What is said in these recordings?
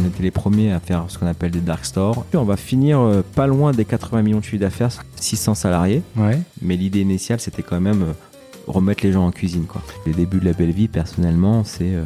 On était les premiers à faire ce qu'on appelle des dark stores. Puis on va finir euh, pas loin des 80 millions de chiffre d'affaires, 600 salariés. Ouais. Mais l'idée initiale, c'était quand même euh, remettre les gens en cuisine. Quoi. Les débuts de la belle vie, personnellement, c'est euh,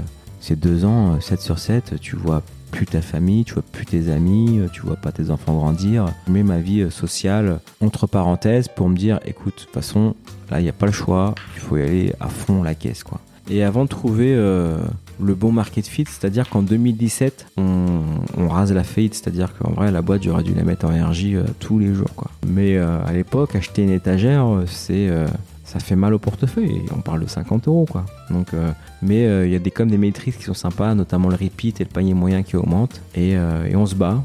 deux ans, euh, 7 sur 7. Tu vois plus ta famille, tu vois plus tes amis, euh, tu vois pas tes enfants grandir. Je mets ma vie euh, sociale entre parenthèses pour me dire, écoute, de toute façon, là, il n'y a pas le choix, il faut y aller à fond la caisse. quoi. Et avant de trouver euh, le bon market fit, c'est-à-dire qu'en 2017, on, rase la faillite, c'est-à-dire qu'en vrai, la boîte, j'aurais dû la mettre en énergie tous les jours. Quoi. Mais euh, à l'époque, acheter une étagère, euh, c'est... euh, ça fait mal au portefeuille. On parle de 50 euros, quoi. Donc, euh, mais euh, il y a des comme des maîtrises qui sont sympas, notamment le repeat et le panier moyen qui augmente. Et, euh, on se bat.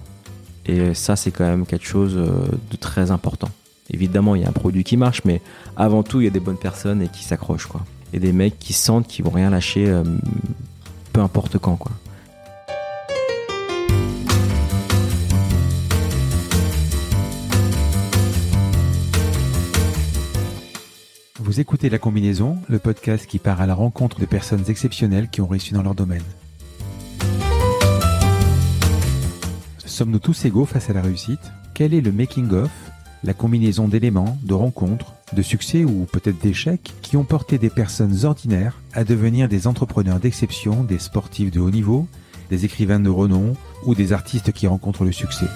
Et ça, c'est quand même quelque chose euh, de très important. Évidemment, il y a un produit qui marche, mais avant tout, il y a des bonnes personnes et qui s'accrochent, quoi. Et des mecs qui sentent qu'ils vont rien lâcher, euh, peu importe quand, quoi. Vous écoutez La Combinaison, le podcast qui part à la rencontre de personnes exceptionnelles qui ont réussi dans leur domaine. Sommes-nous tous égaux face à la réussite? Quel est le making-of, la combinaison d'éléments, de rencontres, de succès ou peut-être d'échecs qui ont porté des personnes ordinaires à devenir des entrepreneurs d'exception, des sportifs de haut niveau, des écrivains de renom ou des artistes qui rencontrent le succès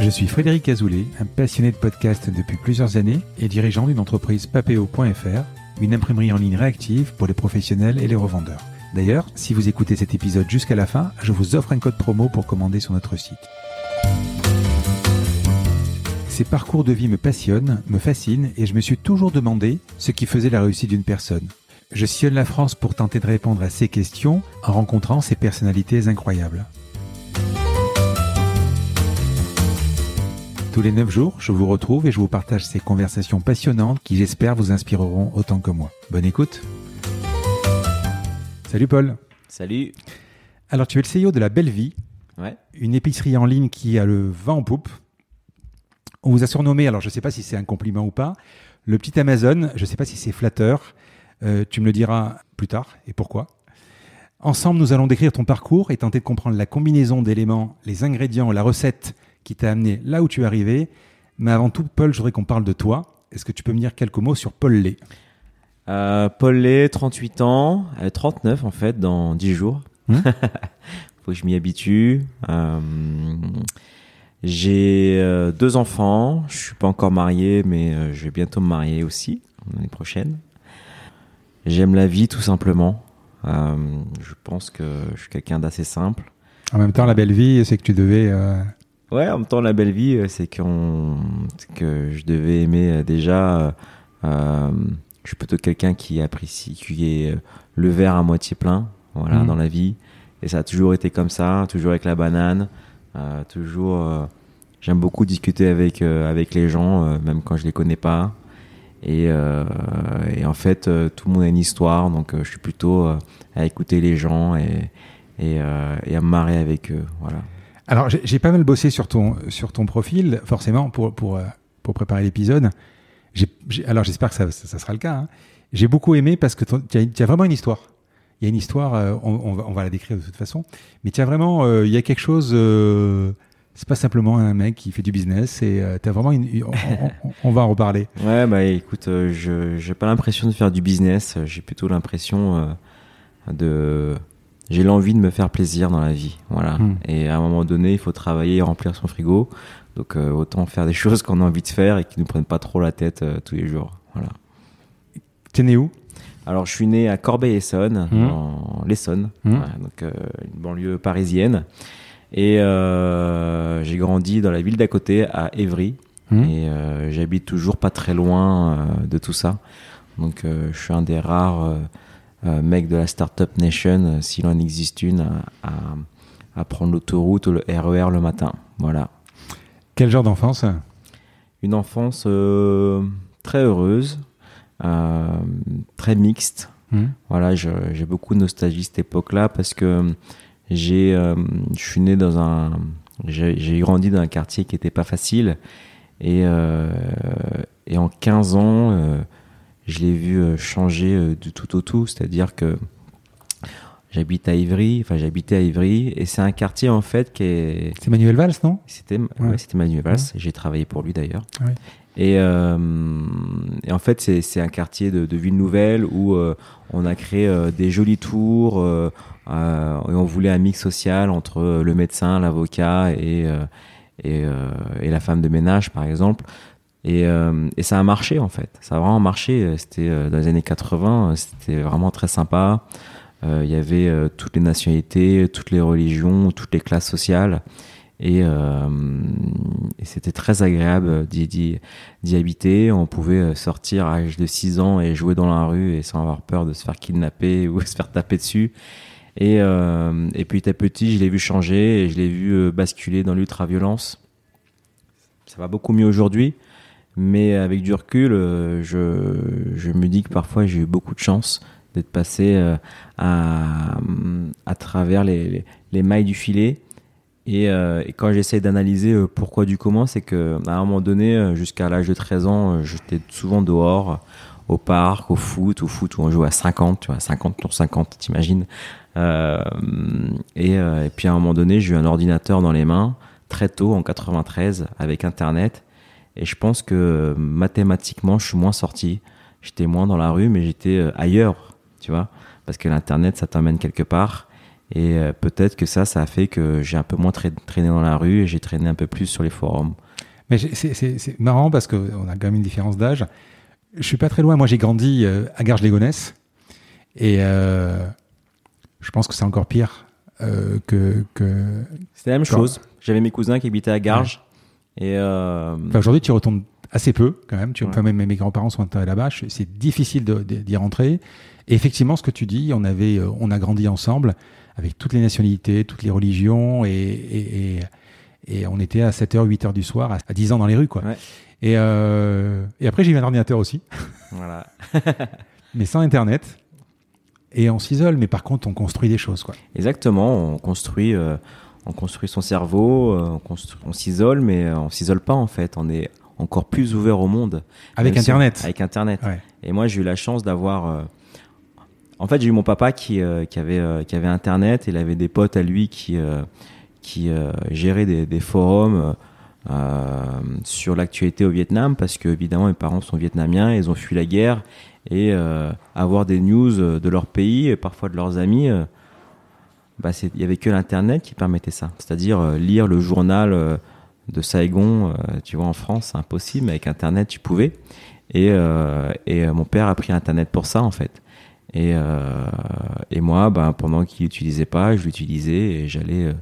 je suis Frédéric Azoulay, un passionné de podcast depuis plusieurs années et dirigeant d'une entreprise papéo.fr, une imprimerie en ligne réactive pour les professionnels et les revendeurs. D'ailleurs, si vous écoutez cet épisode jusqu'à la fin, je vous offre un code promo pour commander sur notre site. Ces parcours de vie me passionnent, me fascinent et je me suis toujours demandé ce qui faisait la réussite d'une personne. Je sillonne la France pour tenter de répondre à ces questions en rencontrant ces personnalités incroyables. Tous les 9 jours, je vous retrouve et je vous partage ces conversations passionnantes qui j'espère vous inspireront autant que moi. Bonne écoute Salut Paul Salut Alors tu es le CEO de La Belle Vie, Ouais. une épicerie en ligne qui a le vent en poupe. On vous a surnommé, alors je ne sais pas si c'est un compliment ou pas, le petit Amazon, je ne sais pas si c'est flatteur, Euh, tu me le diras plus tard et pourquoi. Ensemble, nous allons décrire ton parcours et tenter de comprendre la combinaison d'éléments, les ingrédients, la recette qui t'a amené là où tu es arrivé. Mais avant tout, Paul, je voudrais qu'on parle de toi. Est-ce que tu peux me dire quelques mots sur Paul Lay Euh, Paul Lay, 38 ans, euh, 39 en fait, dans 10 jours. Hmm. Faut que je m'y habitue. Euh, j'ai euh, deux enfants. Je suis pas encore marié, mais euh, je vais bientôt me marier aussi l'année prochaine. J'aime la vie tout simplement. Euh, je pense que je suis quelqu'un d'assez simple. En même temps, la belle vie, c'est que tu devais... euh, Ouais, en même temps, la belle vie, euh, c'est qu'on, que je devais aimer euh, déjà. je suis plutôt quelqu'un qui apprécie, qui est le verre à moitié plein, voilà, Mhm. dans la vie. Et ça a toujours été comme ça, toujours avec la banane, toujours. euh, J'aime beaucoup discuter avec euh, avec les gens, euh, même quand je les connais pas. Et, euh, et en fait, euh, tout le monde a une histoire, donc euh, je suis plutôt euh, à écouter les gens et et, euh, et à me marrer avec eux, voilà. Alors, j'ai pas mal bossé sur ton, sur ton profil, forcément, pour, pour, euh, pour préparer l'épisode. Alors, j'espère que ça, ça, sera le cas. hein. J'ai beaucoup aimé parce que tu as, as vraiment une histoire. Il y a une histoire, euh, on, on va, on va la décrire de toute façon, mais as vraiment, euh, il y a quelque chose, euh, c'est pas simplement un mec qui fait du business, et tu as vraiment une. On, on- on va en reparler. Ouais, bah écoute, euh, je j'ai pas l'impression de faire du business, euh, j'ai plutôt l'impression euh, de j'ai l'envie de me faire plaisir dans la vie, voilà. Hmm. Et à un moment donné, il faut travailler et remplir son frigo. Donc euh, autant faire des choses qu'on a envie de faire et qui nous prennent pas trop la tête euh, tous les jours, voilà. T'es né où? Alors, je suis né à Corbeil-Essonne, Mhm. dans l'Essonne, voilà, donc euh, une banlieue parisienne. Et euh, j'ai grandi dans la ville d'à côté, à Évry. Mhm. Et euh, j'habite toujours pas très loin de tout ça. Donc, je suis un des rares mecs de la Startup Nation, s'il en existe une, à, à- à prendre l'autoroute ou le RER le matin. Voilà. Quel genre d'enfance? Une enfance très heureuse, très mixte. Hmm. Voilà, j'ai beaucoup de nostalgie cette époque-là parce que j'ai, euh, je suis né dans un, j'ai grandi dans un quartier qui était pas facile et euh, et en 15 ans, euh, je l'ai vu euh, changer euh, du tout au tout. C'est-à-dire que J'habite à Ivry, enfin j'habitais à Ivry, et c'est un quartier en fait qui est. C'est Manuel Valls, non? C'était ouais. c'était Manuel Valls. J'ai travaillé pour lui d'ailleurs. Et, euh, et, en fait, c'est un quartier de, de, ville nouvelle où euh, on a créé euh, des jolis tours euh, euh, et on voulait un mix social entre le médecin, l'avocat et, et, et, la femme de ménage, par exemple. Et, ça a marché en fait. Ça a vraiment marché. C'était dans les années 80. C'était vraiment très sympa. Il y avait toutes les nationalités, toutes les religions, toutes les classes sociales. Et, euh, et c'était très agréable d'y habiter. On pouvait sortir à l'âge de 6 ans et jouer dans la rue sans avoir peur de se faire kidnapper ou se faire taper dessus. Et, euh, et petit à petit, je l'ai vu changer et je l'ai vu euh, basculer dans l'ultra-violence. Ça va beaucoup mieux aujourd'hui, mais avec du recul, euh, je, me dis que parfois j'ai eu beaucoup de chance d'être passé euh, à, travers les mailles du filet et, euh, et, quand j'essaie d'analyser euh, pourquoi du comment, c'est que à un moment donné, euh, jusqu'à l'âge de 13 ans, j'étais souvent dehors, au parc, au foot, au foot où on jouait à 50, tu vois, 50 pour 50, t'imagines. Euh, et, et, puis à un moment donné, j'ai eu un ordinateur dans les mains, très tôt, en 93, avec Internet. Et je pense que mathématiquement, je suis moins sorti. J'étais moins dans la rue, mais j'étais ailleurs, tu vois, parce que l'Internet, ça t'emmène quelque part. Et euh, peut-être que ça, ça a fait que j'ai un peu moins traîné dans la rue et j'ai traîné un peu plus sur les forums. Mais c'est marrant parce qu'on a quand même une différence d'âge. Je suis pas très loin. Moi, j'ai grandi euh, à Garges-les-Gonesse. Et euh, je pense que c'est encore pire euh, que. que c'est la même chose. J'avais mes cousins qui habitaient à Garges. Ouais. Et euh... enfin, aujourd'hui, tu retournes assez peu quand même. Tu, ouais. enfin, même mes grands-parents sont là-bas. C'est difficile d'y rentrer. Et effectivement, ce que tu dis, on avait, on a grandi ensemble avec toutes les nationalités, toutes les religions, et, et, et, et on était à 7h, 8h du soir, à, 10 ans dans les rues, quoi. Ouais. Et, euh, et après, j'ai eu un ordinateur aussi. Voilà. mais sans Internet. Et on s'isole, mais par contre, on construit des choses, quoi. Exactement, on construit, euh, on construit son cerveau, euh, on, on s'isole, mais on s'isole pas, en fait. On est encore plus ouvert au monde. Avec Internet. avec Internet. Ouais. Et moi, j'ai eu la chance d'avoir euh, en fait, j'ai eu mon papa qui, euh, euh, qui avait Internet. Il avait des potes à lui qui, euh, géraient des, forums sur l'actualité au Vietnam parce que, évidemment, mes parents sont vietnamiens, ils ont fui la guerre. Et avoir des news de leur pays et parfois de leurs amis, bah, il n'y avait que l'Internet qui permettait ça. C'est-à-dire lire le journal de Saigon, tu vois, en France, impossible, mais avec Internet, tu pouvais. Et mon père a pris Internet pour ça, en fait. Et, euh, et moi, ben, pendant qu'il n'utilisait pas, je l'utilisais et j'allais, euh,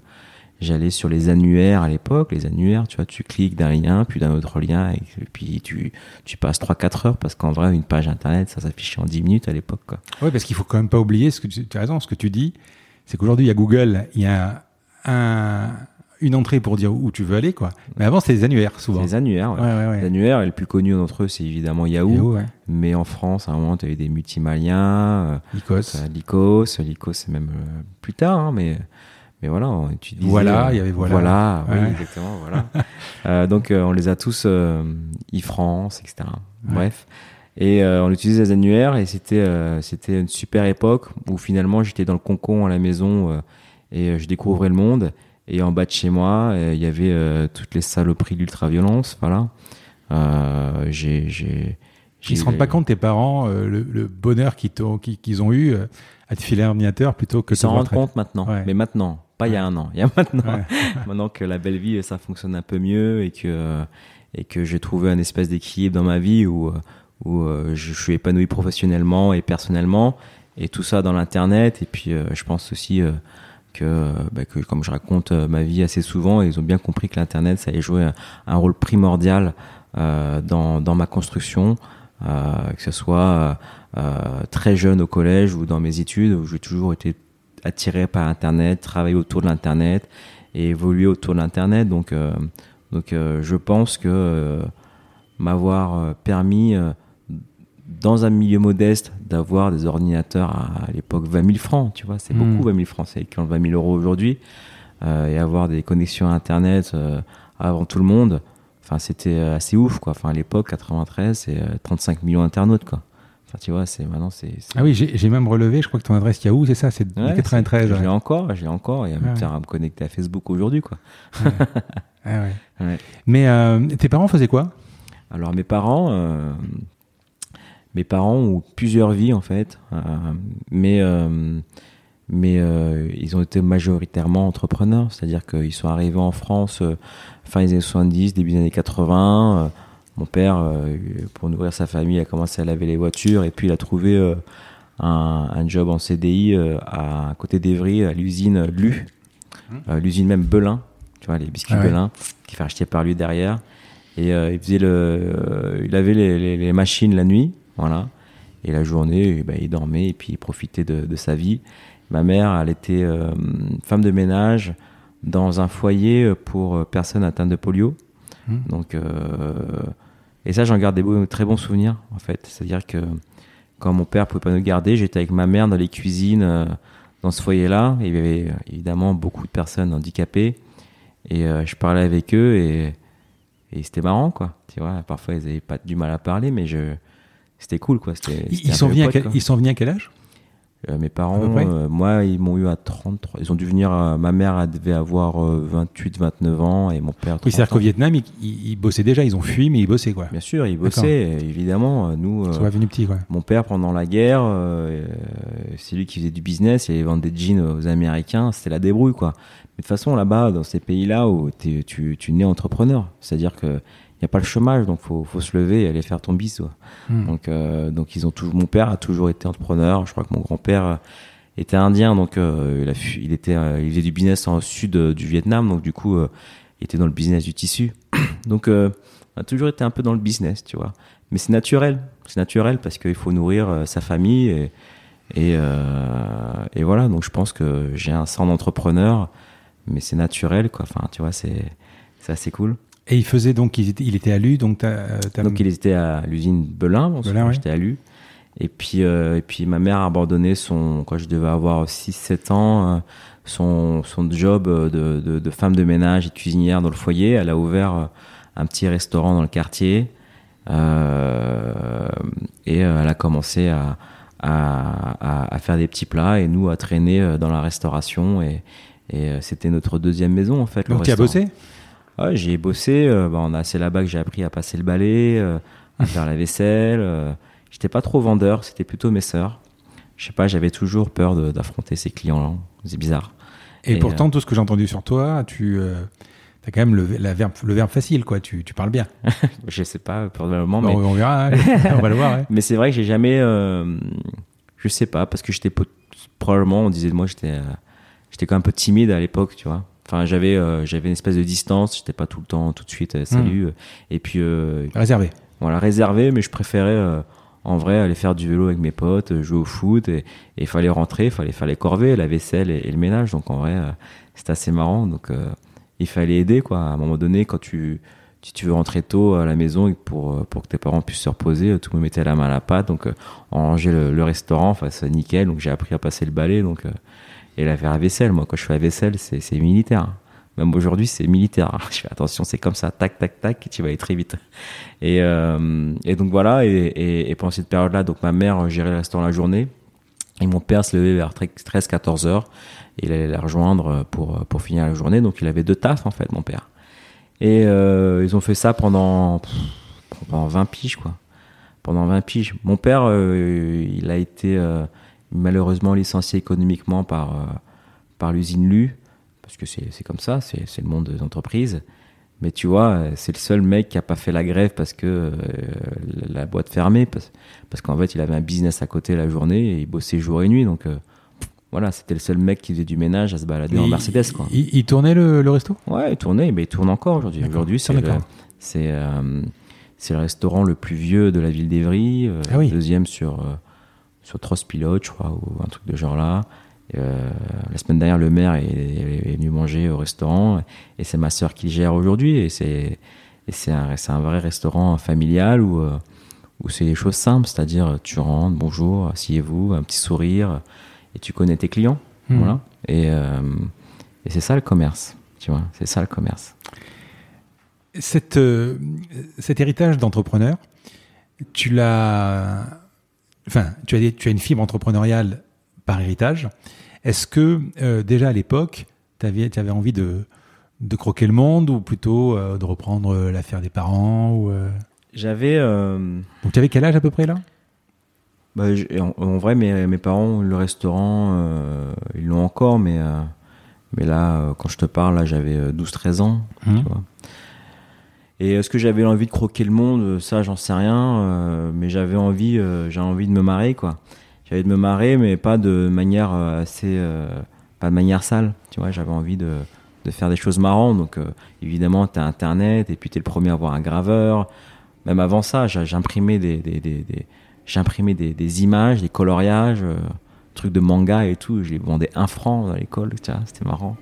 j'allais sur les annuaires à l'époque. Les annuaires, tu vois, tu cliques d'un lien, puis d'un autre lien, et, puis tu, tu passes 3-4 heures parce qu'en vrai, une page internet, ça s'affichait en 10 minutes à l'époque. Oui, parce qu'il faut quand même pas oublier ce que tu, tu as raison, ce que tu dis, c'est qu'aujourd'hui, il y a Google, il y a un, une entrée pour dire où tu veux aller, quoi. Mais avant, c'était les annuaires, souvent. Les annuaires, ouais. Ouais, ouais, ouais. Les annuaires, et le plus connu d'entre eux, c'est évidemment Yahoo. Mais en France, à un moment, tu avais des multimaliens. Euh, Lycos. euh, Lycos. Lycos, c'est même euh, plus tard, hein, mais, mais voilà, on, tu disais, Voilà, il y avait voilà. Voilà, oui, exactement, voilà. Euh, donc, euh, on les a tous, euh, e-France, etc. Bref. Et euh, on utilisait les annuaires et c'était euh, c'était une super époque où finalement j'étais dans le concon à la maison euh, et euh, je découvrais le monde. Et en bas de chez moi, euh, il y avait euh, toutes les saloperies d'ultra-violence, voilà. Euh, j'ai, j'ai, Ils se rendent pas compte, tes parents, euh, le, le bonheur qu'ils t'ont- qu'ils ont eu à te filer un ordinateur plutôt que Ils s'en rendent compte maintenant, Ouais. mais maintenant, pas il y a un an, il y a maintenant. Ouais. maintenant que la belle vie, ça fonctionne un peu mieux et que et que j'ai trouvé un espèce d'équilibre dans ma vie où où je suis épanoui professionnellement et personnellement et tout ça dans l'internet et puis je pense aussi que, bah, que comme je raconte euh, ma vie assez souvent, ils ont bien compris que l'internet ça allait jouer un, rôle primordial euh, dans dans ma construction, euh, que ce soit euh, très jeune au collège ou dans mes études où j'ai toujours été attiré par Internet, travailler autour de l'Internet et évoluer autour de l'Internet. Donc, euh, donc euh, je pense que euh, m'avoir euh, permis, euh, dans un milieu modeste, d'avoir des ordinateurs à, à l'époque 20 000 francs, tu vois, c'est Mm. beaucoup 20 000 francs, c'est équivalent de 20 000 euros aujourd'hui, euh, et avoir des connexions à Internet euh, avant tout le monde, enfin c'était euh, assez ouf, quoi. Enfin à l'époque, 93, c'est euh, 35 millions d'internautes, quoi. Enfin, tu vois, c'est maintenant, c'est. Ah oui, j'ai j'ai même relevé, je crois que ton adresse Yahoo, c'est ça, c'est Ouais, 93. Je ouais. encore, je l'ai encore, et à me faire à me connecter à Facebook aujourd'hui, quoi. Ah ouais. Mais tes parents faisaient quoi? Alors mes parents, euh, mes parents ont plusieurs vies en fait, euh, mais euh, mais euh, ils ont été majoritairement entrepreneurs, c'est-à-dire qu'ils sont arrivés en France euh, fin des années 70, début des années 80. euh, mon père, euh, pour nourrir sa famille, a commencé à laver les voitures et puis il a trouvé euh, un, un job en CDI euh, à, à côté d'Evry, à l'usine Lu, Euh, l'usine même Belin, tu vois les biscuits Ah ouais. Belin, qui fait acheter par lui derrière. Et euh, il faisait le, euh, il avait les, les- les machines la nuit, voilà. Et la journée, eh ben, il dormait et puis il profitait de, de sa vie. Ma mère, elle était euh, femme de ménage dans un foyer pour euh, personnes atteintes de polio. Mhm. Donc, euh, et ça, j'en garde des beaux- très bons souvenirs, en fait. C'est-à-dire que quand mon père pouvait pas nous garder, j'étais avec ma mère dans les cuisines, euh, dans ce foyer-là. Il y avait euh, évidemment beaucoup de personnes handicapées. Et euh, je parlais avec eux et, et c'était marrant, quoi. Tu vois, parfois ils avaient pas du mal à parler, mais je, c'était cool, quoi. C'était, ils, c'était peu venus à quel, ils sont venus à quel âge? Euh, mes parents, euh, moi, ils m'ont eu à 33. Ils ont dû venir. euh, ma mère, devait avoir euh, 28, 29 ans et mon père. 30 Oui, c'est-à-dire qu'au. Vietnam, ils, ils- ils bossaient déjà, ils ont fui, mais ils bossaient quoi. Bien sûr, ils bossaient, évidemment. euh, Nous, Ils euh, sont venus petits quoi. mon père, pendant la guerre, euh, euh, c'est lui qui faisait du business. Il vendre des jeans aux Américains. C'était la débrouille, quoi. Mais de toute façon, là-bas, dans ces pays-là où tu, tu nais entrepreneur, c'est-à-dire que n'y a pas le chômage, donc faut, faut se lever et aller faire ton bis. Hmm. Donc, euh, donc ils ont toujours, mon père a toujours été entrepreneur. Je crois que mon grand-père euh, était indien, donc euh, il, a il était, euh, il faisait du business en sud euh, du Vietnam, donc du coup, euh, il était dans le business du tissu. donc, euh, on a toujours été un peu dans le business, tu vois. Mais c'est naturel, c'est naturel parce qu'il faut nourrir sa famille et et, euh, et voilà. Donc, je pense que j'ai un sang d'entrepreneur, mais c'est naturel, quoi. Enfin, tu vois, c'est c'est assez cool. Et ils faisaient donc, ils étaient- il était à Lu, donc t'as, Donc il était à l'usine Belin, bon, Belin, ouais. j'étais à Lu. Et puis, euh, et puis ma mère a abandonné son, quand je devais avoir 6-7 ans, euh, son, son job euh, de, de, de femme de ménage et de cuisinière dans le foyer. Elle a ouvert un petit restaurant dans le quartier. Euh, et elle a commencé à, à, à, à faire des petits plats et nous à traîner dans la restauration. Et, et c'était notre deuxième maison en fait. donc tu as bossé? Ouais, j'y ai bossé. euh, bah, on a, c'est là-bas que j'ai appris à passer le balai, euh, à faire la vaisselle. euh. J'étais pas trop vendeur, c'était plutôt mes sœurs. Je sais pas, j'avais toujours peur d'affronter ces clients-là. C'est bizarre. Et, Et, pourtant, tout ce que j'ai entendu sur toi, tu as quand même le, la verbe, le verbe facile, quoi. Tu, tu parles bien. Je sais pas, probablement, Bon, mais, on verra, on va le voir. ouais. mais c'est vrai que j'ai jamais. euh, je sais pas, parce que j'étais probablement, on disait de moi, j'étais, j'étais quand même un peu timide à l'époque, tu vois. Enfin, j'avais, euh, j'avais une espèce de distance. J'étais pas tout le temps, tout de suite, euh, salut. euh, Et puis, Réservé. voilà, réservé, mais je préférais en vrai aller faire du vélo avec mes potes, jouer au foot, et il fallait rentrer, il fallait faire les corvées, la vaisselle et, et le ménage. Donc en vrai, euh, c'était assez marrant. Donc euh, il fallait aider, quoi. À un moment donné, quand tu, si tu veux rentrer tôt à la maison et pour, pour que tes parents puissent se reposer, tout me mettait la main à la pâte. Donc euh, on rangeait le, le restaurant, enfin c'est nickel. Donc j'ai appris à passer le balai, donc et la faire la vaisselle. Moi, quand je fais la vaisselle, c'est militaire. Même aujourd'hui, c'est militaire. Je fais attention, c'est comme ça, tac, tac, tac, tu vas aller très vite. Et, euh, donc voilà, et, pendant cette période-là, donc ma mère gérait le restaurant la journée, et mon père se levait vers 13-14 heures, et il allait la rejoindre pour, pour finir la journée. Donc il avait deux tafs, en fait, mon père. Et euh, ils ont fait ça pendant, pendant 20 piges, quoi. Pendant 20 piges. Mon père, euh, il a été euh, malheureusement licencié économiquement par, euh, par l'usine Lu, parce que c'est comme ça, c'est le monde des entreprises. Mais tu vois, c'est le seul mec qui a pas fait la grève parce que euh, la boîte fermée, parce, parce qu'en fait, il avait un business à côté la journée et il bossait jour et nuit. Donc euh, voilà, c'était le seul mec qui faisait du ménage à se balader en Mercedes, quoi. Il, il tournait le, le resto? Ouais, il tournait, mais il tourne encore aujourd'hui. Aujourd'hui, c'est le, euh, le restaurant le plus vieux de la ville d'Evry, euh, Ah oui. deuxième sur euh, sur Trospilote, je crois, ou un truc de genre là. Euh, la semaine dernière, le maire est, est venu manger au restaurant et c'est ma sœur qui le gère aujourd'hui et c'est un, c'est un vrai restaurant familial où euh, où c'est des choses simples, c'est-à-dire tu rentres, bonjour, asseyez-vous, un petit sourire et tu connais tes clients, Mhm. voilà. Et euh, et c'est ça le commerce, tu vois, c'est ça le commerce. Cette, euh, cet héritage d'entrepreneur, tu l'as, enfin, tu as, des- tu as une fibre entrepreneuriale par héritage. Est-ce que euh, déjà à l'époque, tu avais, avais envie de, de croquer le monde ou plutôt euh, de reprendre euh, l'affaire des parents ou, J'avais. Donc tu avais quel âge à peu près là? Bah, en, en vrai, mes, mes parents, le restaurant, ils l'ont encore, mais, mais là, quand je te parle, j'avais euh, 12-13 ans. Tu vois. Et est-ce que j'avais envie de croquer le monde? Ça, j'en sais rien. euh, mais j'avais envie, euh, envie de me marrer, quoi. J'avais de me marrer, mais pas de manière euh, assez, euh, pas de manière sale. Tu vois, j'avais envie de, de faire des choses marrantes. Donc, euh, évidemment, t'as Internet, et puis t'es le premier à avoir un graveur. Même avant ça, j'imprimais des, des, des, des- j'imprimais des, images, des coloriages, euh, trucs de manga et tout. Je les vendais un franc dans l'école, c'était marrant.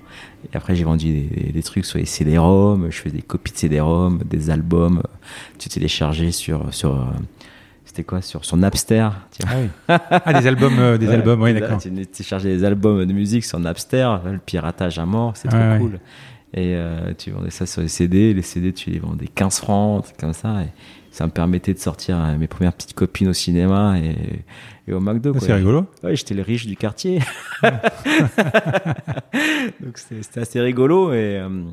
Et après, j'ai vendu des, des, des trucs sur les CD-ROM, je faisais des copies de CD-ROM, des albums, tu téléchargeais sur, sur euh, c'était quoi, sur, sur Napster, tu vois. Ah oui. Ah, des albums, euh, des Ouais, albums, oui, d'accord. Tu téléchargeais des albums de musique sur Napster, le piratage à mort, c'est Ouais, trop ouais. cool. Et euh, tu vendais ça sur les CD, les CD tu les vendais 15 francs, comme ça. Et ça me permettait de sortir euh, mes premières petites copines au cinéma et, et au McDo. Ah. C'est rigolo. Ouais, j'étais le riche du quartier. Donc c'était assez rigolo et euh,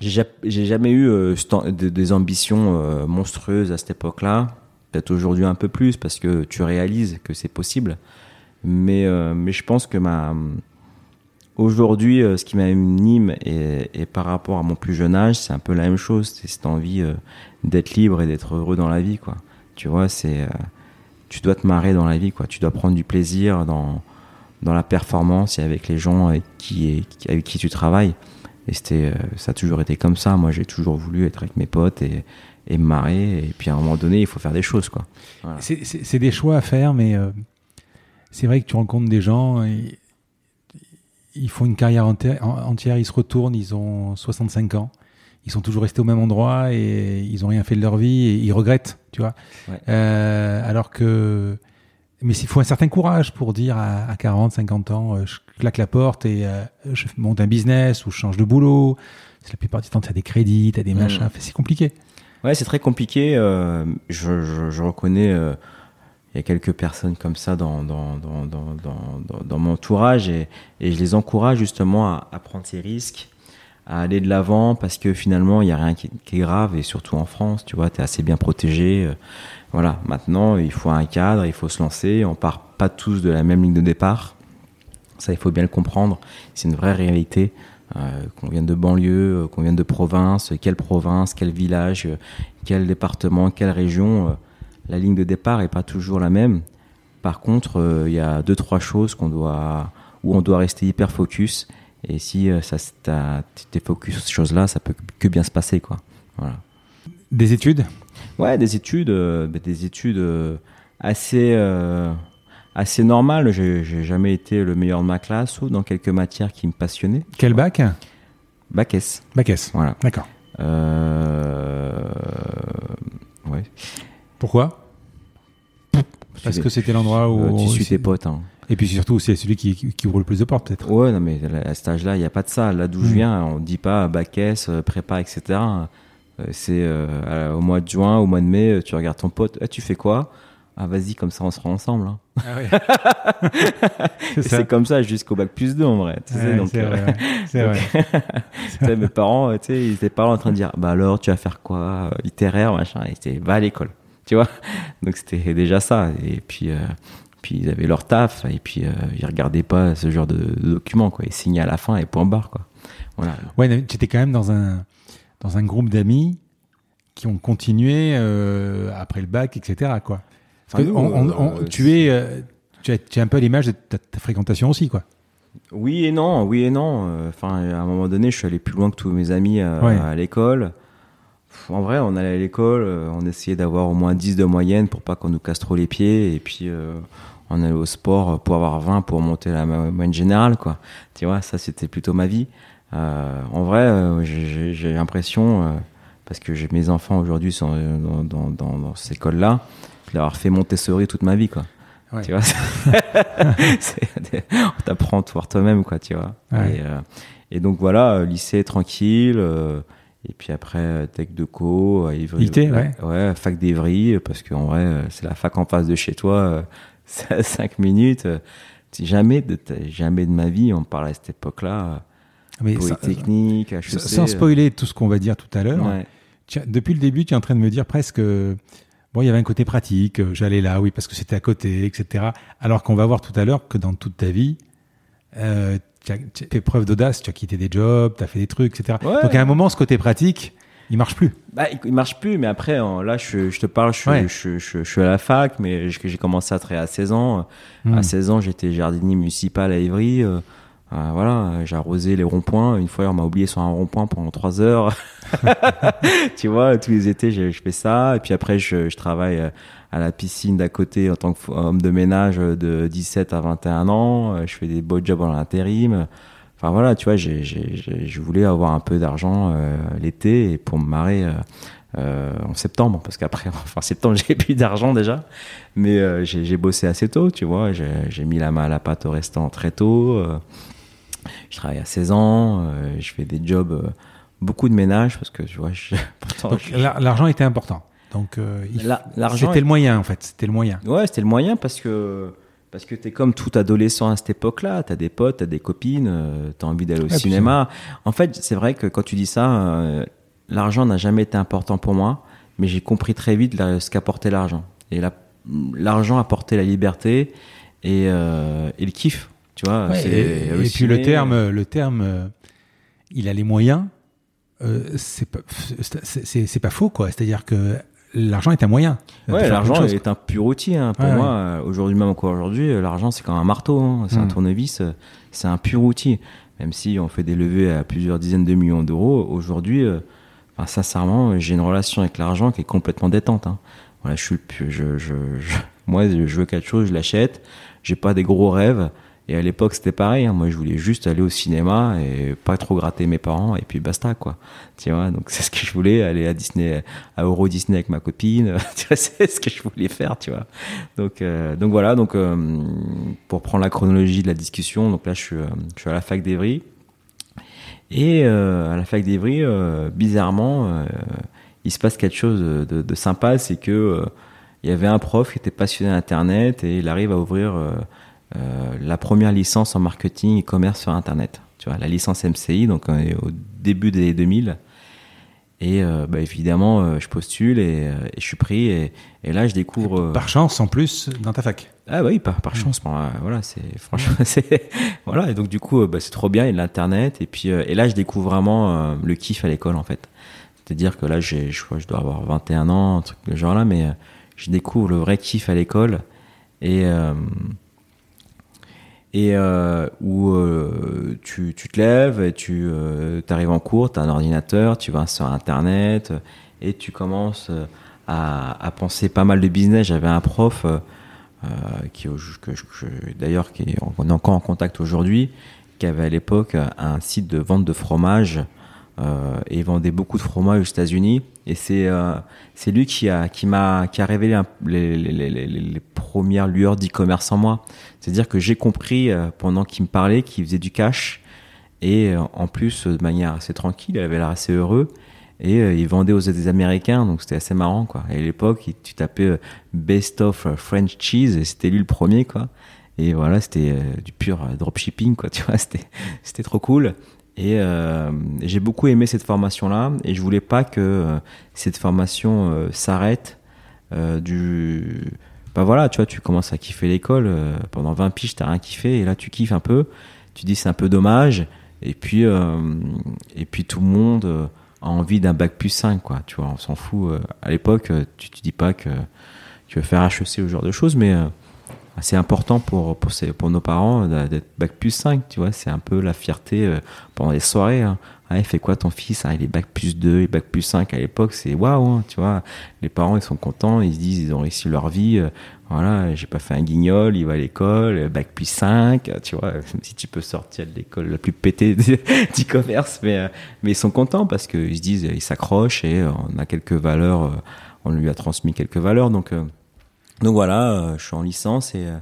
j'ai ja- j'ai jamais eu euh, des ambitions euh, monstrueuses à cette époque-là. Peut-être aujourd'hui un peu plus parce que tu réalises que c'est possible. Mais, mais je pense que ma aujourd'hui, euh, ce qui m'anime et, et par rapport à mon plus jeune âge, c'est un peu la même chose. C'est cette envie euh, d'être libre et d'être heureux dans la vie, quoi. Tu vois, c'est euh, tu dois te marrer dans la vie, quoi. Tu dois prendre du plaisir dans, dans la performance et avec les gens avec qui, avec qui tu travailles. Et c'était, ça a toujours été comme ça. Moi, j'ai toujours voulu être avec mes potes et, et me marrer. Et puis à un moment donné, il faut faire des choses, quoi. Voilà. C'est des choix à faire, mais euh, c'est vrai que tu rencontres des gens, et ils font une carrière enti- en- entière, ils se retournent, ils ont 65 ans, ils sont toujours restés au même endroit et ils ont rien fait de leur vie et ils regrettent, tu vois. Ouais. Euh, alors que, mais il faut un certain courage pour dire à, à 40, 50 ans, euh, je claque la porte et euh, je monte un business ou je change de boulot. C'est La plupart du temps, tu as des crédits, tu as des Mhm. machins, c'est compliqué. Ouais, c'est très compliqué. euh, je, je, je reconnais, euh, il y a quelques personnes comme ça dans, dans, dans, dans, dans, mon entourage et, je les encourage justement à, prendre ces risques, à aller de l'avant parce que finalement, il n'y a rien qui, est grave et surtout en France, tu vois, tu es assez bien protégé. euh, voilà, maintenant, il faut un cadre, il faut se lancer. On part pas tous de la même ligne de départ. Ça, il faut bien le comprendre. C'est une vraie réalité. Euh, qu'on vienne de banlieue, euh, qu'on vienne de province, quelle province, quel village, quel département, quelle région, la ligne de départ est pas toujours la même. Par contre, euh, il y a deux trois choses qu'on doit où on doit rester hyper focus. Et si euh, ça, t'es focus sur ces choses-là, ça peut que bien se passer, quoi. Voilà. Des études? Ouais, des études, euh, bah, des études euh, assez assez normales. J'ai jamais été le meilleur de ma classe ou dans quelques matières qui me passionnaient. Quel bac? Bac S. Bac S. Voilà. D'accord. Euh... Ouais. Pourquoi Parce que c'était l'endroit où. tu suis tes potes. Hein. Et puis surtout, c'est celui qui, qui- ouvre le plus de portes, peut-être. Ouais, non, mais à cet âge-là, il n'y a pas de ça. Là d'où je Mm. viens, on dit pas bac S, euh, prépa, etc. Euh, C'est euh, au mois de juin, au mois de mai, tu regardes ton pote, Ah, tu fais quoi? Ah, vas-y, comme ça, on sera ensemble. hein. ça. C'est comme ça jusqu'au bac plus 2 en vrai. Tu sais, Ouais, donc, c'est euh, vrai. ouais. Mes parents, tu sais, ils étaient pas en train de dire, bah alors, tu vas faire quoi? Littéraire, machin. Ils étaient, va à l'école. Tu vois Donc c'était déjà ça. Et puis, euh, puis ils avaient leur taf. Et puis, euh, ils regardaient pas ce genre de, de documents, quoi. Ils signaient à la fin et point barre, quoi. Voilà. Ouais, tu étais quand même dans un, dans un groupe d'amis qui ont continué euh, après le bac, etc. Quoi. Parce que Ah, nous, on- on- on- euh, tu, es, euh, tu, es, tu es un peu l'image de ta, ta fréquentation aussi. Quoi. Oui et non, oui et non. Euh, Enfin, à un moment donné, je suis allé plus loin que tous mes amis Ouais. à l'école. En vrai, on allait à l'école, euh, on essayait d'avoir au moins 10 de moyenne pour pas qu'on nous casse trop les pieds. Et puis, euh, on allait au sport pour avoir 20 pour monter la mo- moyenne générale, quoi. Tu vois, ça, c'était plutôt ma vie. Euh, en vrai, euh, j'ai- l'impression, euh, parce que j'ai- mes enfants aujourd'hui sont dans, dans, dans, dans cette école-là, d'avoir fait Montessori toute ma vie, quoi. Ouais. Tu vois, c'est- on t'apprend par toi-même, quoi, tu vois. Ouais. Et, euh, et donc voilà, lycée tranquille. euh, Et puis après, euh, Tech de Co, à Ivry. IT, ouais. Ouais, fac d'Ivry, parce qu'en vrai, euh, c'est la fac en face de chez toi, euh, c'est à 5 minutes. euh, Jamais de, jamais de ma vie, on parle à cette époque-là. Mais ça- Polytechnique, HEC. sans, spoiler tout ce qu'on va dire tout à l'heure, Ouais. depuis le début, tu es en train de me dire presque. euh, Bon, il y avait un côté pratique, euh, j'allais là, oui, parce que c'était à côté, etc. Alors qu'on va voir tout à l'heure que dans toute ta vie, euh, tu as, fait preuve d'audace, tu as quitté des jobs, tu as fait des trucs, etc. Ouais. Donc à un moment, ce côté pratique, il marche plus. Bah, il- marche plus, mais après, là, je, je te parle, je, suis- Ouais. je, je- je suis à la fac, mais j'ai commencé à travailler à 16 ans. Hmm. À 16 ans, j'étais jardinier municipal à Ivry. euh, euh, voilà, j'ai arrosé les ronds-points. Une fois, on m'a oublié sur un rond-point pendant 3 heures. tu vois, tous les étés, je, fais ça. Et puis après, je, je travaille euh, à la piscine d'à côté en tant qu'homme de ménage de 17 à 21 ans. Euh, Je fais des beaux jobs en intérim. Enfin voilà, tu vois, j'ai, je voulais avoir un peu d'argent euh, l'été et pour me marrer euh, euh, en septembre, parce qu'après, enfin septembre, j'ai plus d'argent déjà, mais euh, j'ai, bossé assez tôt, tu vois, j'ai, mis la main à la pâte au restaurant très tôt. euh, je travaille à 16 ans, je fais des jobs, beaucoup de ménage, parce que tu vois, je, l'argent était important. Donc euh, l'argent c'était est- le moyen en fait, c'était le moyen. Ouais, c'était le moyen parce que parce que t'es comme tout adolescent à cette époque-là. T'as des potes, t'as des copines, euh, t'as envie d'aller au cinéma. En fait, c'est vrai que quand tu dis ça, euh, l'argent n'a jamais été important pour moi, mais j'ai compris très vite ce qu'apportait l'argent. Et la- l'argent apportait la liberté et, euh, et le kiff. Tu vois. Ouais, c'est et, et puis le terme, le terme, il a les moyens. euh, c'est pas, c'est- c'est c'est pas faux quoi. C'est-à-dire que l'argent est un moyen. Ouais, l'argent est un pur outil. hein. Pour Ouais, moi, euh, aujourd'hui, même encore aujourd'hui, euh, l'argent, c'est comme un marteau, hein. c'est un Mm. tournevis, euh, c'est un pur outil. Même si on fait des levées à plusieurs dizaines de millions d'euros, aujourd'hui, euh, enfin, sincèrement, j'ai une relation avec l'argent qui est complètement détente. hein. Voilà, je suis je, je, je- moi, je veux quelque chose, je l'achète. J'ai pas des gros rêves. Et à l'époque, c'était pareil. hein. Moi, je voulais juste aller au cinéma et pas trop gratter mes parents et puis basta, quoi. Tu vois, donc c'est ce que je voulais, aller à Disney, à Euro Disney avec ma copine. C'est ce que je voulais faire, tu vois. Donc, euh, donc voilà. Donc, euh, pour prendre la chronologie de la discussion, donc là, je suis, euh, je suis à la fac d'Evry. Et euh, à la fac d'Evry, euh, bizarrement, euh, il se passe quelque chose de, de- sympa, c'est que il y avait un prof qui était passionné d'Internet et il arrive à ouvrir euh, la première licence en marketing et commerce sur Internet. Tu vois, la licence MCI, donc on est au début des 2000. Et euh, bah, évidemment, euh, je postule et, et je suis pris. Et, et là, je découvre. Par chance en plus dans ta fac. ah bah oui, par, par chance. bon, euh, voilà, c'est franchement, c'est voilà. Et donc du coup, bah, c'est trop bien. Il y a l'internet. Et puis et là, je découvre vraiment le kiff à l'école en fait. C'est-à-dire que là, j'ai, je je dois avoir 21 ans, un truc de genre là, mais je découvre le vrai kiff à l'école et euh, et euh, où euh, tu, tu te lèves tu euh, arrives en cours, tu as un ordinateur, tu vas sur Internet et tu commences euh, à, à penser pas mal de business. J'avais un prof euh, euh, qui, que que- d'ailleurs, qui on est encore en contact aujourd'hui, qui avait à l'époque un site de vente de fromage euh, et il vendait beaucoup de fromage aux États-Unis. Et c'est euh, c'est lui qui a qui m'a qui a révélé les, premières lueurs d'e-commerce en moi. C'est-à-dire que j'ai compris euh, pendant qu'il me parlait qu'il faisait du cash et en plus de manière assez tranquille, il avait l'air assez heureux et il vendait aux des Américains donc c'était assez marrant quoi. Et à l'époque, tu tapais best of French cheese et c'était lui le premier quoi. Et voilà, c'était du pur dropshipping quoi, tu vois, c'était trop cool. Et euh, j'ai beaucoup aimé cette formation-là. Et je voulais pas que euh, cette formation euh, s'arrête du... Bah voilà, tu vois, tu commences à kiffer l'école, pendant 20 piges, t'as rien kiffé et là tu kiffes un peu, tu dis c'est un peu dommage. Et puis, et puis tout le monde a envie d'un bac plus 5, quoi, tu vois, on s'en fout. à l'époque, tu te dis pas que tu veux faire HEC ou ce genre de choses, mais c'est important pour, pour, pour nos parents euh, d'être bac plus 5, tu vois, c'est un peu la fierté euh, pendant les soirées. Hein. Ah, il fait quoi ton fils? Ah, Il est bac plus 2, il est bac plus 5 à l'époque, c'est waouh, hein, tu vois. Les parents, ils sont contents, ils se disent, ils ont réussi leur vie. euh, voilà, j'ai pas fait un guignol, il va à l'école, euh, bac plus 5, euh, tu vois, si tu peux sortir de l'école la plus pétée du commerce, mais, mais ils sont contents parce qu'ils se disent, ils s'accrochent et on a quelques valeurs, on lui a transmis quelques valeurs, donc. euh, donc voilà, euh, je suis en licence et euh,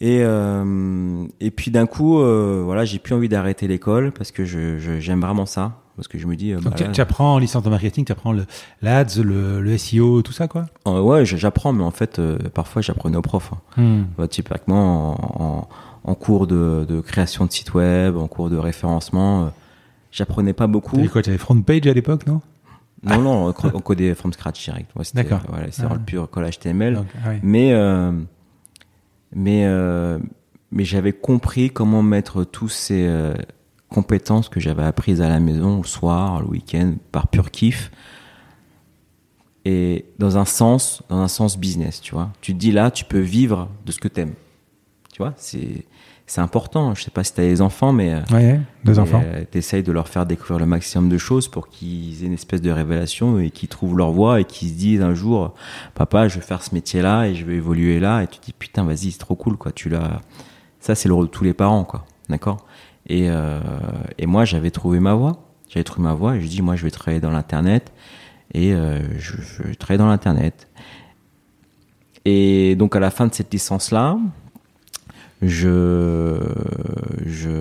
et euh, et puis d'un coup, euh, voilà, j'ai plus envie d'arrêter l'école parce que je j'aime vraiment ça. Parce que je me dis, euh, Donc, bah, tu, tu apprends en licence de marketing, tu apprends le, l'ADS, le, le SEO, tout ça, quoi ouais, j'apprends, mais en fait, parfois, j'apprenais aux profs. hein. Bah, typiquement, en, en- en cours de, de création de site web, en cours de référencement, j'apprenais pas beaucoup. T'avais quoi T'avais front page à l'époque, non? Non, non, on codait from scratch direct. Ouais, c'était, D'accord. Voilà, c'est Ah. le pur code HTML. Donc, ah. Mais, euh, mais, euh, mais j'avais compris comment mettre tous ces euh, compétences que j'avais apprises à la maison, le soir, le week-end, par pur kiff, et dans un sens, dans un sens business, tu vois. Tu te dis là, tu peux vivre de ce que t'aimes. Tu vois, c'est, c'est important. Je sais pas si t'as des enfants, mais euh, Ouais, deux enfants. euh, T'essayes de leur faire découvrir le maximum de choses pour qu'ils aient une espèce de révélation et qu'ils trouvent leur voie et qu'ils se disent un jour, papa, je vais faire ce métier-là et je vais évoluer là. Et tu te dis, putain, vas-y, c'est trop cool, quoi. Tu l'as. Ça, c'est le rôle de tous les parents, quoi. D'accord? Et, euh, et moi, j'avais trouvé ma voie. J'avais trouvé ma voie et je dis, moi, je vais travailler dans l'internet et euh, je, je vais travailler dans l'internet. Et donc, à la fin de cette licence-là, je, je,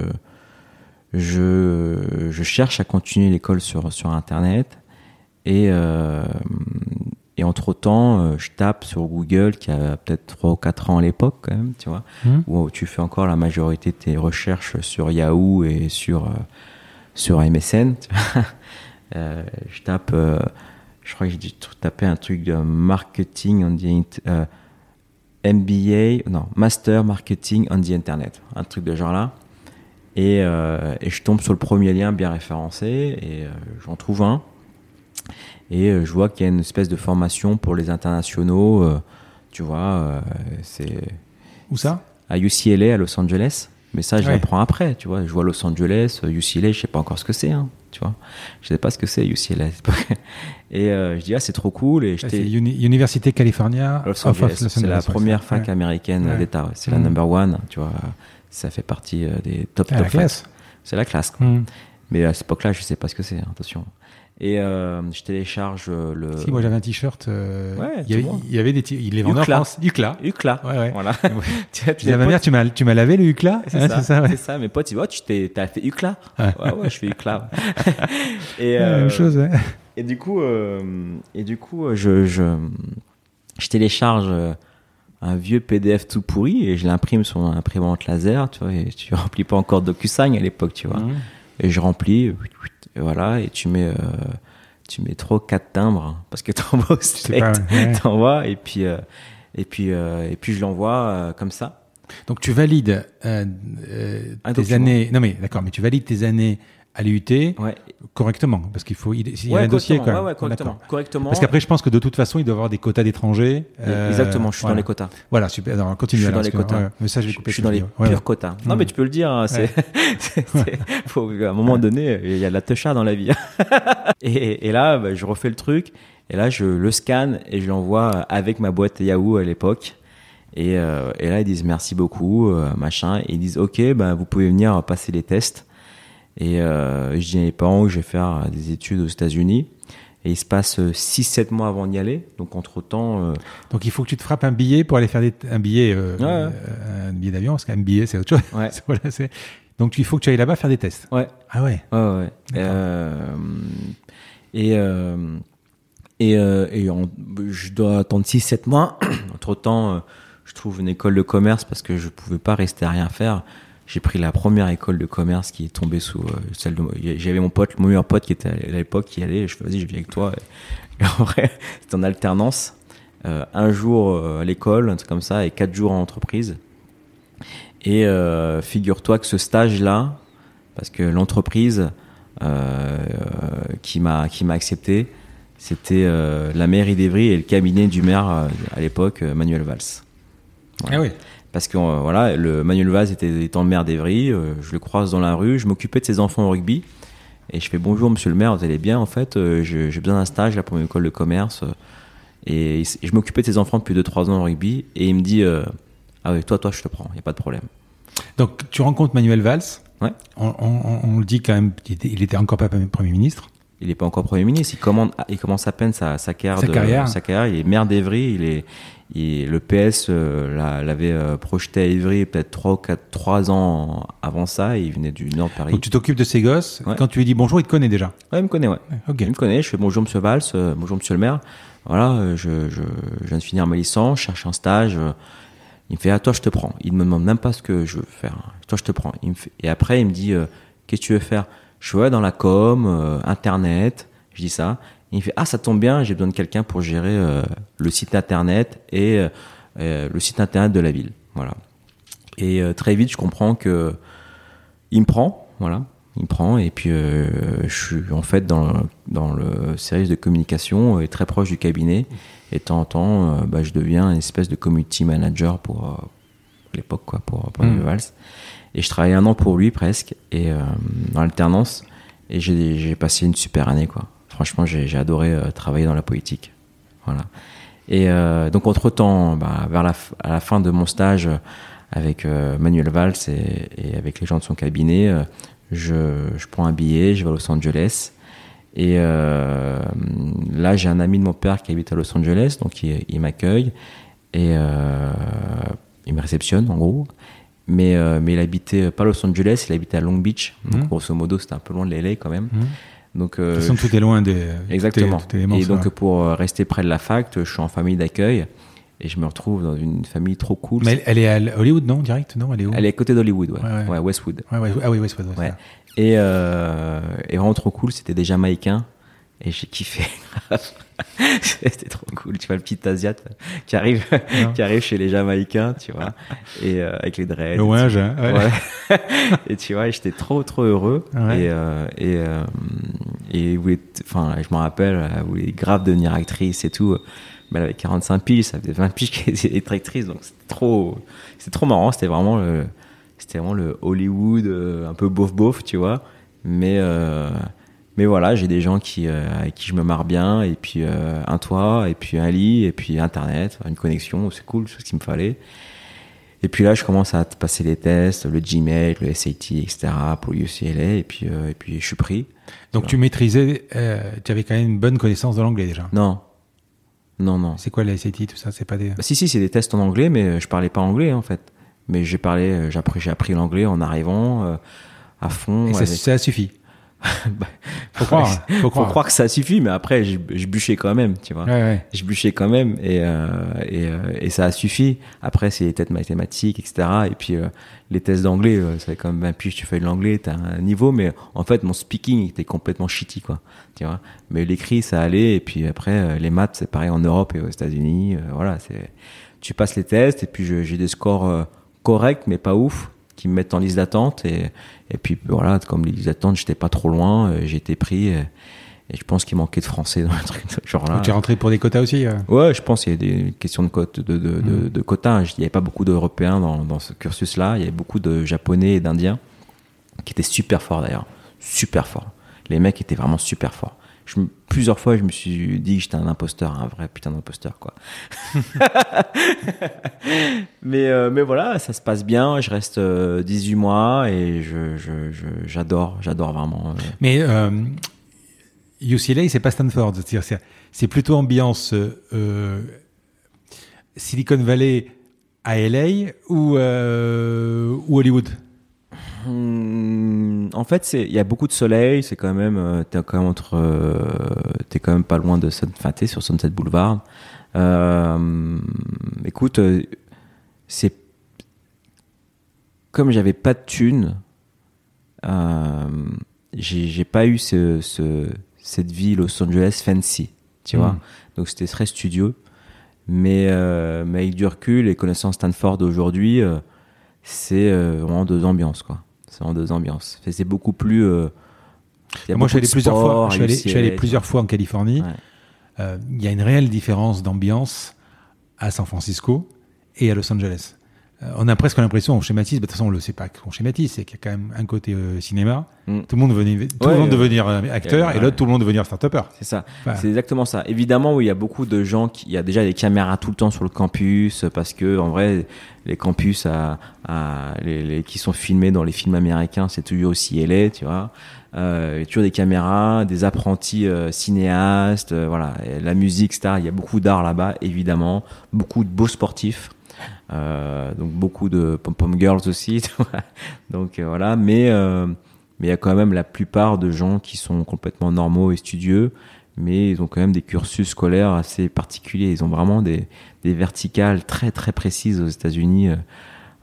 je, je cherche à continuer l'école sur, sur Internet. Et, euh, et entre-temps, euh, je tape sur Google, qui a peut-être 3 ou 4 ans à l'époque, quand même, tu vois, Mhm. où tu fais encore la majorité de tes recherches sur Yahoo et sur, euh, sur MSN. Euh, je tape, euh, je crois que j'ai dû taper un truc de marketing on euh, MBA, non, Master Marketing on the Internet, un truc de genre là. Et, euh, et je tombe sur le premier lien bien référencé et euh, j'en trouve un. Et euh, je vois qu'il y a une espèce de formation pour les internationaux. tu vois, c'est Où ça? à UCLA à Los Angeles. Mais ça, je Ouais. l'apprends après, tu vois. Je vois Los Angeles, UCLA, je sais pas encore ce que c'est, hein, tu vois. Je sais pas ce que c'est UCLA. Et euh, je dis ah c'est trop cool et Ça, j'étais Uni- Université California Los Angeles. C'est la première fac Ouais. américaine Ouais. d'État. ouais. C'est la Mhm. number one, tu vois. Ça fait partie euh, des top Ah, top la facs. classe. C'est la classe. quoi. Mhm. Mais à cette époque-là, je sais pas ce que c'est. hein, attention. Et euh, je télécharge euh, le. Si, moi j'avais un t-shirt. euh, Ouais, il, y avait, il y avait des il les vendait en Ucla. France. Ucla. Ucla. Ouais, ouais. Voilà. Ouais. Tu vois, Je disais à ma mes mère, potes- tu m'as, tu m'as lavé le Ucla C'est ça, c'est ça, ouais. ça. Mes potes, ils voient, tu t'es, t'as fait UCLA. Ouais. Ouais, je fais UCLA. et, la même chose, ouais. et du coup, euh, et du coup, je, je, je télécharge un vieux PDF tout pourri et je l'imprime sur un imprimante laser, tu vois, et tu remplis pas encore DocuSign à l'époque, tu vois. Mhm. Et je remplis, et voilà, et tu mets, euh, tu mets trop quatre timbres, hein, parce que t'envoies au select, ouais. t'envoies, et puis, euh, et puis, euh, et puis je l'envoie comme ça. Donc tu valides tes document. années. Non mais d'accord, mais tu valides tes années à l'UT Ouais, correctement parce qu'il faut. Il, il y a un dossier ouais, ouais, correctement. Correctement. Parce qu'après, je pense que de toute façon, il doit y avoir des quotas d'étrangers. euh, Exactement, je suis voilà. dans les quotas. Voilà, super. Alors, continue. Je suis dans les que- quotas. mais ça, je vais couper. je suis dans les purs quotas. Non, Mm. mais tu peux le dire. hein, c'est, faut, à un moment donné, il y a de la techa dans la vie. et, et là, bah, je refais le truc. Et là, je le scanne et je l'envoie avec ma boîte Yahoo à l'époque. Et, euh, et là, ils disent merci beaucoup, euh, machin. Et ils disent ok, bah, vous pouvez venir passer les tests. Et euh, je dis à mes parents que je vais faire des études aux États-Unis. Et il se passe 6-7 mois avant d'y aller. Donc, entre-temps, euh, Donc, il faut que tu te frappes un billet pour aller faire des, un billet, euh, Ouais, ouais. euh, un billet d'avion, parce qu'un billet, c'est autre chose. Ouais. Voilà, Donc, il faut que tu ailles là-bas faire des tests. ouais, Ah ouais. Ouais. Euh, et euh, et, euh, et on- je dois attendre 6-7 mois. Entre-temps, euh, je trouve une école de commerce parce que je pouvais pas rester à rien faire. J'ai pris la première école de commerce qui est tombée sous euh, celle de j'avais mon pote mon meilleur pote qui était à l'époque qui allait je fais vas-y je viens avec toi et, en vrai c'était en alternance Euh, un jour euh, à l'école un truc comme ça et quatre jours en entreprise et figure-toi que ce stage là parce que l'entreprise qui m'a qui m'a accepté, c'était la mairie d'Evry et le cabinet du maire à l'époque, Manuel Valls. Ah oui. Parce que euh, voilà, le Manuel Valls était étant le maire d'Evry, euh, je le croise dans la rue, je m'occupais de ses enfants au rugby et je fais bonjour Monsieur le maire, vous allez bien? En fait, euh, j'ai besoin d'un stage là pour mon école de commerce et, et je m'occupais de ses enfants depuis 2-3 ans au rugby et il me dit ah oui toi toi je te prends, il y a pas de problème. Donc, tu rencontres Manuel Valls? Ouais. On, on- on- on le dit quand même, il était, était encore pas Premier ministre. il est pas encore Premier ministre. Il, commande, il commence à peine sa, sa carrière. Sa de- carrière. sa carrière. Il est maire d'Evry. Il est, il- le PS euh, l'a- l'avait euh, projeté à Evry peut-être 3 ou 4, 3 ans avant ça. Et il venait du nord de Paris. Donc tu t'occupes de ces gosses. Ouais. Quand tu lui dis bonjour, il te connaît déjà. Ouais, il me connaît, ouais. Ok. Il me connaît, je fais bonjour monsieur Valls, euh, bonjour monsieur le maire. Voilà, je, je, je viens de finir ma licence, je cherche un stage. Il me fait, ah, toi, je te prends. Il me demande même pas ce que je veux faire. Toi, je te prends. Il me fait, et après, il me dit, qu'est-ce que tu veux faire? Je ouais, dans la com, internet. Je dis ça. Il fait, ah, ça tombe bien, j'ai besoin de quelqu'un pour gérer euh, le site internet et euh, euh, le site internet de la ville. Voilà. Et euh, très vite, je comprends que il me prend, voilà, il me prend, et puis je suis en fait dans, dans le service de communication et très proche du cabinet. Et de temps en temps, bah, je deviens une espèce de community manager pour l'époque, quoi, pour, pour Mm. le Valls. Et je travaillais un an pour lui presque, et dans l'alternance, et j'ai j'ai passé une super année, quoi. Franchement, j'ai adoré euh, travailler dans la politique. Voilà. Et euh, donc, entre-temps, bah, vers la, f- à la fin de mon stage euh, avec Manuel Valls et, et avec les gens de son cabinet, je, je prends un billet, je vais à Los Angeles. Et euh, là, j'ai un ami de mon père qui habite à Los Angeles, donc il, il m'accueille et euh, il me réceptionne en gros. Mais, euh, mais il habitait pas à Los Angeles, il habitait à Long Beach. Donc, Mhm. grosso modo, c'était un peu loin de LA quand même. Mhm. Donc, De euh, toute façon, tout est loin des. Exactement. tout est- tout est immense, et donc ouais. pour euh, rester près de la fac, je suis en famille d'accueil et je me retrouve dans une famille trop cool. Mais elle, elle est à Hollywood, non Direct? Non, elle est où? Elle est à côté d'Hollywood, ouais. Ouais, ouais. Westwood. Ouais, ouais, Ah oui, Westwood. Et, euh, et vraiment trop cool, c'était des Jamaïcains et j'ai kiffé. c'était trop cool, tu vois le petit Asiat qui arrive, qui arrive chez les Jamaïcains, tu vois, et euh, avec les dreads. Le ouinge, hein, ouais. Et tu vois, j'étais trop trop heureux. Ouais. Et euh, et euh, et enfin, je me rappelle, elle voulait grave devenir actrice et tout. Mais elle avait 45 piges, ça faisait 20 piges qu'elle était actrice, donc c'était trop, c'était trop marrant. C'était vraiment le, c'était vraiment le Hollywood euh, un peu bof bof, tu vois. Mais euh, mais voilà, j'ai des gens qui euh, avec qui je me marre bien, et puis euh, un toit, et puis un lit, et puis internet, une connexion, c'est cool, c'est ce qu'il me fallait. Et puis là, je commence à passer les tests, le Gmail, le SAT, etc. pour UCLA, et puis euh, et puis je suis pris. Donc tu maîtrisais, euh, tu avais quand même une bonne connaissance de l'anglais déjà. Non, non, non. C'est quoi les SAT, tout ça? C'est pas des. Bah, si, si, c'est des tests en anglais, mais euh, je parlais pas anglais en fait. Mais j'ai parlé, euh, j'ai appris, l'anglais en arrivant euh, à fond. Et ça, ça suffit. Bah, Faut croire. Faut Faut croire. croire que ça suffit, mais après, je, je bûchais quand même, tu vois. Ouais, ouais. Je bûchais quand même et, euh, et, euh, et ça a suffi. Après, c'est les tests mathématiques, etc. Et puis, euh, les tests d'anglais, quand même 20 piges, tu fais de l'anglais, t'as un niveau, mais en fait, mon speaking était complètement shitty, quoi. Tu vois. Mais l'écrit, ça allait. Et puis après, les maths, c'est pareil en Europe et aux États-Unis. voilà, c'est, tu passes les tests et puis j'ai des scores corrects, mais pas ouf, qui me mettent en liste d'attente. Et, et puis, voilà, comme les listes d'attente, j'étais pas trop loin, euh, été pris. Et, et je pense qu'il manquait de français dans le truc, genre là. Tu es rentré pour des quotas aussi euh Ouais, je pense qu'il y a des questions de, cote, de, de, de, de quotas. Il n'y avait pas beaucoup d'Européens dans, dans ce cursus-là. Il y avait beaucoup de Japonais et d'Indiens qui étaient super forts d'ailleurs. Super forts. Les mecs étaient vraiment super forts. Plusieurs fois, je me suis dit que j'étais un imposteur, un vrai putain d'imposteur, quoi. mais, euh, mais voilà, ça se passe bien. Je reste euh, 18 mois et j'adore, j'adore vraiment. euh, Mais euh, UCLA, c'est pas Stanford. C'est- plutôt ambiance euh, Silicon Valley à LA ou, euh, ou Hollywood? Hmm, en fait, c'est il y a beaucoup de soleil. C'est quand même euh, t'es quand même entre euh, t'es quand même pas loin de Sun- enfin t'es sur Sunset Boulevard. Euh, écoute, c'est comme j'avais pas de thunes, euh, j'ai pas eu ce, ce cette vie Los Angeles fancy, tu vois. Mm. Donc c'était très studieux. Mais, mais avec du recul et connaissant Stanford aujourd'hui, c'est vraiment deux ambiances, quoi. C'est vraiment deux ambiances. C'est- beaucoup plus. euh, Moi, je suis allé plusieurs fois. Je suis allé, je suis UCLA, allé tu plusieurs fois en Californie. Ouais. Euh, Il y a une réelle différence d'ambiance à San Francisco et à Los Angeles. Euh, on a presque l'impression, on schématise, bah, de toute façon on le sait pas qu'on schématise, c'est qu'il y a quand même un côté euh, cinéma, Mm. tout le monde veut, tout Ouais, le monde euh, devenir acteur, ouais. et l'autre tout le monde devenir start-upper. C'est ça. Enfin, C'est exactement ça. Évidemment, oui, il y a beaucoup de gens qui, il y a déjà des caméras tout le temps sur le campus parce que, en vrai, les campus à, à- les, les- qui sont filmés dans les films américains, c'est toujours aussi LA, tu vois. Euh, il y a toujours des caméras, des apprentis euh, cinéastes, voilà, Et la musique, etc. Il y a beaucoup d'art là-bas, évidemment, beaucoup de beaux sportifs. Euh, donc beaucoup de pom-pom girls aussi, donc euh, voilà, mais euh, mais il y a quand même la plupart de gens qui sont complètement normaux et studieux, mais ils ont quand même des cursus scolaires assez particuliers. Ils ont vraiment des, des verticales très très précises aux États-Unis.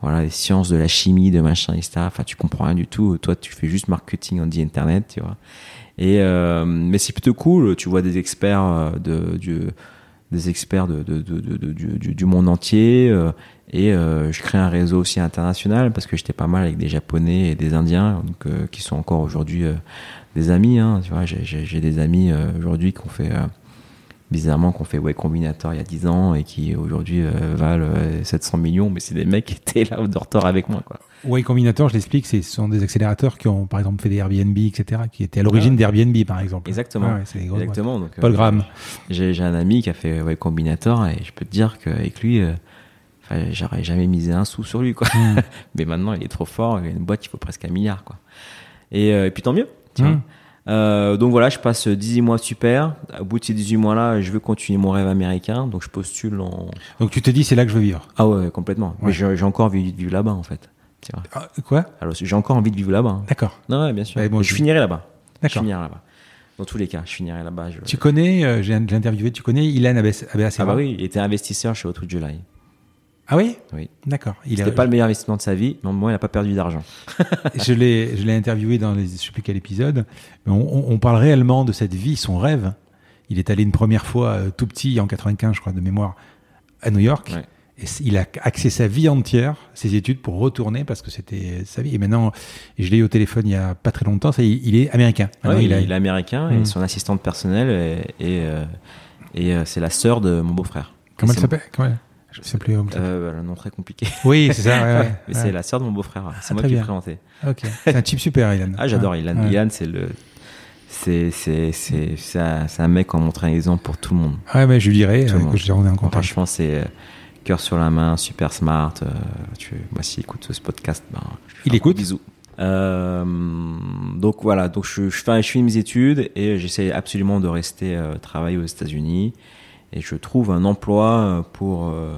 voilà, les sciences de la chimie, de machin, etc. Enfin, tu comprends rien du tout. Toi, tu fais juste marketing on dit internet, tu vois. Et mais c'est plutôt cool. Tu vois des experts de des experts du, monde entier. euh, et euh, je crée un réseau aussi international parce que j'étais pas mal avec des Japonais et des Indiens donc, euh, qui sont encore aujourd'hui des amis. Hein, tu vois, j'ai- des amis aujourd'hui qui ont fait bizarrement qu'on fait Way Combinator il y a 10 ans et qui aujourd'hui euh, valent euh, 700 millions, mais c'est des mecs qui étaient là au dortoir avec moi. Quoi. Combinator, je l'explique, ce sont des accélérateurs qui ont par exemple fait des Airbnb, etc., qui étaient à l'origine Ah. d'Airbnb par exemple. Exactement. Ah ouais. Exactement. Donc, Paul euh, Graham. J'ai j'ai un ami qui a fait Way Combinator et je peux te dire qu'avec lui, euh, j'aurais jamais misé un sou sur lui. Quoi. Mm. mais maintenant, il est trop fort. Il a une boîte, il faut presque un milliard. Quoi. Et, euh, et puis tant mieux. Euh, donc voilà, je passe 18 mois super. Au bout de ces 18 mois-là, je veux continuer mon rêve américain. Donc je postule en. Donc tu te dis, c'est là que je veux vivre. Ah ouais, complètement. Ouais. Mais j'ai encore envie de vivre là-bas en fait. Ah, quoi? Alors j'ai encore envie de vivre là-bas. hein. D'accord. Non, ouais, bien sûr. Ouais, moi je aussi. finirai là-bas. Je D'accord. finirai là-bas. Dans tous les cas, je finirai là-bas. Je... Tu connais, euh, j'ai interviewé, tu connais Ilan Abes- Abessera Ah bah oui, il était investisseur chez Auto July. Ah oui Oui. D'accord. Il C'était a- pas le meilleur investissement de sa vie, mais au moins il n'a pas perdu d'argent. je l'ai, je l'ai interviewé dans les, je sais plus quel épisode. Mais on, on- on parle réellement de cette vie, son rêve. Il est allé une première fois euh, tout petit, en 95, je crois, de mémoire, à New York. Ouais. Et il a axé sa vie entière, ses études, pour retourner parce que c'était sa vie. Et maintenant, je l'ai eu au téléphone il y a pas très longtemps. Ça, il est américain. Ouais, il il, a- est américain et son assistante personnelle est, et, euh, et, euh, c'est la sœur de mon beau-frère. comment Et elle s'appelle? Je sais plus. euh, Un nom très compliqué. Oui, c'est ça. ouais, ouais, mais ouais. c'est la sœur de mon beau-frère. C'est Ah, moi très qui l'ai présenté. Ok. C'est un type super, Ilan. Ah, j'adore. Ilan. Ilan, c'est le. C'est c'est c'est c'est un, c'est un mec a montré un exemple pour tout le monde. Ouais, mais je lui dirais le euh, que je en contact. Franchement, c'est euh, cœur sur la main, super smart. euh, tu, moi, s'il écoute ce podcast, ben, Il écoute Bisous. Euh, donc voilà, donc je, je, fais, je finis mes études et j'essaie absolument de rester euh, travailler aux États-Unis et je trouve un emploi euh, pour euh,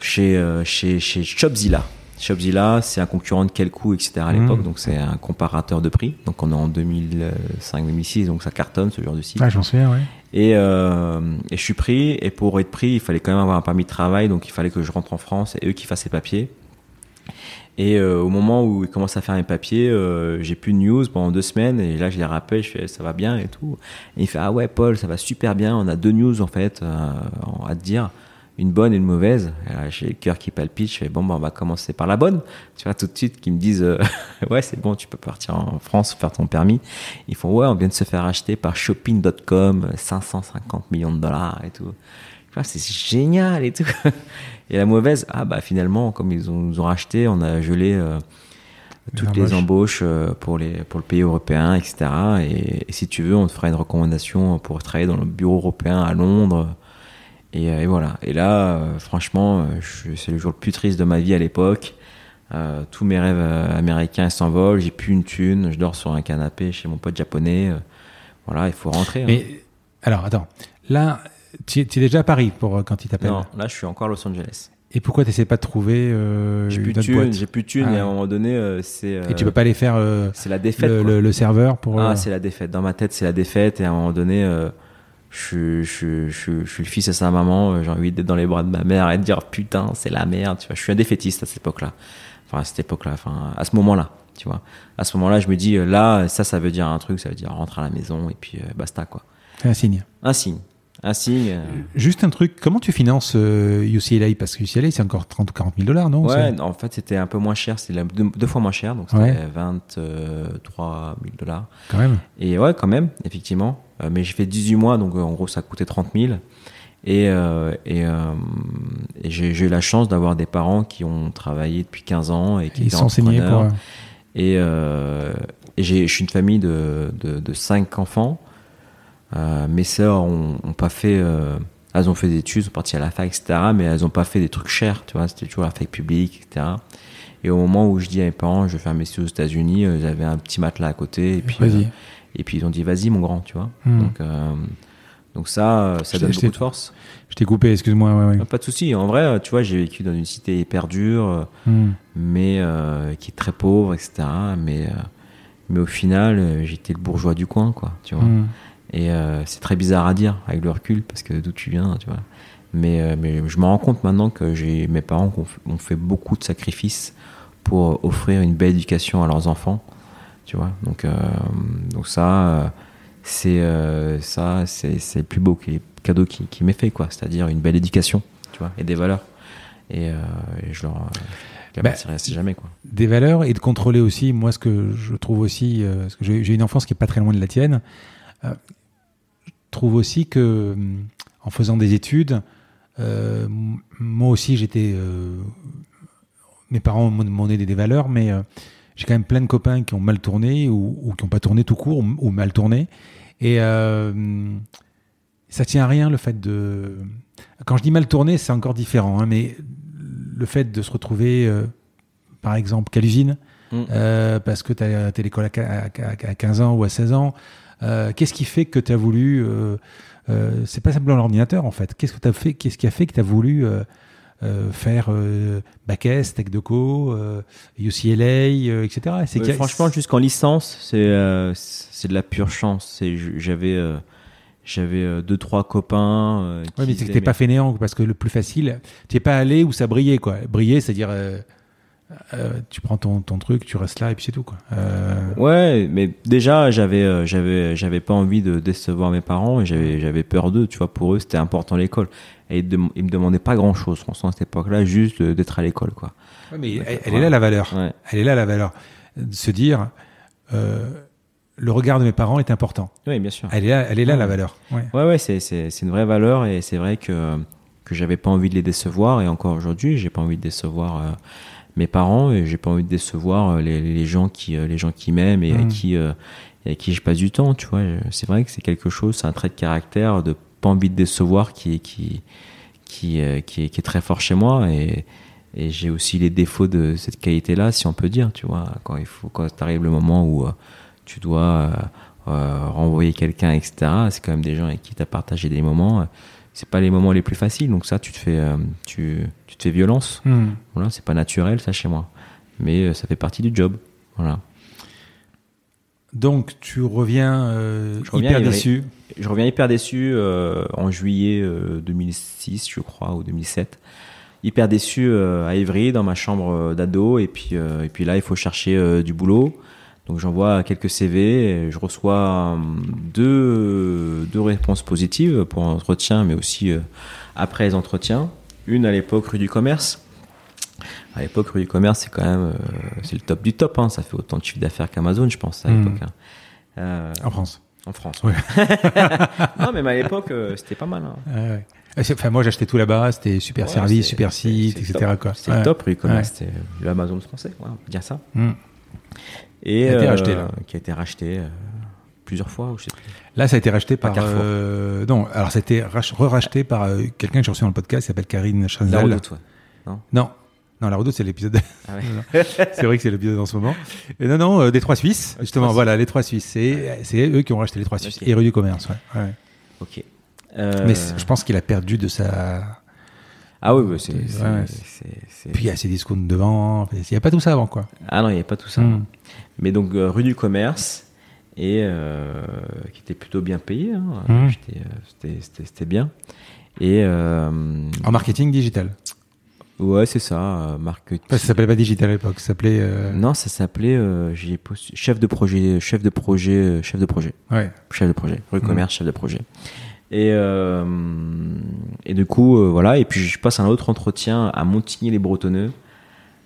chez euh, chez chez Shopzilla. Shopzilla, c'est un concurrent de Kelku, etc. à l'époque, Mhm. donc c'est un comparateur de prix. Donc on est en 2005-2006, donc ça cartonne ce genre de site. Ah, j'en souviens, ouais. Et, euh, et je suis pris, et pour être pris, il fallait quand même avoir un permis de travail, donc il fallait que je rentre en France et eux qui fassent les papiers. Et euh, au moment où ils commencent à faire mes papiers, euh, j'ai plus de news pendant deux semaines, et là je les rappelle, je fais ça va bien et tout. Et il fait ah ouais Paul, ça va super bien, on a deux news en fait euh, à te dire, une bonne et une mauvaise. J'ai le cœur qui palpite, je fais bon bah, on va commencer par la bonne. Tu vois tout de suite qu'ils me disent euh, ouais c'est bon, tu peux partir en France faire ton permis. Ils font ouais on vient de se faire acheter par shopping.com 550 millions de dollars et tout. C'est génial et tout. Et la mauvaise, ah bah finalement, comme ils ont, nous ont racheté, on a gelé euh, toutes les embauches. euh, pour, les, pour le pays européen, etc. Et, et si tu veux, on te fera une recommandation pour travailler dans le bureau européen à Londres. Et, euh, et voilà. Et là, franchement, c'est le jour le plus triste de ma vie à l'époque. Euh, tous mes rêves américains s'envolent, j'ai plus une thune, je dors sur un canapé chez mon pote japonais. voilà, il faut rentrer. hein. Mais alors, attends. Là, tu es, déjà à Paris pour euh, quand il t'appelle. Non, là, je suis encore à Los Angeles. Et pourquoi tu n'essaies pas de trouver euh, J'ai plus de thunes, j'ai plus de thunes, Ah et à un ouais. moment donné, euh, c'est. Et tu peux pas aller faire euh, C'est la défaite. le, le- le serveur pour. Ah, euh, c'est la défaite. Dans ma tête, c'est la défaite, et à un moment donné, euh, je, je, je, je suis le fils de sa maman, euh, j'ai envie d'être dans les bras de ma mère et de dire putain, c'est la merde, tu vois. Je suis un défaitiste à cette époque-là. Enfin, à cette époque-là, enfin, à ce moment-là, tu vois. À ce moment-là, je me dis, euh, là, ça, ça veut dire un truc, ça veut dire rentre à la maison, et puis euh, basta, quoi. c'est un signe. Un signe. Un signe. euh, Juste un truc. Comment tu finances euh, UCLA Parce que UCLA, c'est encore 30 ou 40 000 dollars, non? Ouais, en fait, c'était un peu moins cher, c'était deux, deux fois moins cher, donc c'était Ouais. 23 000 dollars. Quand même. Et ouais, quand même, effectivement. Euh, mais j'ai fait 18 mois, donc euh, en gros, ça coûtait 30 000. Et, euh, et, euh, et j'ai eu la chance d'avoir des parents qui ont travaillé depuis 15 ans et qui Ils étaient sont enseignés pour. entrepreneurs. euh, Et, euh, et j'ai- je suis une famille de, de, de cinq enfants. Euh, mes sœurs ont, ont pas fait. euh, elles ont fait des études, sont parties à la fac, etc. Mais elles ont pas fait des trucs chers, tu vois. C'était toujours la fac publique, etc. Et au moment où je dis à mes parents, je vais faire mes études aux États-Unis, euh, j'avais un petit matelas à côté. Et puis, euh, et puis ils ont dit, vas-y, mon grand, tu vois. Hmm. Donc, euh, donc ça, euh, ça donne beaucoup de force. Je t'ai coupé, excuse-moi. ouais, ouais. Pas de souci. En vrai, euh, tu vois, j'ai vécu dans une cité hyper dure. euh, Hmm. mais euh, qui est très pauvre, etc. Mais, euh, mais au final, euh, j'étais le bourgeois du coin, quoi, tu vois. Hmm. Et euh, c'est très bizarre à dire avec le recul, parce que d'où tu viens, tu vois. Mais, euh, mais je me rends compte maintenant que j'ai mes parents qui ont fait- beaucoup de sacrifices pour offrir une belle éducation à leurs enfants, tu vois. Donc, euh, donc ça, c'est ça, c'est le plus beau cadeau qui, qui m'est fait, quoi. C'est-à-dire une belle éducation, tu vois, et des valeurs. Et, et je leur Bah, jamais, quoi. des valeurs et de contrôler aussi, moi, ce que je trouve aussi, euh, parce que j'ai une enfance qui est pas très loin de la tienne, euh, trouve aussi que, hum, en faisant des études, euh, moi aussi, j'étais. euh, mes parents m'ont demandé des, valeurs, mais euh, j'ai quand même plein de copains qui ont mal tourné ou, ou qui n'ont pas tourné tout court ou, ou mal tourné. Et euh, ça tient à rien le fait de. Quand je dis mal tourné, c'est encore différent, hein, mais le fait de se retrouver, euh, par exemple, qu'à l'usine, Mm. euh, parce que tu as, l'école à- à 15 ans ou à 16 ans, euh, qu'est-ce qui fait que tu as voulu. Euh, euh, c'est pas simplement l'ordinateur en fait. Qu'est-ce que as fait Qu'est-ce qui a fait que tu as voulu euh, euh, faire euh, Bac S, Tech Deco, euh, UCLA, euh, etc. C'est a- franchement, jusqu'en licence, c'est euh, c'est de la pure chance. C'est j'avais euh, j'avais deux trois copains. euh, Ouais, mais c'est que t'es pas fainéant parce que le plus facile, tu pas allé où ça brillait quoi. Briller, c'est-à-dire euh, euh, tu prends ton, ton truc, tu restes là et puis c'est tout quoi. Euh, Ouais, mais déjà j'avais euh, j'avais j'avais pas envie de décevoir mes parents et j'avais j'avais peur d'eux, tu vois, pour eux c'était important l'école et ils, ils me demandaient pas grand-chose franchement à cette époque-là, juste euh, d'être à l'école quoi. ouais, mais elle, elle Ouais. est là la valeur. Ouais. Elle est là la valeur. De se dire, le regard de mes parents est important. Oui, bien sûr. Elle est là, elle est là la valeur. Ouais. Ouais c'est c'est c'est une vraie valeur et c'est vrai que que j'avais pas envie de les décevoir et encore aujourd'hui, j'ai pas envie de décevoir mes parents et j'ai pas envie de décevoir euh, les, les gens qui euh, les gens qui m'aiment et Mm. à qui euh, et avec qui je passe du temps, tu vois. C'est vrai que c'est quelque chose, c'est un trait de caractère de pas envie de décevoir qui est qui qui euh, qui est, qui est très fort chez moi et et j'ai aussi les défauts de cette qualité-là, si on peut dire, tu vois, quand il faut quand arrive le moment où euh, tu dois renvoyer quelqu'un, etc. C'est quand même des gens avec qui tu as partagé des moments. C'est pas les moments les plus faciles, donc ça, tu te fais, euh, tu, tu te fais violence. Hmm. Voilà, c'est pas naturel, ça chez moi, mais euh, ça fait partie du job. Voilà. Donc tu reviens, euh, Je reviens hyper déçu. Je reviens hyper déçu en juillet euh, 2006, je crois, ou 2007. Hyper déçu à Évry, dans ma chambre d'ado, et puis et puis là, il faut chercher du boulot. Donc j'envoie quelques CV, et je reçois euh, deux, deux réponses positives pour un entretien, mais aussi euh, après les entretiens. Une à l'époque rue du Commerce. À l'époque rue du Commerce, c'est quand même euh, c'est le top du top. Hein. Ça fait autant de chiffre d'affaires qu'Amazon, je pense à Mhm. l'époque. hein. Euh, En France. en France. Ouais. non, mais à l'époque, c'était pas mal. hein. Ah ouais. Enfin, moi, j'achetais tout là-bas. C'était super Ouais, service, super site, etc. C'était Ouais. top, rue Commerce. Ouais. C'était l'Amazon français, on peut dire ça. Hmm. Et, Qui a été euh, racheté, là. Qui a été racheté euh, plusieurs fois, ou je sais plus. Là, ça a été racheté Par euh, non, alors c'était rach- re-racheté par euh, quelqu'un que j'ai reçu dans le podcast, qui s'appelle Karine La Chanzal. Redoute, ouais. Non, non, la Redoute, c'est l'épisode. Ah ouais. c'est vrai que c'est l'épisode en ce moment. Et non, non, euh, des Trois Suisses, Les justement. Voilà, les Trois Suisses. C'est eux qui ont racheté les Trois Suisses et rue du Commerce. Ouais. ouais. Ok. Mais je pense qu'il a perdu de sa. Ah oui, c'est. Puis il y a ses discounts devant. Il n'y a pas tout ça avant, quoi. Ah non, il n'y avait pas tout ça. Hmm. Mais donc, euh, rue du Commerce, et euh, qui était plutôt bien payé. hein. J'étais, euh, C'était bien. Et. euh, En marketing digital. ouais, c'est ça, marketing. Enfin, ça s'appelait pas digital à l'époque. Ça s'appelait. euh, Non, ça s'appelait chef de projet, chef de projet, chef de projet, Ouais. chef de projet, rue Mhm. commerce, chef de projet. Et et du coup voilà et puis je passe un autre entretien à Montigny-les-Bretonneux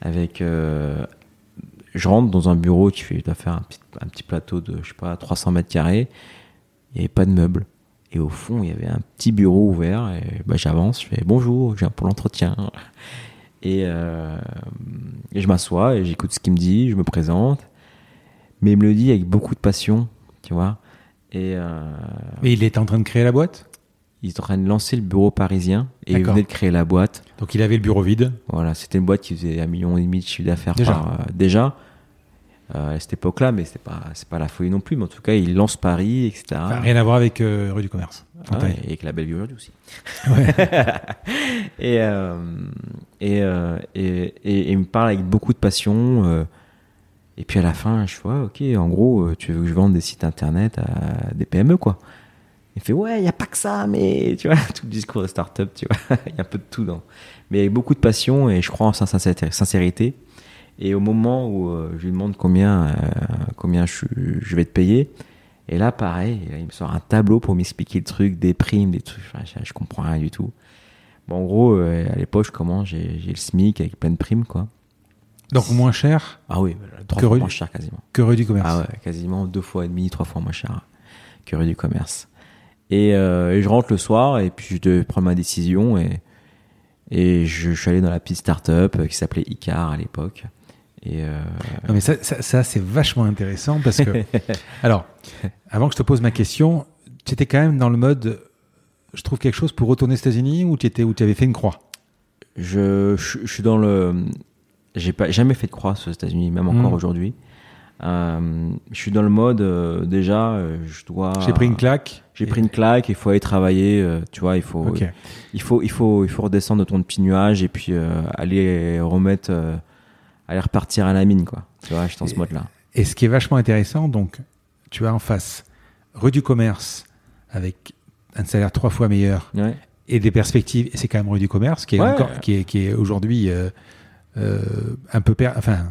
avec je rentre dans un bureau qui fait faire un petit, un petit plateau de je sais pas 300 mètres carrés. Il n'y avait pas de meubles, Et au fond, il y avait un petit bureau ouvert. Et bah, j'avance, je fais bonjour, je viens pour l'entretien. Et, euh, et je m'assois et j'écoute ce qu'il me dit, je me présente. Mais il me le dit avec beaucoup de passion, tu vois. Et, euh, Et il était en train de créer la boîte? il est en train de lancer le bureau parisien et il venait de créer la boîte. Donc il avait le bureau vide. Voilà, c'était une boîte qui faisait un million et demi de chiffre d'affaires Déjà. par euh, déjà à cette époque-là, mais c'est pas c'est pas la folie non plus. Mais en tout cas, il lance Paris, etc. Enfin, rien à voir avec euh, rue du commerce. Ah et avec la belle vie aujourd'hui aussi. Ouais. Et, euh, et, euh, et, et- il me parle avec beaucoup de passion. euh, et puis à la fin, je vois, ok, en gros, euh, tu veux que je vende des sites internet à des PME, quoi. Il fait, ouais, il n'y a pas que ça, mais tu vois, tout le discours de start-up, tu vois, il y a un peu de tout dans. Mais avec beaucoup de passion et je crois en sa sincérité. Et au moment où euh, je lui demande combien, euh, combien je, je vais te payer, et là, pareil, il me sort un tableau pour m'expliquer le truc, des primes, des trucs, enfin, je, je comprends rien du tout. Bon, en gros, euh, à l'époque, je commence, j'ai j'ai le SMIC avec plein de primes, quoi. Donc moins cher Ah oui, trois Que fois rue- moins cher quasiment. que rue du commerce. Ah ouais, quasiment deux fois et demi, trois fois moins cher que rue du commerce. Et, euh, et je rentre le soir et puis je devais prendre ma décision et, et je, je suis allé dans la petite start-up qui s'appelait Icar à l'époque. Et euh, Non, mais ça, ça, ça, c'est vachement intéressant parce que. Alors, avant que je te pose ma question, tu étais quand même dans le mode. Je trouve quelque chose pour retourner aux États-Unis ou tu étais où tu avais fait une croix? Je, je, je suis dans le. J'ai pas jamais fait de croix aux États-Unis, même encore Mm. aujourd'hui. Euh, je suis dans le mode euh, déjà, euh, je dois. J'ai pris une claque. J'ai pris une claque, il faut aller travailler, tu vois, il faut, il faut, il faut, il faut redescendre de ton petit nuage et puis aller remettre, aller repartir à la mine, quoi. Tu vois, je suis dans ce mode-là. Et ce qui est vachement intéressant, donc, tu as en face rue du commerce avec un salaire trois fois meilleur Ouais. et des perspectives. Et c'est quand même rue du commerce qui est Ouais. encore, qui est, qui est aujourd'hui euh, euh, un peu per... enfin,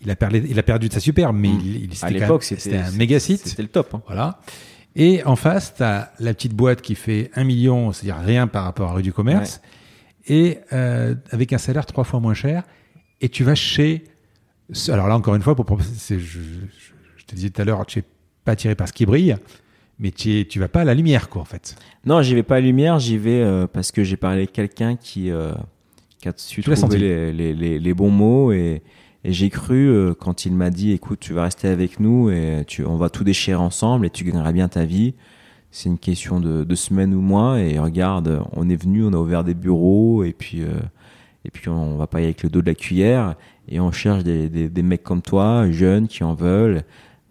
il a perdu, il a perdu de sa superbe, mais Mm. il, il- À l'époque, c'était un méga site. C'était le top. hein. Voilà. Et en face, tu as la petite boîte qui fait un million, c'est-à-dire rien par rapport à rue du commerce, et euh, avec un salaire trois fois moins cher. Et tu vas chez. Alors là, encore une fois, pour, je, je- je te disais tout à l'heure, tu n'es pas attiré par ce qui brille, mais tu es- tu vas pas à la lumière, quoi, en fait. Non, j'y vais pas à lumière, j'y vais euh, parce que j'ai parlé avec quelqu'un qui, euh, qui a su trouver les, les, les, les bons mots et, et j'ai cru euh, quand il m'a dit écoute, tu vas rester avec nous et tu, on va tout déchirer ensemble et tu gagneras bien ta vie. C'est une question de, de semaines ou mois et regarde, on est venu, on a ouvert des bureaux et puis, euh, et puis on va pas y aller avec le dos de la cuillère et on cherche des, des, des mecs comme toi, jeunes, qui en veulent,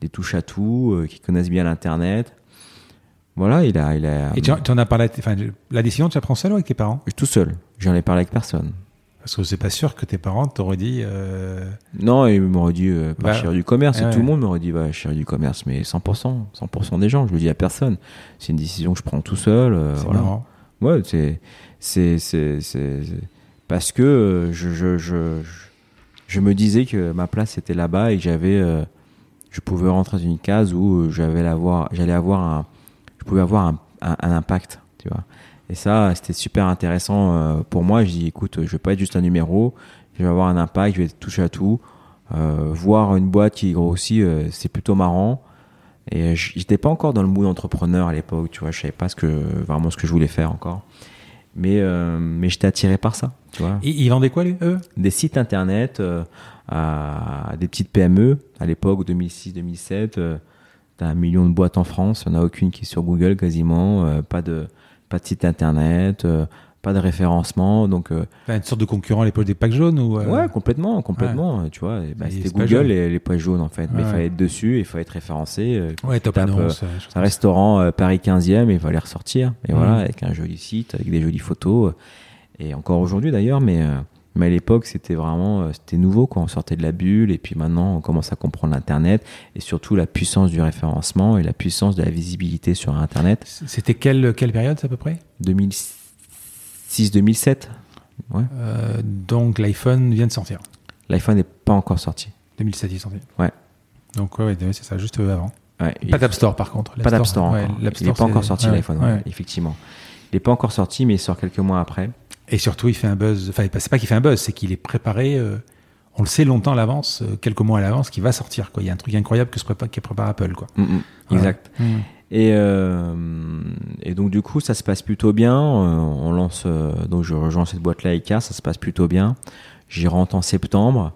des touches à tout, euh, qui connaissent bien l'internet. Voilà, il a, il a. Et tu, tu en as parlé, enfin, la décision, tu la prends seul ou avec tes parents? Tout seul. J'en ai parlé avec personne. Parce que c'est pas sûr que tes parents t'auraient dit. euh, Non, ils m'auraient dit euh, pas Bah, chérie du commerce. et tout le monde m'aurait dit bah, chérie du commerce, mais 100%, 100% des gens. Je le dis à personne. C'est une décision que je prends tout seul. euh, c'est voilà. marrant. Ouais, c'est, c'est, c'est, c'est- parce que euh, je, je, je, je, me disais que ma place était là-bas et que j'avais, euh, je pouvais rentrer dans une case où euh, j'avais l'avoir, j'allais avoir un, je pouvais avoir un, un, impact, tu vois. Et ça, c'était super intéressant pour moi. Je dis, écoute, je vais pas être juste un numéro, je vais avoir un impact, je vais toucher à tout. Voir une boîte qui grossit, c'est plutôt marrant. Et j'étais pas encore dans le mood entrepreneur à l'époque, tu vois, je savais pas ce que vraiment ce que je voulais faire encore. Mais mais j'étais attiré par ça, tu vois. Et ils vendaient quoi, eux? Des sites internet euh, à des petites PME à l'époque 2006-2007, euh, t'as un million de boîtes en France, il n'y en a aucune qui est sur Google quasiment, euh, pas de pas de site internet, euh, pas de référencement, donc Enfin, Une sorte de concurrent à l'époque des packs jaunes ou, Ouais, complètement, complètement. Tu vois, et bah, Et c'était Google et les poches jaunes en fait. Mais il fallait être dessus, il fallait être référencé. Ouais, top tape, annonce. un restaurant Paris 15e, il fallait ressortir. Et voilà, avec un joli site, avec des jolies photos. Et encore aujourd'hui d'ailleurs, mais, euh, mais à l'époque, c'était vraiment euh, c'était nouveau quand on sortait de la bulle. Et puis maintenant, on commence à comprendre l'Internet et surtout la puissance du référencement et la puissance de la visibilité sur Internet. C'était quelle, quelle période, à peu près? 2006-2007, ouais. Euh, Donc l'iPhone vient de sortir. l'iPhone n'est pas encore sorti. 2007, il est sorti. Ouais. Donc ouais, ouais, c'est ça, juste avant. Ouais, Pas d'App Store par contre. Pas d'App Store l'App il n'est Store, pas encore sorti l'iPhone, effectivement. Il n'est pas encore sorti, mais il sort quelques mois après. Et surtout, il fait un buzz. Enfin, c'est pas qu'il fait un buzz, c'est qu'il est préparé. euh, on le sait longtemps à l'avance, euh, quelques mois à l'avance, qu'il va sortir. Quoi. Il y a un truc incroyable que se prépare, qui prépare Apple. Quoi. Mm, mm, Voilà. Exact. Mm. Et, euh, et donc du coup, ça se passe plutôt bien. On lance, donc je rejoins cette boîte-là, ICA, ça se passe plutôt bien. J'y rentre en septembre.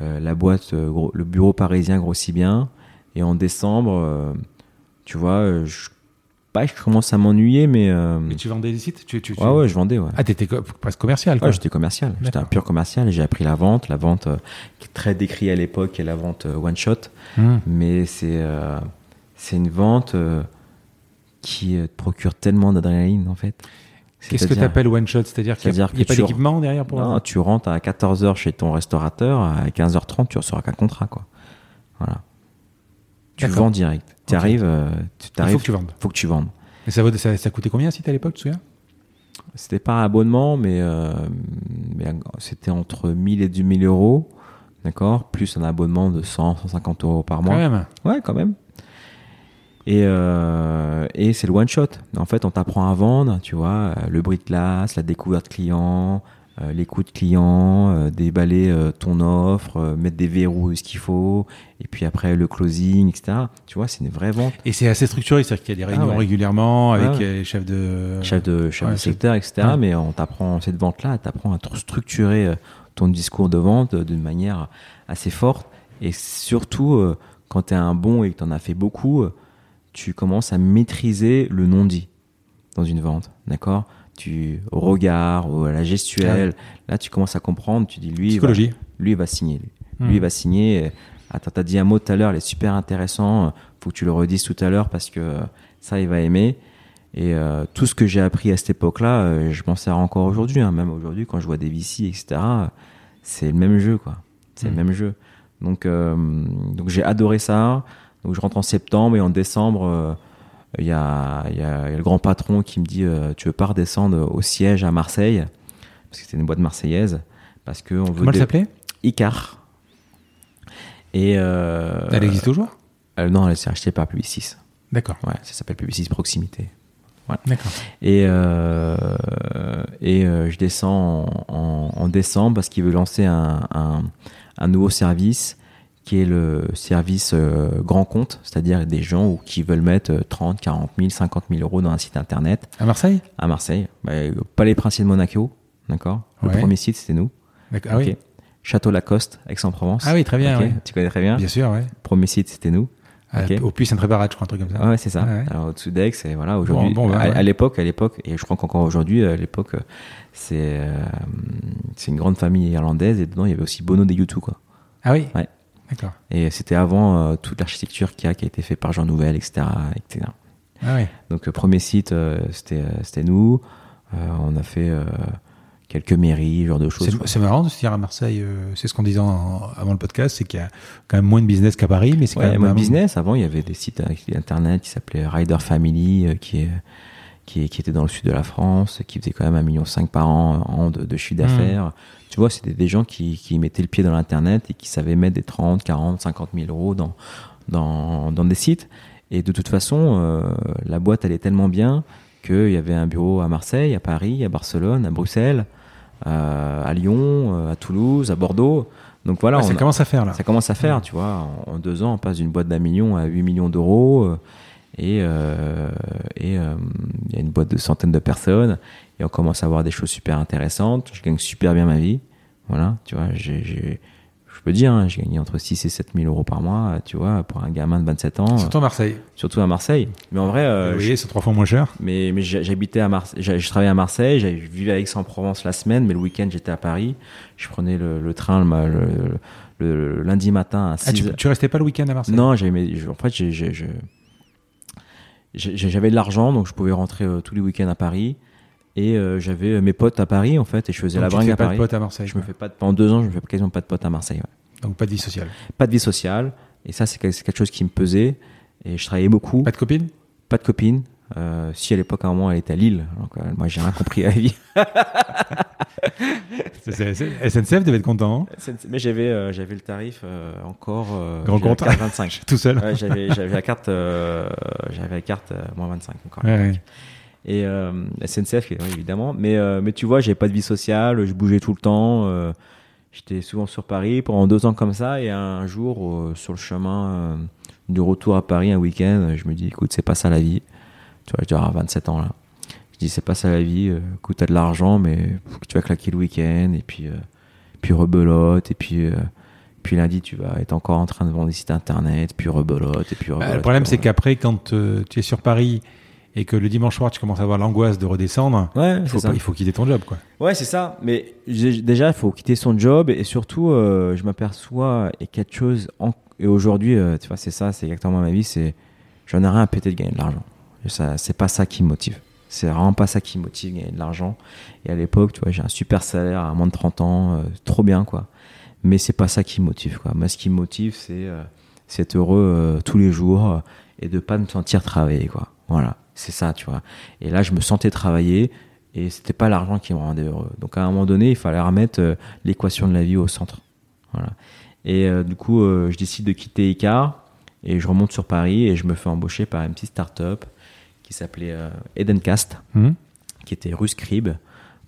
La boîte, le bureau parisien grossit bien. Et en décembre, tu vois, je, pas que je commence à m'ennuyer, mais euh, Mais tu vendais des sites tu, tu, tu- ouais, ouais, je vendais. Ouais. Ah, t'étais co- presque commercial, quoi. Ouais, j'étais commercial. J'étais un pur commercial. et J'ai appris la vente, la vente euh, qui est très décrite à l'époque, qui est la vente euh, one shot. Hum. Mais c'est euh, c'est une vente euh, qui te procure tellement d'adrénaline en fait. Qu'est-ce que tu appelles one shot? C'est-à-dire qu'il n'y a, y a pas d'équipement derrière pour. Non, tu rentres à 14h chez ton restaurateur, à 15h30, tu reçois qu'un contrat quoi. Voilà. Tu vends direct. Tu Ok. arrives, euh, tu Il t'arrives, faut que tu vendes. faut que tu vendes. Et ça, ça, ça coûtait combien site à l'époque, tu te souviens? C'était pas un abonnement, mais, euh, mais c'était entre 1000 et 2000 euros, d'accord, plus un abonnement de 100, 150 euros par mois. Quand même. Ouais, quand même. Et, euh, et c'est le one shot. En fait, on t'apprend à vendre, tu vois, euh, le bruit de glace, la découverte client, euh, l'écoute client, euh, déballer euh, ton offre, euh, mettre des verrous ce qu'il faut, et puis après le closing, etc. Tu vois, c'est une vraie vente. Et c'est assez structuré, c'est-à-dire qu'il y a des réunions ouais. régulièrement avec ouais. euh, les chefs de. chef de, chef ouais, de secteur, etc. Mais on t'apprend cette vente-là, t'apprend à tr- structurer euh, ton discours de vente euh, d'une manière assez forte. Et surtout, euh, quand tu es un bon et que tu en as fait beaucoup, euh, tu commences à maîtriser le non-dit dans une vente. D'accord? Tu, Au regard, au- à la gestuelle. Là, tu commences à comprendre. Tu dis, lui, va, lui, va signer. Lui, Hmm. lui il va signer. Attends, t'as dit un mot tout à l'heure, il est super intéressant. Faut que tu le redises tout à l'heure parce que ça, il va aimer. Et euh, tout ce que j'ai appris à cette époque-là, euh, je m'en sers encore aujourd'hui. hein. Même aujourd'hui, quand je vois des VC, etc., c'est le même jeu, quoi. C'est le même jeu. Donc, euh, donc j'ai adoré ça. Donc, je rentre en septembre et en décembre, il y, a, il y a- il y a le grand patron qui me dit euh, Tu veux pas redescendre au siège à Marseille? Parce que c'était une boîte marseillaise. Parce que on veut Comment elle s'appelait? Icar. Et euh, Elle existe toujours? euh, non, elle s'est achetée par Publicis. D'accord. Ouais, ça s'appelle Publicis Proximité. D'accord. Et, et je descends en, en- en décembre parce qu'il veut lancer un, un- un nouveau service qui est le service euh, grand compte, c'est-à-dire des gens où- qui veulent mettre euh, 30, 40 000, 50 000 euros dans un site internet À Marseille? À Marseille. Bah, Palais Princier de Monaco, d'accord? Le Ouais. premier site, c'était nous. D'accord. Ah oui. Château Lacoste, Aix-en-Provence. Ah oui, très bien, ouais. Tu connais très bien. Bien sûr, ouais. Premier site, c'était nous. Ok. Au Puy Saint-Trébarat, je crois, un truc comme ça. Ouais, c'est ça. Ouais. Alors au-dessous d'Aix, et voilà, aujourd'hui, Bon, bon, bah, à, ouais. à l'époque, à l'époque, et je crois qu'encore aujourd'hui, à l'époque, euh, c'est euh, c'est une grande famille irlandaise et dedans il y avait aussi Bono des U2 quoi. Ah oui Ouais. Et c'était avant euh, toute l'architecture qu'il y a, qui a été faite par Jean Nouvel, etc. etc. Ah oui. Donc euh, premier site, euh, c'était nous. On a fait quelques mairies, ce genre de choses. C'est marrant de se dire à Marseille, euh, c'est ce qu'on disait en- avant le podcast, c'est qu'il y a quand même moins de business qu'à Paris, mais c'est quand Ouais, même moi, un- business, avant, il y avait des sites avec internet qui s'appelaient Rider Family, euh, qui, est, qui, était dans le sud de la France, qui faisait quand même 1,5 million par an, an de, de chiffre d'affaires. Tu vois, c'était des gens qui, qui mettaient le pied dans l'internet et qui savaient mettre des 30, 40, 50 000 euros dans, dans, dans des sites. Et de toute façon, euh, la boîte allait tellement bien qu'il y avait un bureau à Marseille, à Paris, à Barcelone, à Bruxelles, euh, à Lyon, euh, à Toulouse, à Bordeaux. Donc voilà, Ouais, ça a- commence à faire là. ça commence à faire, tu vois. En, en deux ans, on passe d'une boîte d'un million à 8 millions d'euros. Et euh, et euh, il y a une boîte de centaines de personnes. Et on commence à avoir des choses super intéressantes. Je gagne super bien ma vie. Voilà, tu vois. j'ai j'ai- je peux dire, hein, j'ai gagné entre 6 et 7 000 euros par mois, tu vois, pour un gamin de 27 ans. Surtout à Marseille. Surtout à Marseille. Mais en vrai, euh, voyez, c'est trois fois moins cher. mais, mais j'ai- j'habitais à Marseille, j'ai- je travaillais à Marseille, j'ai- je vivais à Aix-en-Provence la semaine, mais le week-end j'étais à Paris. Je prenais le, le train le, le- le- le lundi matin à 6 Ah, tu, tu restais pas le week-end à Marseille? Non, je- en fait j'ai- j'ai- j'ai- j'avais de l'argent, donc je pouvais rentrer euh, tous les week-ends à Paris. Et euh, j'avais euh, mes potes à Paris en fait, et je faisais Donc la tu bringue fais à pas Paris. de potes à Marseille. Je me fais pas de, pendant deux ans, je me fais quasiment pas de potes à Marseille. ouais. Donc pas de vie sociale. Pas de vie sociale, et ça c'est quelque chose qui me pesait. Et je travaillais beaucoup. Pas de copine Pas de copine. Euh, si à l'époque, à un moment, elle était à Lille. Donc, euh, moi, j'ai rien compris à la vie. C'est- c'est- c'est- SNCF devait être content. hein Mais j'avais, euh, j'avais le tarif euh, encore. euh, Grand compte. carte 25. Tout seul. Ouais, j'avais, j'avais la carte, euh, j'avais la carte euh, moins 25 encore. Ouais, ouais. Et euh, SNCF, évidemment. Mais, euh, mais tu vois, j'avais pas de vie sociale. Je bougeais tout le temps. euh, J'étais souvent sur Paris pendant deux ans comme ça. Et un jour, euh, sur le chemin euh, du retour à Paris, un week-end, je me dis écoute, c'est pas ça la vie. Tu vois, je dois avoir 27 ans là. Je dis c'est pas ça la vie. euh, Écoute, t'as de l'argent, mais tu vas claquer le week-end. Et puis, euh, puis rebelote. Et puis. euh, puis lundi, tu vas être encore en train de vendre des sites internet, puis rebelote, et puis Bah, rebelote. le problème, c'est qu'après, quand euh, tu es sur Paris et que le dimanche soir, tu commences à avoir l'angoisse de redescendre, Ouais, il faut, ça. pas- il faut quitter ton job. Quoi. Ouais, c'est ça. Mais déjà, il faut quitter son job et surtout, euh, je m'aperçois et quelque chose. en- Et aujourd'hui, euh, tu vois, c'est ça, c'est exactement ma vie. C'est, j'en ai rien à péter de gagner de l'argent. C'est pas ça qui me motive. C'est vraiment pas ça qui me motive, gagner de l'argent. Et à l'époque, tu vois, j'ai un super salaire à moins de 30 ans, euh, trop bien, quoi. Mais c'est pas ça qui me motive, quoi. Moi, ce qui me motive, c'est, euh, c'est heureux euh, tous les jours euh, et de pas me sentir travailler, quoi. Voilà, c'est ça, tu vois. Et là, je me sentais travailler et c'était pas l'argent qui me rendait heureux. Donc à un moment donné, il fallait remettre l'équation de la vie au centre. Voilà. Et du coup, je décide de quitter Icar et je remonte sur Paris et je me fais embaucher par une petite start-up qui s'appelait euh, Edencast, Mhm. qui était rue Scribe.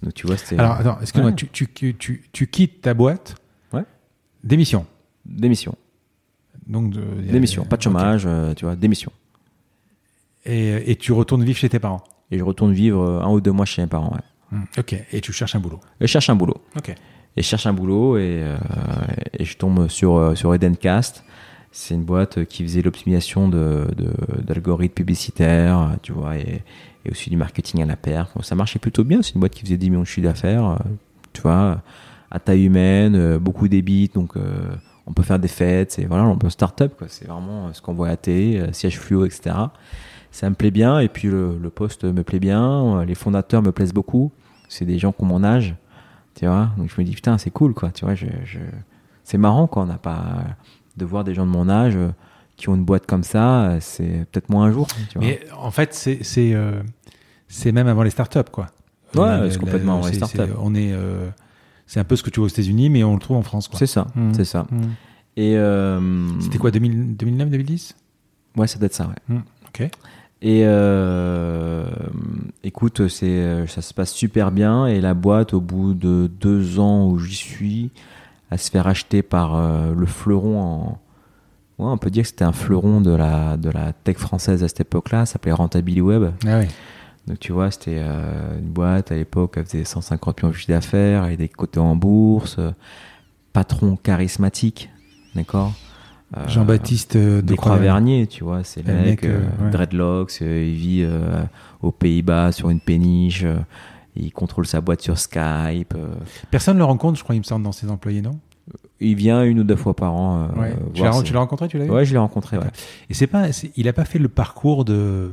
Donc tu vois, Alors, attends, excuse-moi, Ouais. tu, tu, tu, tu- quittes ta boîte Ouais. d'émission. démission, Donc, de- démission, pas de chômage, euh, tu vois, démission. Et, et tu retournes vivre chez tes parents. Et je retourne vivre euh, un ou deux mois chez mes parents. Ouais. Mhm. Ok. Et tu cherches un boulot. Et je cherche un boulot. Ok. et je cherche un boulot et, euh, et je tombe sur, euh, sur Edencast. C'est une boîte qui faisait l'optimisation de, de- d'algorithmes publicitaires, euh, tu vois, et, et aussi du marketing à la paire. Ça marchait plutôt bien. C'est une boîte qui faisait 10 millions de chiffre d'affaires, euh, tu vois, à taille humaine, euh, beaucoup d'ébits, donc euh, on peut faire des fêtes. C'est voilà, on peut start-up, quoi. C'est vraiment euh, ce qu'on voit à télé, euh, siège fluo, etc. Ça me plaît bien et puis le, poste me plaît bien. euh, Les fondateurs me plaisent beaucoup. C'est des gens qui ont mon âge tu vois donc je me dis putain c'est cool quoi tu vois je, c'est marrant quand on n'a pas de voir des gens de mon âge euh, qui ont une boîte comme ça euh, c'est peut-être moi un jour tu vois. Mais en fait, c'est c'est euh, même avant les startups, quoi. Ouais, c'est complètement avant les startups. On est, euh, c'est un peu ce que tu vois aux États-Unis, mais on le trouve en France, quoi. c'est ça Mhm. c'est ça Mhm. et euh, C'était quoi, 2000 2009, 2010 ouais ça doit être ça ouais Ok. et écoute c'est ça se passe super bien et la boîte au bout de deux ans où j'y suis elle se fait racheter par euh, le fleuron en ouais, on peut dire que c'était un fleuron de la de la tech française à cette époque-là ça s'appelait Rentability Web Ah oui. Donc tu vois, c'était euh, une boîte à l'époque, elle faisait 150 millions de chiffre d'affaires, elle était cotée en bourse, euh, patron charismatique, d'accord Jean-Baptiste de Croix-Vernier, tu vois, c'est le mec, mec, ouais. dreadlocks, il vit aux Pays-Bas sur une péniche, il contrôle sa boîte sur Skype, euh, Personne ne le rencontre, je crois, il me semble, dans ses employés, non? Il vient une ou deux fois par an. euh, Ouais. Tu l'as ses- rencontré, tu l'as vu Ouais, je l'ai rencontré, ouais. Et c'est pas, il a pas fait le parcours de,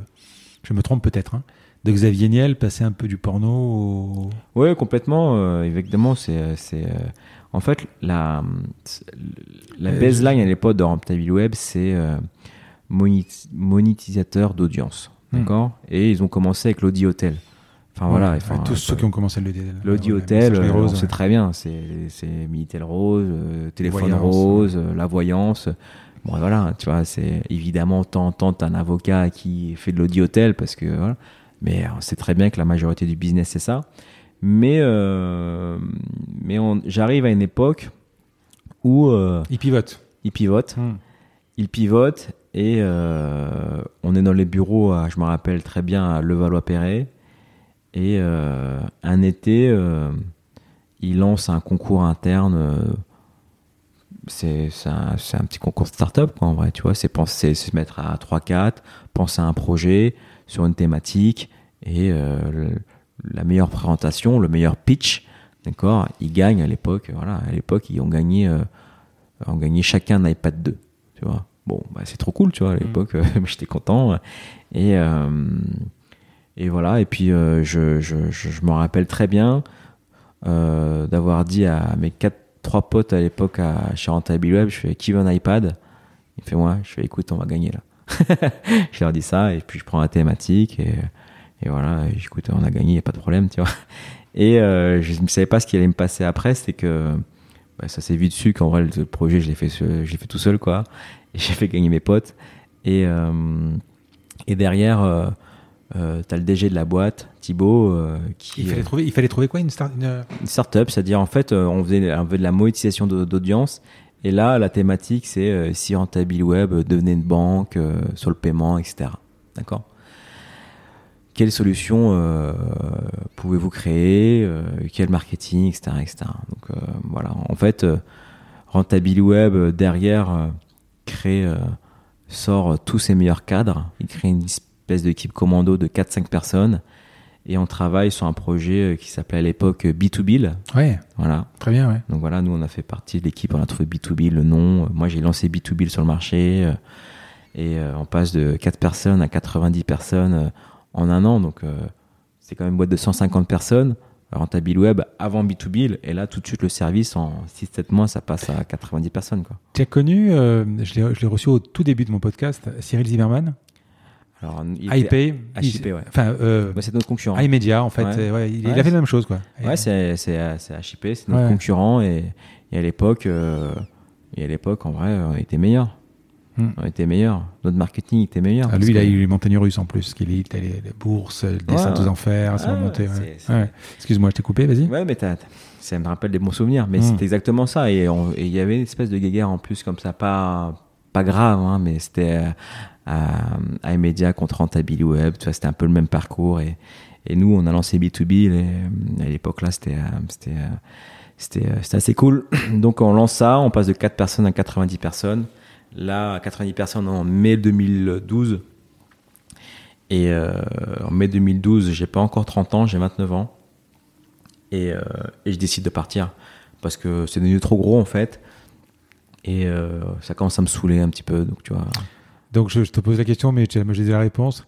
je me trompe peut-être, hein, de Xavier Niel, passer un peu du porno au... Ouais, complètement. euh, évidemment, c'est, en fait la la baseline à l'époque de Rentable Web, c'est euh, monéti- monétisateur d'audience, Hmm. d'accord? Et ils ont commencé avec l'Audi Hotel. Enfin voilà. Ouais, enfin, tous euh, ceux qui ont commencé le L'Audi ouais, Hotel, messagerie euh, rose, on sait ouais. très bien, c'est, c'est Minitel Rose, euh, téléphone Voyance, rose, euh, la voyance. Bon, voilà, tu vois, c'est évidemment, t'as un avocat qui fait de l'Audi Hotel parce que, voilà. Mais on sait très bien que la majorité du business, c'est ça. Mais, euh, mais on- j'arrive à une époque où euh, Il pivote. il pivote Hmm. il pivote et euh, on est dans les bureaux, à- je me rappelle très bien, à Levallois-Perret. Et euh, un été, euh, il lance un concours interne. euh, c'est un, petit concours de start-up, quoi, en vrai. Tu vois, c'est se mettre à 3-4, penser à un projet sur une thématique et euh, le- la meilleure présentation, le meilleur pitch, d'accord, il gagne à l'époque. Voilà, à l'époque, ils ont gagné, ont gagné chacun un iPad 2, tu vois. Bon, bah, c'est trop cool, tu vois, à l'époque, euh, j'étais content. Et, euh, et voilà, et puis euh, je, je, je, je me rappelle très bien euh, d'avoir dit à mes quatre, trois potes à l'époque à, chez Rentable Web, je fais qui veut un iPad? Il fait moi, je fais écoute, on va gagner là. je leur dis ça, et puis je prends la thématique, et, et voilà, et écoute, on a gagné, y a pas de problème, tu vois. Et euh, je ne savais pas ce qui allait me passer après, c'est que bah, ça s'est vite su qu'en vrai, le projet, je l'ai fait, fait tout seul, quoi. Et j'ai fait gagner mes potes. Et, et derrière, euh, euh, t'as le DG de la boîte, Thibaut, euh, qui Il fallait euh, trouver, il fallait trouver quoi une, start, une- une startup, c'est-à-dire en fait, euh, on faisait, on faisait de la monétisation d'au- d'audience. Et là, la thématique, c'est euh, si Rentable Web devenait une banque euh, sur le paiement, etc. D'accord? Quelle solution euh, pouvez-vous créer euh, Quel marketing, etc. etc. Donc euh, voilà, en fait, euh, Rentable Web, euh, derrière, euh, crée, euh, sort euh, tous ses meilleurs cadres. Il crée une espèce d'équipe commando de 4-5 personnes. Et on travaille sur un projet euh, qui s'appelait à l'époque euh, B2B. Ouais, Voilà. très bien, ouais. Donc voilà, nous on a fait partie de l'équipe, on a trouvé B2B le nom. Euh, Moi j'ai lancé B2B sur le marché euh, et euh, on passe de 4 personnes à 90 personnes euh, en un an. Donc euh, c'est quand même une boîte de 150 personnes. Rentable Web avant B2B et là tout de suite le service en 6-7 mois ça passe à 90 personnes quoi. Tu as connu, euh, je l'ai je l'ai reçu au tout début de mon podcast, Cyril Zimmerman, Alors il HIP, ouais. enfin, euh, Bah, c'est notre concurrent. iMedia, en fait, Ouais. ouais, il, a fait la même chose, quoi. Ouais, c'est c'est c'est HIP, c'est notre concurrent et, et à l'époque euh, et à l'époque en vrai on était meilleur. Hmm. On était meilleur. Notre marketing était meilleur. Ah, lui, il a eu les montagnes russes en plus, qu'il est les bourses, le Ouais. aux enfers, ça Ah. Excuse-moi, je t'ai coupé, vas-y. Ouais, mais ça me rappelle des bons souvenirs. Mais Mm. c'était exactement ça. Et il y avait une espèce de guéguerre en plus comme ça, pas pas grave, hein, mais c'était euh, à, à contre Rentable Web. Tu vois, c'était un peu le même parcours. Et, nous, on a lancé B2B. et, à l'époque là, c'était euh, c'était euh, euh, c'était assez cool. Donc on lance ça, on passe de 4 personnes à 90 personnes. Là, à 90 personnes en mai 2012. Et en mai 2012, j'ai pas encore 30 ans, j'ai 29 ans. Et, je décide de partir parce que c'est devenu trop gros en fait. Et ça commence à me saouler un petit peu. Donc tu vois. Donc, je, je te pose la question, mais tu- moi, j'ai déjà la réponse.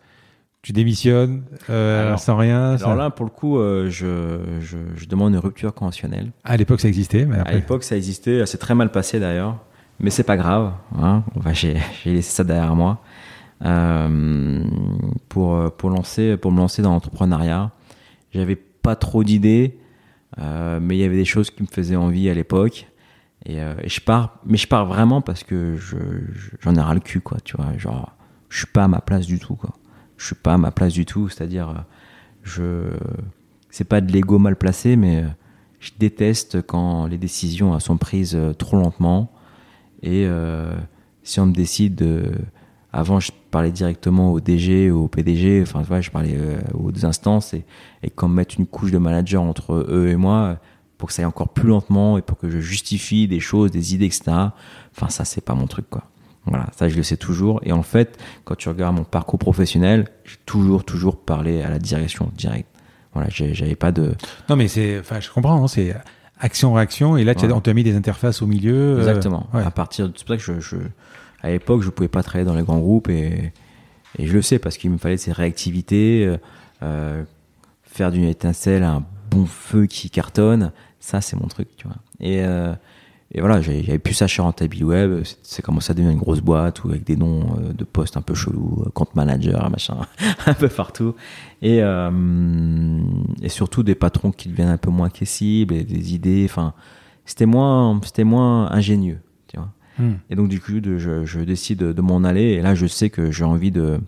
Tu démissionnes, euh, Alors- sans rien. ça- Alors là, pour le coup, euh, je, je, je demande une rupture conventionnelle. À l'époque, ça existait, mais À l'époque, ça existait, c'est très mal passé d'ailleurs, mais c'est pas grave. Hein. Enfin, j'ai laissé ça derrière moi euh, pour pour lancer pour me lancer dans l'entrepreneuriat. J'avais pas trop d'idées, mais il y avait des choses qui me faisaient envie à l'époque. Et, euh, et je pars, mais je pars vraiment parce que je je- j'en ai ras le cul, quoi. Tu vois, genre, je suis pas à ma place du tout, quoi. Je suis pas à ma place du tout, c'est-à-dire, euh, je c'est pas de l'ego mal placé, mais euh, je déteste quand les décisions euh, sont prises euh, trop lentement. Et euh, si on me décide de. Avant, je parlais directement au DG, au PDG, enfin, tu vois, je parlais euh, aux deux instances, et, et qu'on me mette une couche de manager entre eux et moi, pour que ça aille encore plus lentement et pour que je justifie des choses, des idées, etc. Enfin, ça, c'est pas mon truc, quoi. Voilà, ça, je le sais toujours. Et en fait, quand tu regardes mon parcours professionnel, j'ai toujours, toujours parlé à la direction directe. Voilà, j'avais pas de. Non, mais c'est, enfin, je comprends, hein, c'est action-réaction, et là, tu as- on t'a mis des interfaces au milieu. euh, Exactement. ouais. À partir, c'est pour ça que je, je- à l'époque, je pouvais pas travailler dans les grands groupes et, et je le sais parce qu'il me fallait ces réactivités, euh, euh, faire d'une étincelle un bon feu qui cartonne. Ça, c'est mon truc, tu vois. Et, euh, et voilà, j'avais plus ça chez Rentable Web. C'est- commencé à devenir une grosse boîte ou avec des noms euh, de postes un peu chelous, euh, compte manager, machin, un peu partout. Et, euh, et surtout des patrons qui deviennent un peu moins accessibles et des idées. Enfin, c'était moins, c'était moins ingénieux, tu vois. Hmm. Et donc du coup, de- je, je décide de, m'en aller. Et là, je sais que j'ai envie de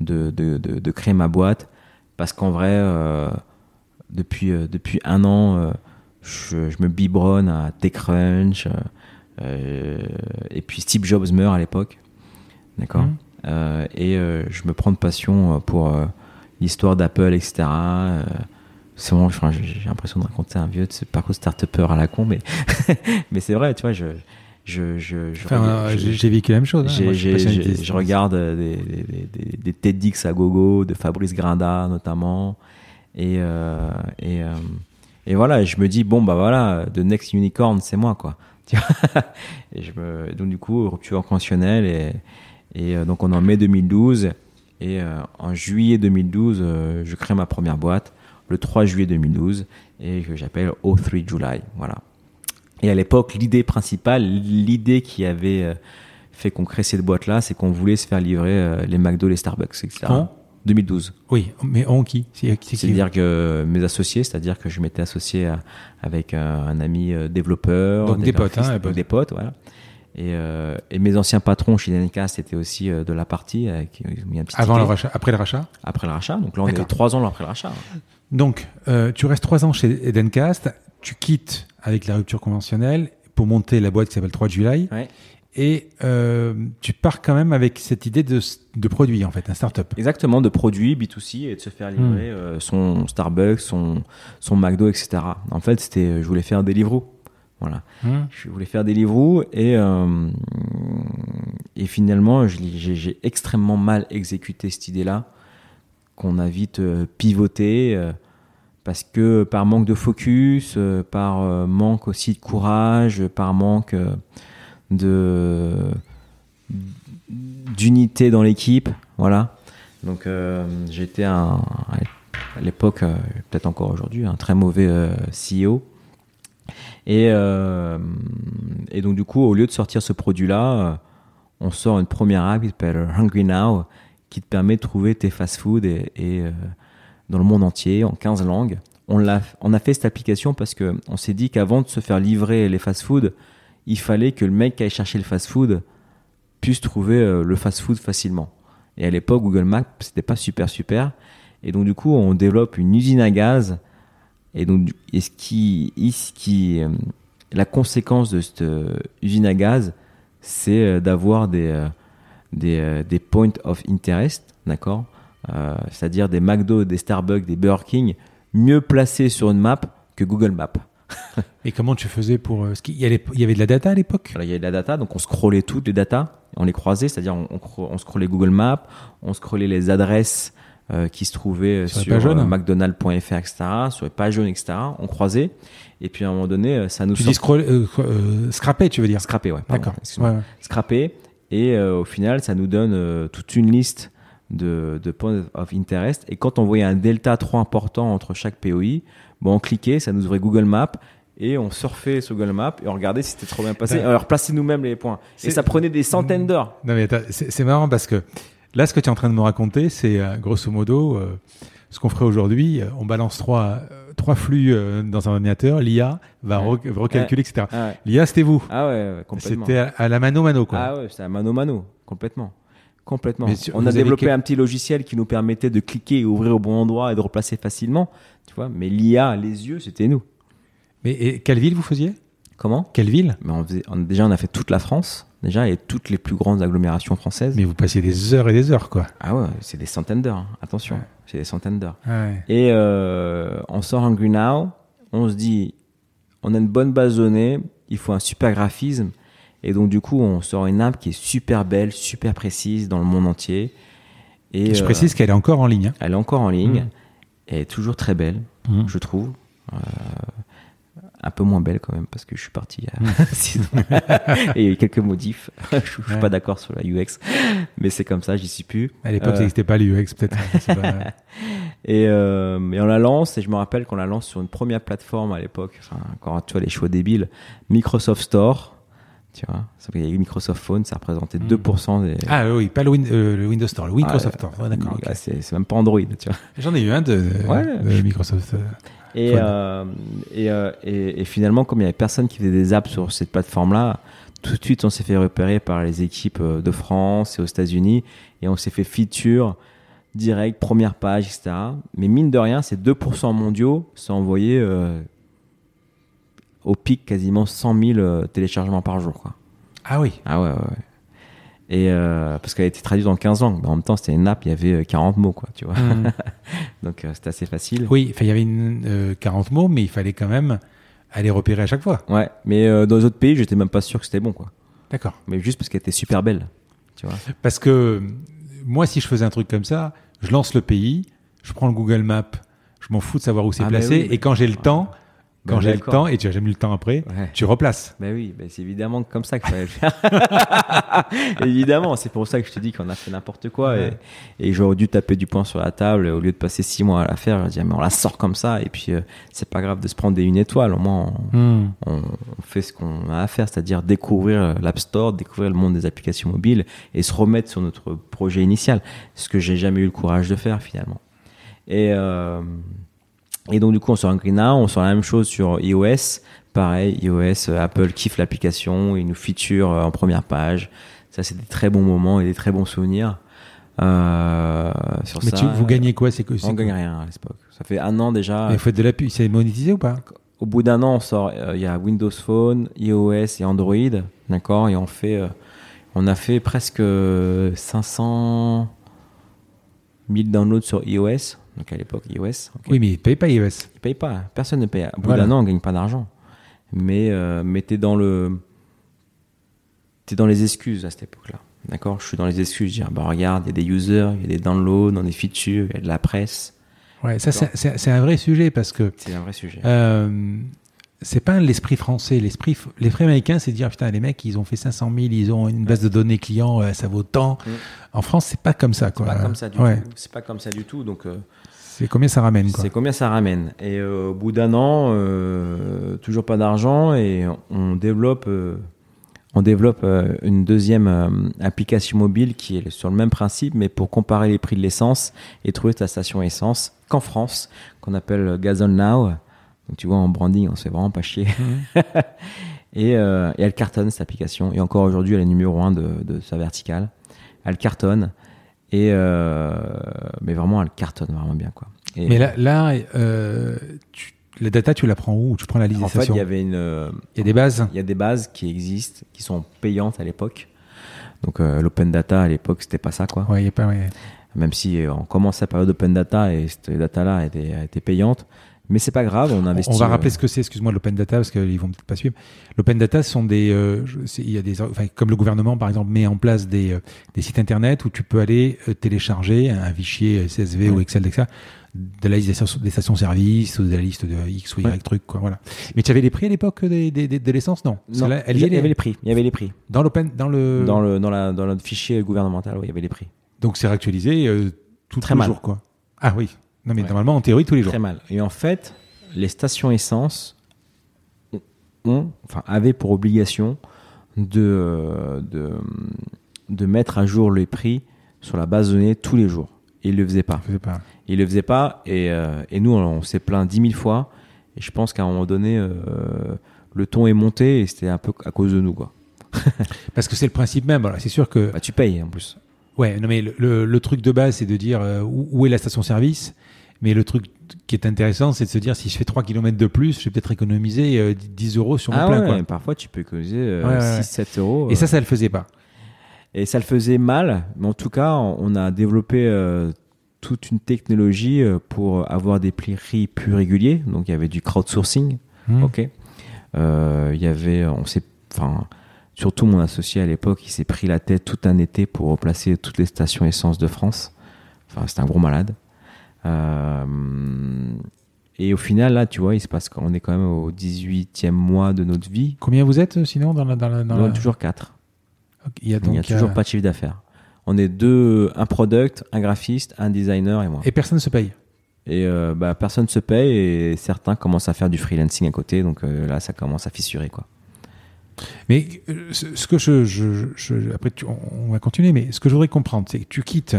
de, de, créer ma boîte parce qu'en vrai, euh, depuis depuis un an, euh, je, je me biberonne à TechCrunch. euh, euh, et puis Steve Jobs meurt à l'époque, d'accord. Mhm. Euh, et euh, je me prends de passion pour l'histoire d'Apple, etc. C'est enfin, j'ai l'impression de raconter un vieux parcours start-upper à la con, mais mais c'est vrai, tu vois, je je je, Enfin, j'ai vécu la même chose. hein. Moi, je regarde des, des, des, des TEDx à gogo de Fabrice Grinda notamment et euh, et, euh, et voilà je me dis bon bah voilà the next unicorn c'est moi quoi. Et je me donc du coup rupture conventionnelle et et euh, donc on est en mai 2012 et euh, en juillet 2012 euh, je crée ma première boîte le 3 juillet 2012 et que j'appelle O3 July voilà. Et à l'époque, l'idée principale, l'idée qui avait euh, fait qu'on crée cette boîte-là, c'est qu'on voulait se faire livrer euh, les McDo, les Starbucks, etc. 2012. Oui, mais on qui? C'est c'est qui? C'est-à-dire que mes associés, c'est-à-dire que je m'étais associé à- avec euh, un ami euh, développeur, Donc des potes, hein, donc des potes, voilà. Et, euh, et mes anciens patrons chez Dencast étaient aussi euh, de la partie. Mis un petit Avant le rachat, après le rachat? après le rachat. Donc là, on est trois ans après le rachat. Donc, euh, tu restes trois ans chez Edencast, tu quittes avec la rupture conventionnelle pour monter la boîte qui s'appelle 3 July, Ouais. Et euh, tu pars quand même avec cette idée de, de produit, en fait, un start-up. Exactement, de produits B2C et de se faire livrer Hmm. euh, son Starbucks, son, son McDo, etc. En fait, c'était, je voulais faire des Deliveroo. Voilà. Hum. Je voulais faire des Deliveroo et, euh, et finalement, j'ai extrêmement mal exécuté cette idée-là, qu'on a vite euh, pivoté euh, parce que par manque de focus, euh, par euh, manque aussi de courage, par manque euh, de d'unité dans l'équipe, voilà. Donc euh, j'étais à l'époque, euh, peut-être encore aujourd'hui, un très mauvais euh, CEO. Et, donc du coup, au lieu de sortir ce produit-là, on sort une première app qui s'appelle Hungry Now, qui te permet de trouver tes fast-food et, dans le monde entier, en 15 langues. On, l'a, on a fait cette application parce que on s'est dit qu'avant de se faire livrer les fast-food, il fallait que le mec qui aille chercher le fast-food puisse trouver euh, le fast-food facilement. Et à l'époque, Google Maps, c'était pas super super. Et donc du coup, on développe une usine à gaz. Et donc, et ce qui, et ce qui, euh, la conséquence de cette euh, usine à gaz, c'est d'avoir des, des, points of interest, d'accord C'est-à-dire des McDo, des Starbucks, des Burger King, mieux placés sur une map que Google Maps. Et comment tu faisais pour... euh, y, avait- il y avait de la data à l'époque? Il y avait de la data, donc on scrollait toutes les datas, on les croisait, c'est-à-dire on, on, cro- on scrollait Google Maps, on scrollait les adresses euh, qui se trouvaient euh, Sur les sur, pages jaunes euh, McDonald's.fr, etc., sur les pages jaunes, etc. On croisait, et puis à un moment donné, ça nous Tu dis scroll, euh, scraper, tu veux dire? Scraper, ouais, D'accord. Ouais, ouais. scraper, et au final, ça nous donne toute une liste de, de points of interest, et quand on voyait un delta trop important entre chaque POI, bon, on cliquait, ça nous ouvrait Google Maps, et on surfait sur Google Maps et on regardait si c'était trop bien passé. Alors, placer nous-mêmes les points. Et ça prenait des centaines d'heures. Non mais c'est marrant parce que là, ce que tu es en train de me raconter, c'est euh, grosso modo euh, ce qu'on ferait aujourd'hui. euh, on balance trois, trois flux euh, dans un ordinateur, l'IA va Ouais. recalculer, etc. Ah ouais, L'IA, c'était vous. ah ouais, complètement. C'était à, à la mano-mano, quoi. Ah ouais, c'était un mano mano, complètement. Complètement. On a développé un petit logiciel qui nous permettait de cliquer et ouvrir au bon endroit et de replacer facilement. Tu vois, mais l'IA, les yeux, c'était nous. Mais et quelle ville vous faisiez? Comment? Quelle ville? Mais on faisait, on- Déjà, on a fait toute la France, déjà, et toutes les plus grandes agglomérations françaises. Mais vous passiez des heures et des heures, quoi. Ah ouais, c'est des centaines d'heures, hein. attention, Ouais. c'est des centaines d'heures. Ouais. Et euh, on sort Hungry Now, on se dit, on a une bonne base de données, il faut un super graphisme, et donc du coup, on sort une app qui est super belle, super précise dans le monde entier. Et, Je euh, précise qu'elle est encore en ligne. hein. elle est encore en ligne, Mm. elle est toujours très belle, Mm. je trouve. Euh, un peu moins belle quand même parce que je suis parti il y a six ans. et il y a eu quelques modifs. je je suis Ouais. pas d'accord sur la UX, mais c'est comme ça, j'y suis plus. À l'époque, Euh, ça n'existait pas l'UX, peut-être. Pas- Et, et on la lance, et je me rappelle qu'on la lance sur une première plateforme à l'époque, enfin, encore tu vois les choix débiles, Microsoft Store. Tu vois, qu'il y a eu Microsoft Phone, ça représentait Mm. 2% des. Ah oui, pas le, Win- euh, le Windows Store, le Microsoft Ah, Store. D'accord. ok. Ah, c'est même pas Android, tu vois. J'en ai eu un de, Ouais. de Microsoft. euh. Et, euh, et, euh, et, et finalement, comme il y avait personne qui faisait des apps sur cette plateforme-là, tout de suite, on s'est fait repérer par les équipes de France et aux États-Unis, et on s'est fait feature direct, première page, etc. Mais mine de rien, ces 2% mondiaux sont envoyés euh, au pic quasiment 100 000 euh, téléchargements par jour. Quoi. Ah oui. Ah ouais, ouais, ouais. Et euh, parce qu'elle a été traduite en 15 langues, mais en même temps, c'était une app, il y avait euh, 40 mots, quoi, tu vois. Mm. Donc, euh, c'était assez facile. oui, il y avait une, euh, 40 mots, mais il fallait quand même aller repérer à chaque fois. Ouais, mais euh, dans les autres pays, j'étais même pas sûr que c'était bon, quoi. D'accord. Mais juste parce qu'elle était super belle, tu vois. Parce que euh, moi, si je faisais un truc comme ça, je lance le pays, je prends le Google Maps, je m'en fous de savoir où c'est Ah, placé, oui, et quand j'ai le temps, quand Ben, j'ai le temps, et tu as jamais eu le temps après, Ouais. tu replaces. Ben oui, ben c'est évidemment comme ça qu'il fallait le faire. évidemment, c'est pour ça que je te dis qu'on a fait n'importe quoi. Ouais. Et, et j'aurais dû taper du poing sur la table au lieu de passer six mois à la faire. Je dis, mais on la sort comme ça. Et puis, euh, c'est pas grave de se prendre des une étoile. Au moins, on, Hmm. on, on fait ce qu'on a à faire, c'est-à-dire découvrir l'App Store, découvrir le monde des applications mobiles et se remettre sur notre projet initial. Ce que j'ai jamais eu le courage de faire finalement. Et, euh, Et donc du coup, on sort un Grina, on sort la même chose sur iOS. Pareil, iOS, euh, Apple kiffe l'application, il nous feature euh, en première page. Ça, c'est des très bons moments et des très bons souvenirs. Euh, sur Mais ça, tu, vous gagnez quoi C'est on gagne rien à l'époque. Ça fait un an déjà. Mais vous faites de la pub, c'est monétisé ou pas Au bout d'un an, on sort. euh, Il y a Windows Phone, iOS et Android, d'accord. Et on fait, euh, on a fait presque 500 000 downloads sur iOS. Donc à l'époque iOS. Oui, mais ils payent pas iOS. Ils payent pas. Personne ne paye. Au bout Voilà. d'un an, on gagne pas d'argent. Mais, euh, mais t'es dans le, t'es dans les excuses à cette époque-là. D'accord? Je suis dans les excuses. Dire, bah regarde, il y a des users, il y a des downloads, dans des features, il y a de la presse. Ouais, ça c'est- un vrai sujet parce que C'est un vrai sujet. euh, c'est pas l'esprit français. L'esprit l'esprit américain, c'est de dire putain les mecs ils ont fait 500 000, ils ont une base de données clients, euh, ça vaut tant. Mm. En France, c'est pas comme ça quoi. C'est pas comme ça du Ouais. tout. C'est pas comme ça du tout. Donc euh, C'est combien ça ramène c'est combien ça ramène. Et euh, au bout d'un an, euh, toujours pas d'argent et on développe, euh, on développe une deuxième application mobile qui est sur le même principe, mais pour comparer les prix de l'essence et trouver ta station essence qu'en France, qu'on appelle Gazon Now. Donc tu vois en branding, on se fait vraiment pas chier. et, euh, et elle cartonne cette application. Et encore aujourd'hui, elle est numéro un de, de sa verticale. Elle cartonne. Et euh, mais vraiment, elle cartonne vraiment bien quoi. Et Mais là, là euh, tu- la data, tu la prends où? Tu prends la liste en des fait, il y avait une, euh, Il y a des bases? il y a des bases qui existent, qui sont payantes à l'époque. Donc l'open data à l'époque, c'était pas ça quoi. Ouais, il y a pas. ouais. Même si on commence la période open data et cette data-là était, était payante, mais c'est pas grave, on investit. On va euh, rappeler ce que c'est, excuse-moi, l'open data, parce qu'ils vont peut-être pas suivre. L'open data, sont des, euh, il y a des, enfin, comme le gouvernement, par exemple, met en place des, euh, des sites internet où tu peux aller euh, télécharger un fichier CSV ou. Excel, etc., de la liste des stations- des stations-service ou de la liste de X ou Y Ouais. trucs, quoi, voilà. Mais tu avais les prix à l'époque des, des- des- de l'essence, non? Non, là, elle il y avait les prix. Il y avait les prix. dans l'open, dans le, Dans le dans la dans notre fichier gouvernemental, oui, il y avait les prix. donc c'est réactualisé, euh, tout, Très tous les mal. quoi. Ah oui. Non, mais Ouais. normalement, en théorie, tous les jours. Très mal. Et en fait, les stations essence ont, enfin, avaient pour obligation de, euh, de, de mettre à jour les prix sur la base de données tous les jours. Et ils le faisaient pas. Ils le faisaient pas. Et, euh, et nous, on, on s'est plaint dix mille fois. Et je pense qu'à un moment donné, euh, le ton est monté et c'était un peu à cause de nous, quoi. Parce que c'est le principe même. Voilà, c'est sûr que Bah, tu payes en plus. Ouais, non mais le, le- le truc de base, c'est de dire euh, où, où est la station-service. Mais le truc qui est intéressant, c'est de se dire si je fais 3 km de plus, je vais peut-être économiser euh, 10 euros sur mon Ah plein. ouais, quoi. parfois tu peux économiser euh, Ouais, ouais, ouais. 6-7 euros. Et ça, euh, ça le faisait pas. Et ça le faisait mal, mais en tout cas, on a développé euh, toute une technologie euh, pour avoir des prix plus réguliers. Donc, il y avait du crowdsourcing, Hmm. ok. Euh, Il y avait, on s'est, enfin, surtout mon associé à l'époque, il s'est pris la tête tout un été pour replacer toutes les stations essence de France. Enfin, c'était un gros malade. Euh, et au final, là, tu vois, il se passe qu'on est quand même au 18e mois de notre vie. Combien vous êtes euh, sinon dans la. Dans la, dans On la- est toujours 4. Ok, Il y a Il toujours euh, pas de chiffre d'affaires. On est deux, un product, un graphiste, un designer et moi. Et personne ne se paye. Et euh, bah, personne se paye et certains commencent à faire du freelancing à côté. Donc euh, là, ça commence à fissurer. Quoi. Mais ce que je, je- je- après tu- on, on va continuer, mais ce que je voudrais comprendre, c'est que tu quittes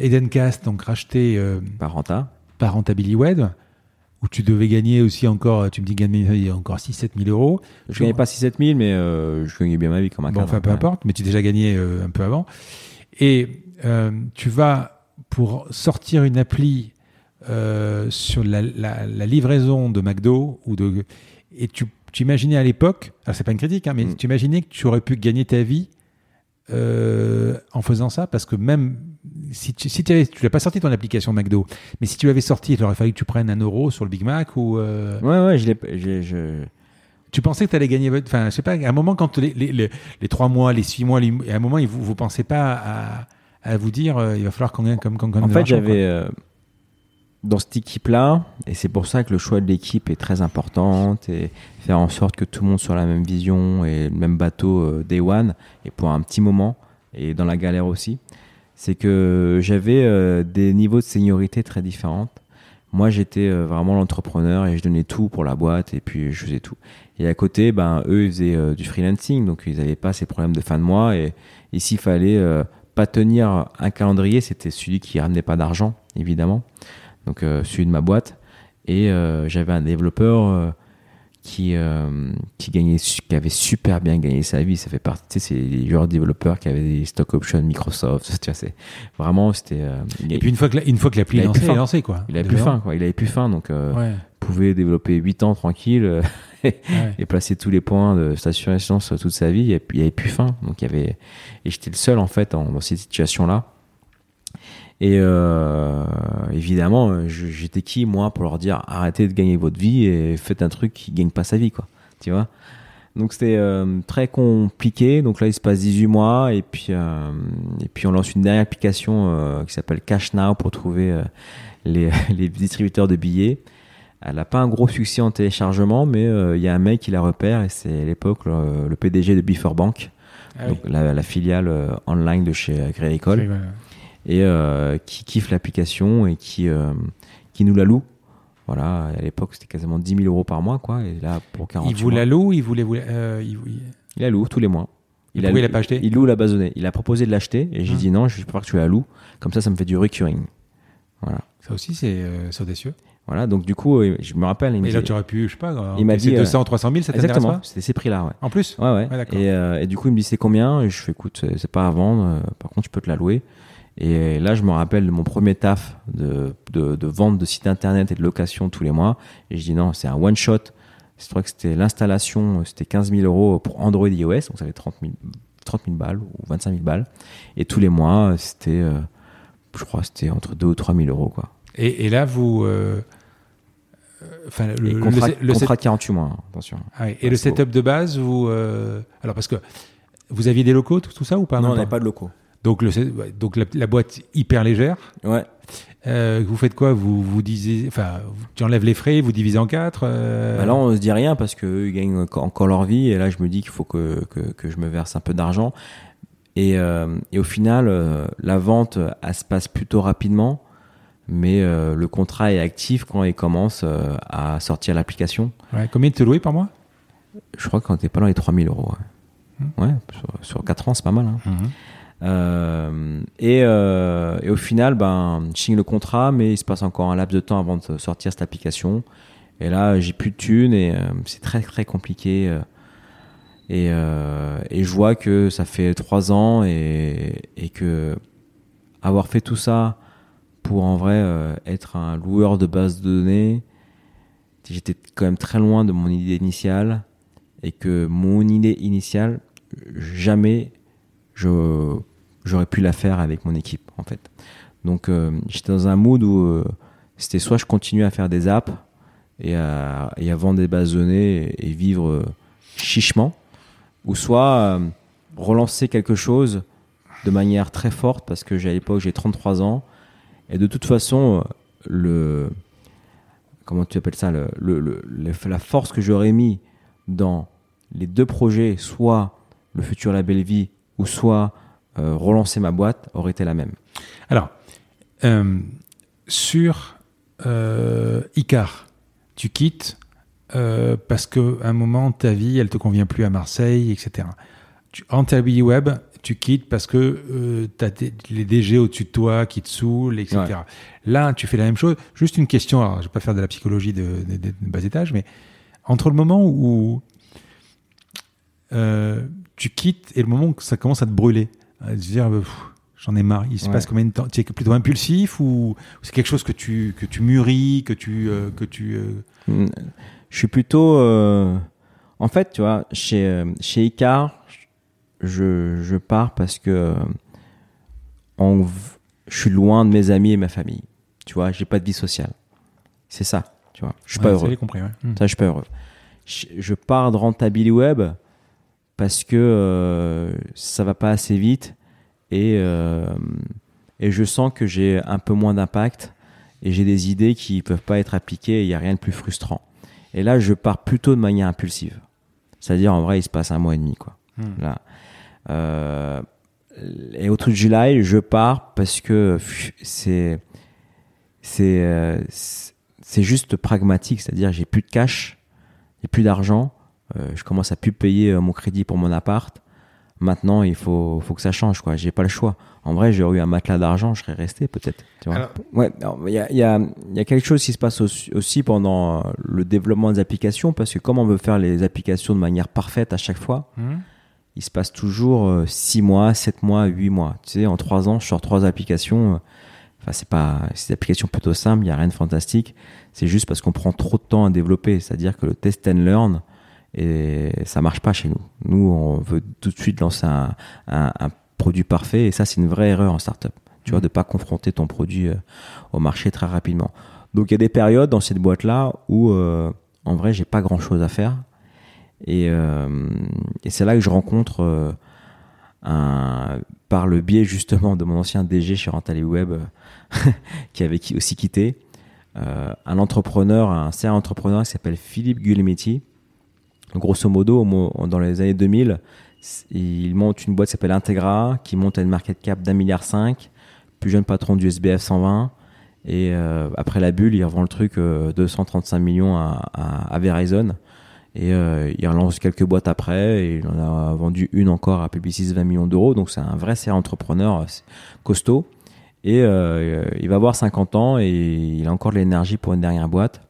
Edencast, donc racheté euh, Par renta. par Rentability Web, où tu devais gagner aussi encore, tu me dis gagner encore 6-7 000 euros. Je Tu- gagnais pas 6-7 000, mais euh, je gagnais bien ma vie comme un Bon, enfin, peu importe, mais tu as déjà gagné euh, un peu avant. Et euh, tu vas, pour sortir une appli euh, sur la, la- la livraison de McDo, ou de, et tu, tu imaginais à l'époque, alors c'est pas une critique, hein, mais Mm. tu imaginais que tu aurais pu gagner ta vie euh, en faisant ça, parce que même si tu si avais, tu l'as pas sorti ton application McDo, mais si tu l'avais sorti, il aurait fallu que tu prennes un euro sur le Big Mac ou... euh, Ouais, ouais, je l'ai. je- tu pensais que tu allais gagner. Enfin, je sais pas, à un moment, quand les, les, les, les trois mois, les six mois, les- à un moment, vous ne pensez pas à, à vous dire euh, il va falloir qu'on gagne comme gagne En fait, j'avais. euh, dans cette équipe-là, et c'est pour ça que le choix de l'équipe est très important, et faire en sorte que tout le monde soit la même vision et le même bateau euh, day one, et pour un petit moment, et dans la galère aussi, c'est que j'avais euh, des niveaux de seniorité très différents. Moi, j'étais euh, vraiment l'entrepreneur et je donnais tout pour la boîte et puis je faisais tout. Et à côté, ben, eux, ils faisaient euh, du freelancing, donc ils n'avaient pas ces problèmes de fin de mois. Et, et s'il fallait euh, pas tenir un calendrier, c'était celui qui ramenait pas d'argent, évidemment. Donc celui de ma boîte. Et j'avais un développeur qui, euh, qui, gagnait, qui avait super bien gagné sa vie. Ça fait partie, tu sais, c'est les joueurs développeurs qui avaient des stock options Microsoft. Tu vois, c'est vraiment, c'était. euh, Et puis une fois que la- une fois que l'appli est lancée, est quoi. il avait plus faim, quoi. Il avait plus faim, donc euh, Ouais. pouvait développer 8 ans tranquille euh, ouais. et placer tous les points de station essence toute sa vie. Et puis il avait plus faim, donc il y avait. Et j'étais le seul en fait en- dans cette situation-là. Et euh, évidemment, euh, j'étais qui moi pour leur dire arrêtez de gagner votre vie et faites un truc qui gagne pas sa vie, quoi. Tu vois? Donc c'était euh, très compliqué. Donc là, il se passe 18 mois et puis euh, et puis on lance une dernière application euh, qui s'appelle Cash Now pour trouver euh, les, les distributeurs de billets. Elle n'a pas un gros succès en téléchargement, mais euh, il y a un mec qui la repère et c'est à l'époque le, le PDG de Before Bank, Ah oui. donc la, la filiale euh, online de chez Crédit Agricole. Et euh, qui kiffe l'application et qui, euh, qui nous la loue. Voilà, à l'époque c'était quasiment 10 000 euros par mois, quoi. Et là, pour 40 Il vous la loue, il voulait vous la- euh, il- il- il la loue tous les mois. Et pourquoi il l'a pas acheté Il loue la basonnée. Il a proposé de l'acheter et j'ai Hum. dit non, je préfère que tu la loues. Comme ça, ça me fait du recurring. Voilà. Ça aussi c'est euh, audacieux. Voilà, donc du coup, euh, je me rappelle, il me Et là dit- tu aurais pu, je sais pas, Il m'a dit, euh, 200 300 000, ça t'intéresse Exactement, pas c'était ces prix-là, ouais. En plus Ouais, ouais. Ouais, d'accord. et, euh, et du coup, il me dit c'est combien? Et je fais écoute, c'est pas à vendre, euh, par contre, tu peux te la louer. Et là, je me rappelle de mon premier taf de, de, de vente de site internet et de location tous les mois. Et je dis non, c'est un one shot. Je crois que c'était l'installation, c'était 15 000 euros pour Android et iOS, donc ça fait 30 000, 30 000 balles ou 25 000 balles. Et tous les mois, c'était, euh, je crois, c'était entre 2 ou 3 000 euros, quoi. Et, et là vous euh, euh, enfin le, le- contrat, le- le- contrat de 48 mois, hein, attention. Ah oui. Et le setup de base, vous. euh, Alors, parce que vous aviez des locaux, tout, tout ça ou pas? Même de locaux. Donc, le, la, la boîte hyper légère. Ouais. Euh, vous faites quoi? Vous vous disiez. Enfin, vous- tu enlèves les frais, vous divisez en quatre euh, Bah là, on se dit rien parce qu'eux, ils gagnent encore- leur vie. Et là, je me dis qu'il faut que, que, que je me verse un peu d'argent. Et, euh, et au final, la vente, elle se passe plutôt rapidement. Mais le contrat est actif quand il commence à sortir l'application. ouais, Combien te louer par mois? Je crois qu'on était pas dans les 3000 euros. Ouais, Ouais, sur, sur 4 ans, c'est pas mal. Hein. Euh, et, euh, et au final, ben, je signe le contrat, mais il se passe encore un laps de temps avant de sortir cette application. Et là, j'ai plus de thunes et euh, c'est très très compliqué. euh, et, et je vois que ça fait trois ans et, et que avoir fait tout ça pour en vrai être un loueur de base de données, j'étais quand même très loin de mon idée initiale et que mon idée initiale, jamais je j'aurais pu la faire avec mon équipe en fait. Donc euh, j'étais dans un mood où euh, c'était soit je continue à faire des apps et à, vendre des bases données et, vivre euh, chichement, ou soit relancer quelque chose de manière très forte parce que j'ai à l'époque j'ai 33 ans et de toute façon le comment tu appelles ça le- la force que j'aurais mis dans les deux projets soit le futur label vie ou soit euh, relancer ma boîte aurait été la même Alors, euh, sur euh, Icar, tu quittes parce qu'à un moment, ta vie, elle te convient plus à Marseille, etc. Tu, en Tabi Web, tu quittes parce que tu as les DG au-dessus de toi qui te saoulent, etc. Ouais. Là, tu fais la même chose. Juste une question, alors je vais pas faire de la psychologie de, de- de- de bas étage, mais entre le moment où tu quittes et le moment où ça commence à te brûler, à te dire euh, j'en ai marre, il se Ouais. passe combien de temps? Tu es plutôt impulsif ou c'est quelque chose que tu que tu mûris, que tu euh, que tu euh, Mm, Je suis plutôt. euh, En fait, tu vois, chez, chez Icar, je, je pars parce que on je suis loin de mes amis et ma famille. Tu vois, j'ai pas de vie sociale. C'est ça, tu vois. Je suis pas ouais, ça, heureux. compris. ouais. Hmm. Ça, je suis pas heureux. Je, je pars de Rentability Web parce que euh, ça va pas assez vite et, euh, et je sens que j'ai un peu moins d'impact et j'ai des idées qui peuvent pas être appliquées et il n'y a rien de plus frustrant. Et là, je pars plutôt de manière impulsive. C'est-à-dire, en vrai, il se passe un mois et demi, quoi. Hmm. Là. Euh, et au truc de July, je pars parce que c'est c'est euh, c'est- c'est juste pragmatique, c'est-à-dire j'ai plus de cash, j'ai plus d'argent, je commence à plus payer euh, mon crédit pour mon appart, Maintenant, il faut, faut que ça change, quoi. J'ai pas le choix. En vrai, j'aurais eu un matelas d'argent, je serais resté peut-être. Tu vois. Alors- ouais, il y a, il y, a, y a quelque chose qui se passe aussi, aussi pendant euh, le développement des applications, parce que comme on veut faire les applications de manière parfaite à chaque fois, Hmm. il se passe toujours 6 mois, 7 mois, 8 mois. Tu sais, en 3 ans, je sors 3 applications. euh, Enfin, c'est pas, c'est des applications plutôt simples, il n'y a rien de fantastique. C'est juste parce qu'on prend trop de temps à développer. C'est-à-dire que le test and learn, et ça marche pas chez nous. Nous, on veut tout de suite lancer un, produit parfait, et ça, c'est une vraie erreur en startup. Tu vois, de pas confronter ton produit euh, au marché très rapidement. Donc, il y a des périodes dans cette boîte-là où, euh, en vrai, j'ai pas grand-chose à faire. Et, euh, c'est là que je rencontre, par le biais justement de mon ancien DG chez Rentali Web, qui avait aussi quitté, un entrepreneur, un serial entrepreneur qui s'appelle Philippe Grosso modo, dans les années 2000, s- il monte une boîte qui s'appelle Integra, qui monte à une market cap d'un milliard cinq, plus jeune patron du SBF 120. Et euh, après la bulle, il revend le truc euh, 235 millions à, à, à Verizon. Et euh, il relance quelques boîtes après. Et il en a vendu une encore à Publicis 20 millions d'euros. Donc c'est un vrai serial entrepreneur euh, costaud. Et euh, il va avoir 50 ans et il a encore de l'énergie pour une dernière boîte.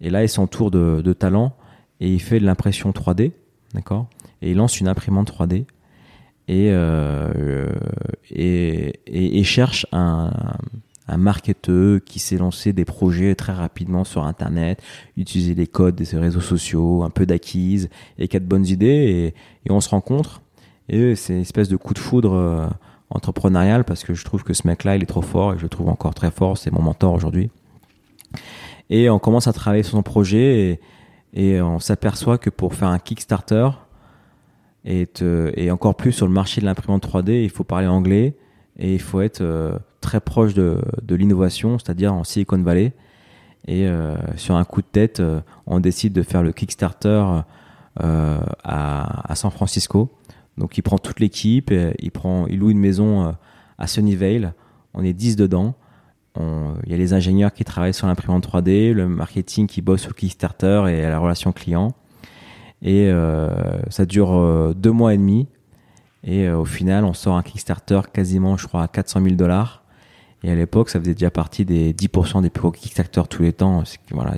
Et là, il s'entoure de, de talents et il fait de l'impression 3D. D'accord? Et il lance une imprimante 3D. Et, euh, et, et, et cherche un, un marketeur qui s'est lancé des projets très rapidement sur Internet, utiliser les codes des réseaux sociaux, un peu d'acquise, et qui a de bonnes idées. Et, et on se rencontre. Et c'est une espèce de coup de foudre euh, entrepreneurial parce que je trouve que ce mec-là, il est trop fort et je le trouve encore très fort. C'est mon mentor aujourd'hui. Et on commence à travailler sur son projet et, et on s'aperçoit que pour faire un Kickstarter et, encore plus sur le marché de l'imprimante 3D, il faut parler anglais et il faut être euh, très proche de, l'innovation, c'est-à-dire en Silicon Valley. Et euh, sur un coup de tête, euh, on décide de faire le Kickstarter à, San Francisco. Donc il prend toute l'équipe, il il loue une maison à Sunnyvale. On est 10 dedans. Il y a les ingénieurs qui travaillent sur l'imprimante 3D, le marketing qui bosse sur le Kickstarter et la relation client. Et euh, ça dure euh, deux mois et demi. Et euh, au final, on sort un Kickstarter quasiment, je crois, à 400 000 dollars. Et à l'époque, ça faisait déjà partie des 10% des plus gros Kickstarter tous les temps. Voilà,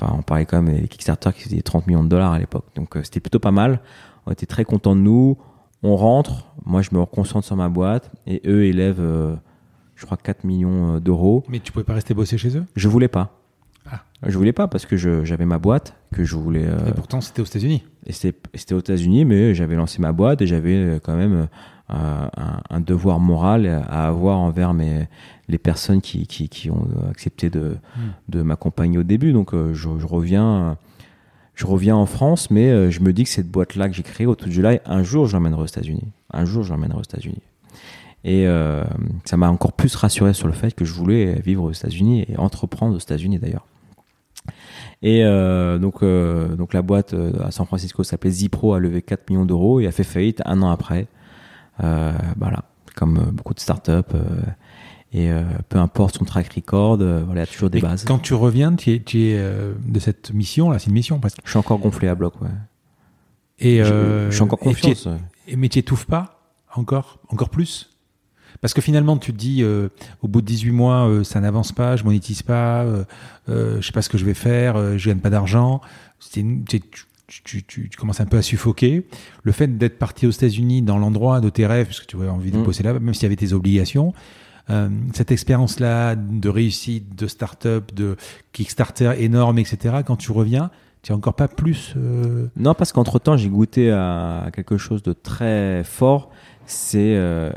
on parlait quand même des Kickstarter qui faisaient 30 millions de dollars à l'époque. Donc c'était plutôt pas mal. On était très contents de nous. On rentre. Moi, je me concentre sur ma boîte. Et eux élèvent, je crois, 4 millions euh, d'euros. Mais tu pouvais pas rester bosser chez eux? Je voulais pas. Ah. Je voulais pas parce que j'avais ma boîte que je voulais. euh, Et pourtant, c'était aux États-Unis. et c'était aux États-Unis, mais j'avais lancé ma boîte et j'avais euh, quand même euh, un, un devoir moral à avoir envers mes, les personnes qui, qui, qui ont accepté de, de m'accompagner au début. Donc euh, je, je reviens, je reviens en France, mais je me dis que cette boîte-là que j'ai créée au tout July, un jour je l'emmènerai aux États-Unis. Un jour je l'emmènerai aux États-Unis. Et euh, ça m'a encore plus rassuré sur le fait que je voulais vivre aux États-Unis et entreprendre aux États-Unis d'ailleurs. Et euh, donc, euh, donc la boîte euh, à San Francisco s'appelait Zipro, a levé 4 millions d'euros et a fait faillite un an après. Euh, voilà, comme euh, beaucoup de startups. Et euh, peu importe son track record, voilà, il y a toujours des Et bases. Quand tu reviens, tu es, tu es euh, de cette mission, là, c'est une mission presque. Je suis encore gonflé à bloc, ouais. Et, Je- euh, je suis encore. Et, mais tu étouffes pas encore Encore plus? Parce que finalement, tu te dis, euh, au bout de 18 mois, euh, ça n'avance pas, je monétise pas, euh, je sais pas ce que je vais faire, je gagne pas d'argent. Tu, tu, commences un peu à suffoquer. Le fait d'être parti aux États-Unis dans l'endroit de tes rêves, parce que tu avais envie de Mm. bosser là, même s'il y avait tes obligations, euh, cette expérience-là de réussite, de start-up, de Kickstarter énorme, etc., quand tu reviens, tu as encore pas plus. euh, Non, parce qu'entre temps, j'ai goûté à quelque chose de très fort. C'est euh,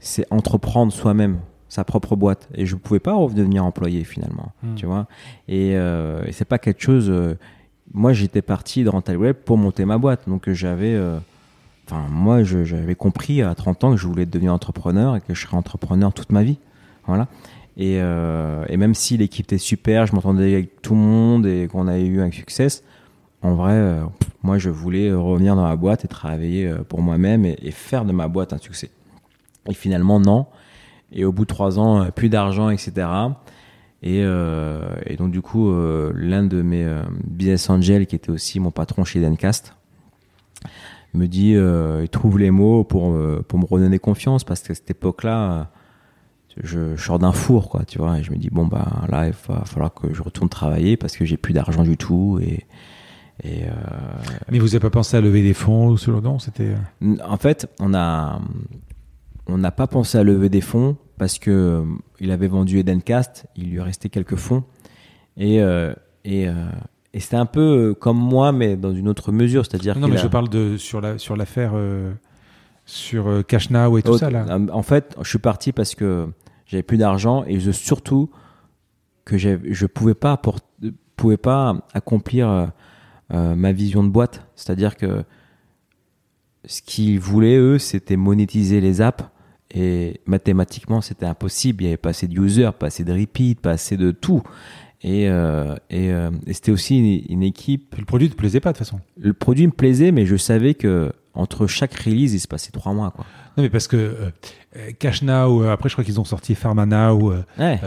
c'est entreprendre soi-même sa propre boîte. Et je ne pouvais pas redevenir employé finalement. Hmm. Tu vois Et, euh, et c'est pas quelque chose. euh, moi, j'étais parti de Rental Web pour monter ma boîte. Donc euh, j'avais. euh, Enfin, moi, j'avais compris à 30 ans que je voulais devenir entrepreneur et que je serais entrepreneur toute ma vie. Voilà. Et, euh, et même si l'équipe était super, je m'entendais avec tout le monde et qu'on avait eu un succès, en vrai, moi, je voulais revenir dans ma boîte et travailler pour moi-même et, et faire de ma boîte un succès. Et finalement, non. Et au bout de trois ans, euh, plus d'argent, etc. Et, euh, et donc, du coup, euh, l'un de mes euh, business angels, qui était aussi mon patron chez Dencast, me dit, il trouve les mots pour, pour me redonner confiance parce qu'à cette époque-là, je, je sors d'un four, quoi, tu vois. Et je me dis, bon, bah là, il va falloir que je retourne travailler parce que j'ai plus d'argent du tout. Et, et, Mais vous n'avez pas pensé à lever des fonds ou ce genre C'était. En fait, on a on n'a pas pensé à lever des fonds parce que euh, il avait vendu Edencast, il lui restait quelques fonds et euh, et, euh, et c'était un peu comme moi mais dans une autre mesure, c'est-à-dire Non, mais a- je parle de sur la sur l'affaire sur Cash Now et tout Oh, ça là. En fait, je suis parti parce que j'avais plus d'argent et je surtout que je pouvais pas pouvais pas accomplir euh, ma vision de boîte. C'est-à-dire que ce qu'ils voulaient eux, c'était monétiser les apps et mathématiquement c'était impossible. Il y avait pas assez de users, pas assez de repeat, pas assez de tout. Et, euh, et, euh, et c'était aussi une, une équipe le produit te plaisait pas de toute façon. le produit me plaisait, mais je savais que entre chaque release, il se passait trois mois. Quoi. Non, mais parce que euh, Cash Now, après je crois qu'ils ont sorti Pharma Now. Ouais,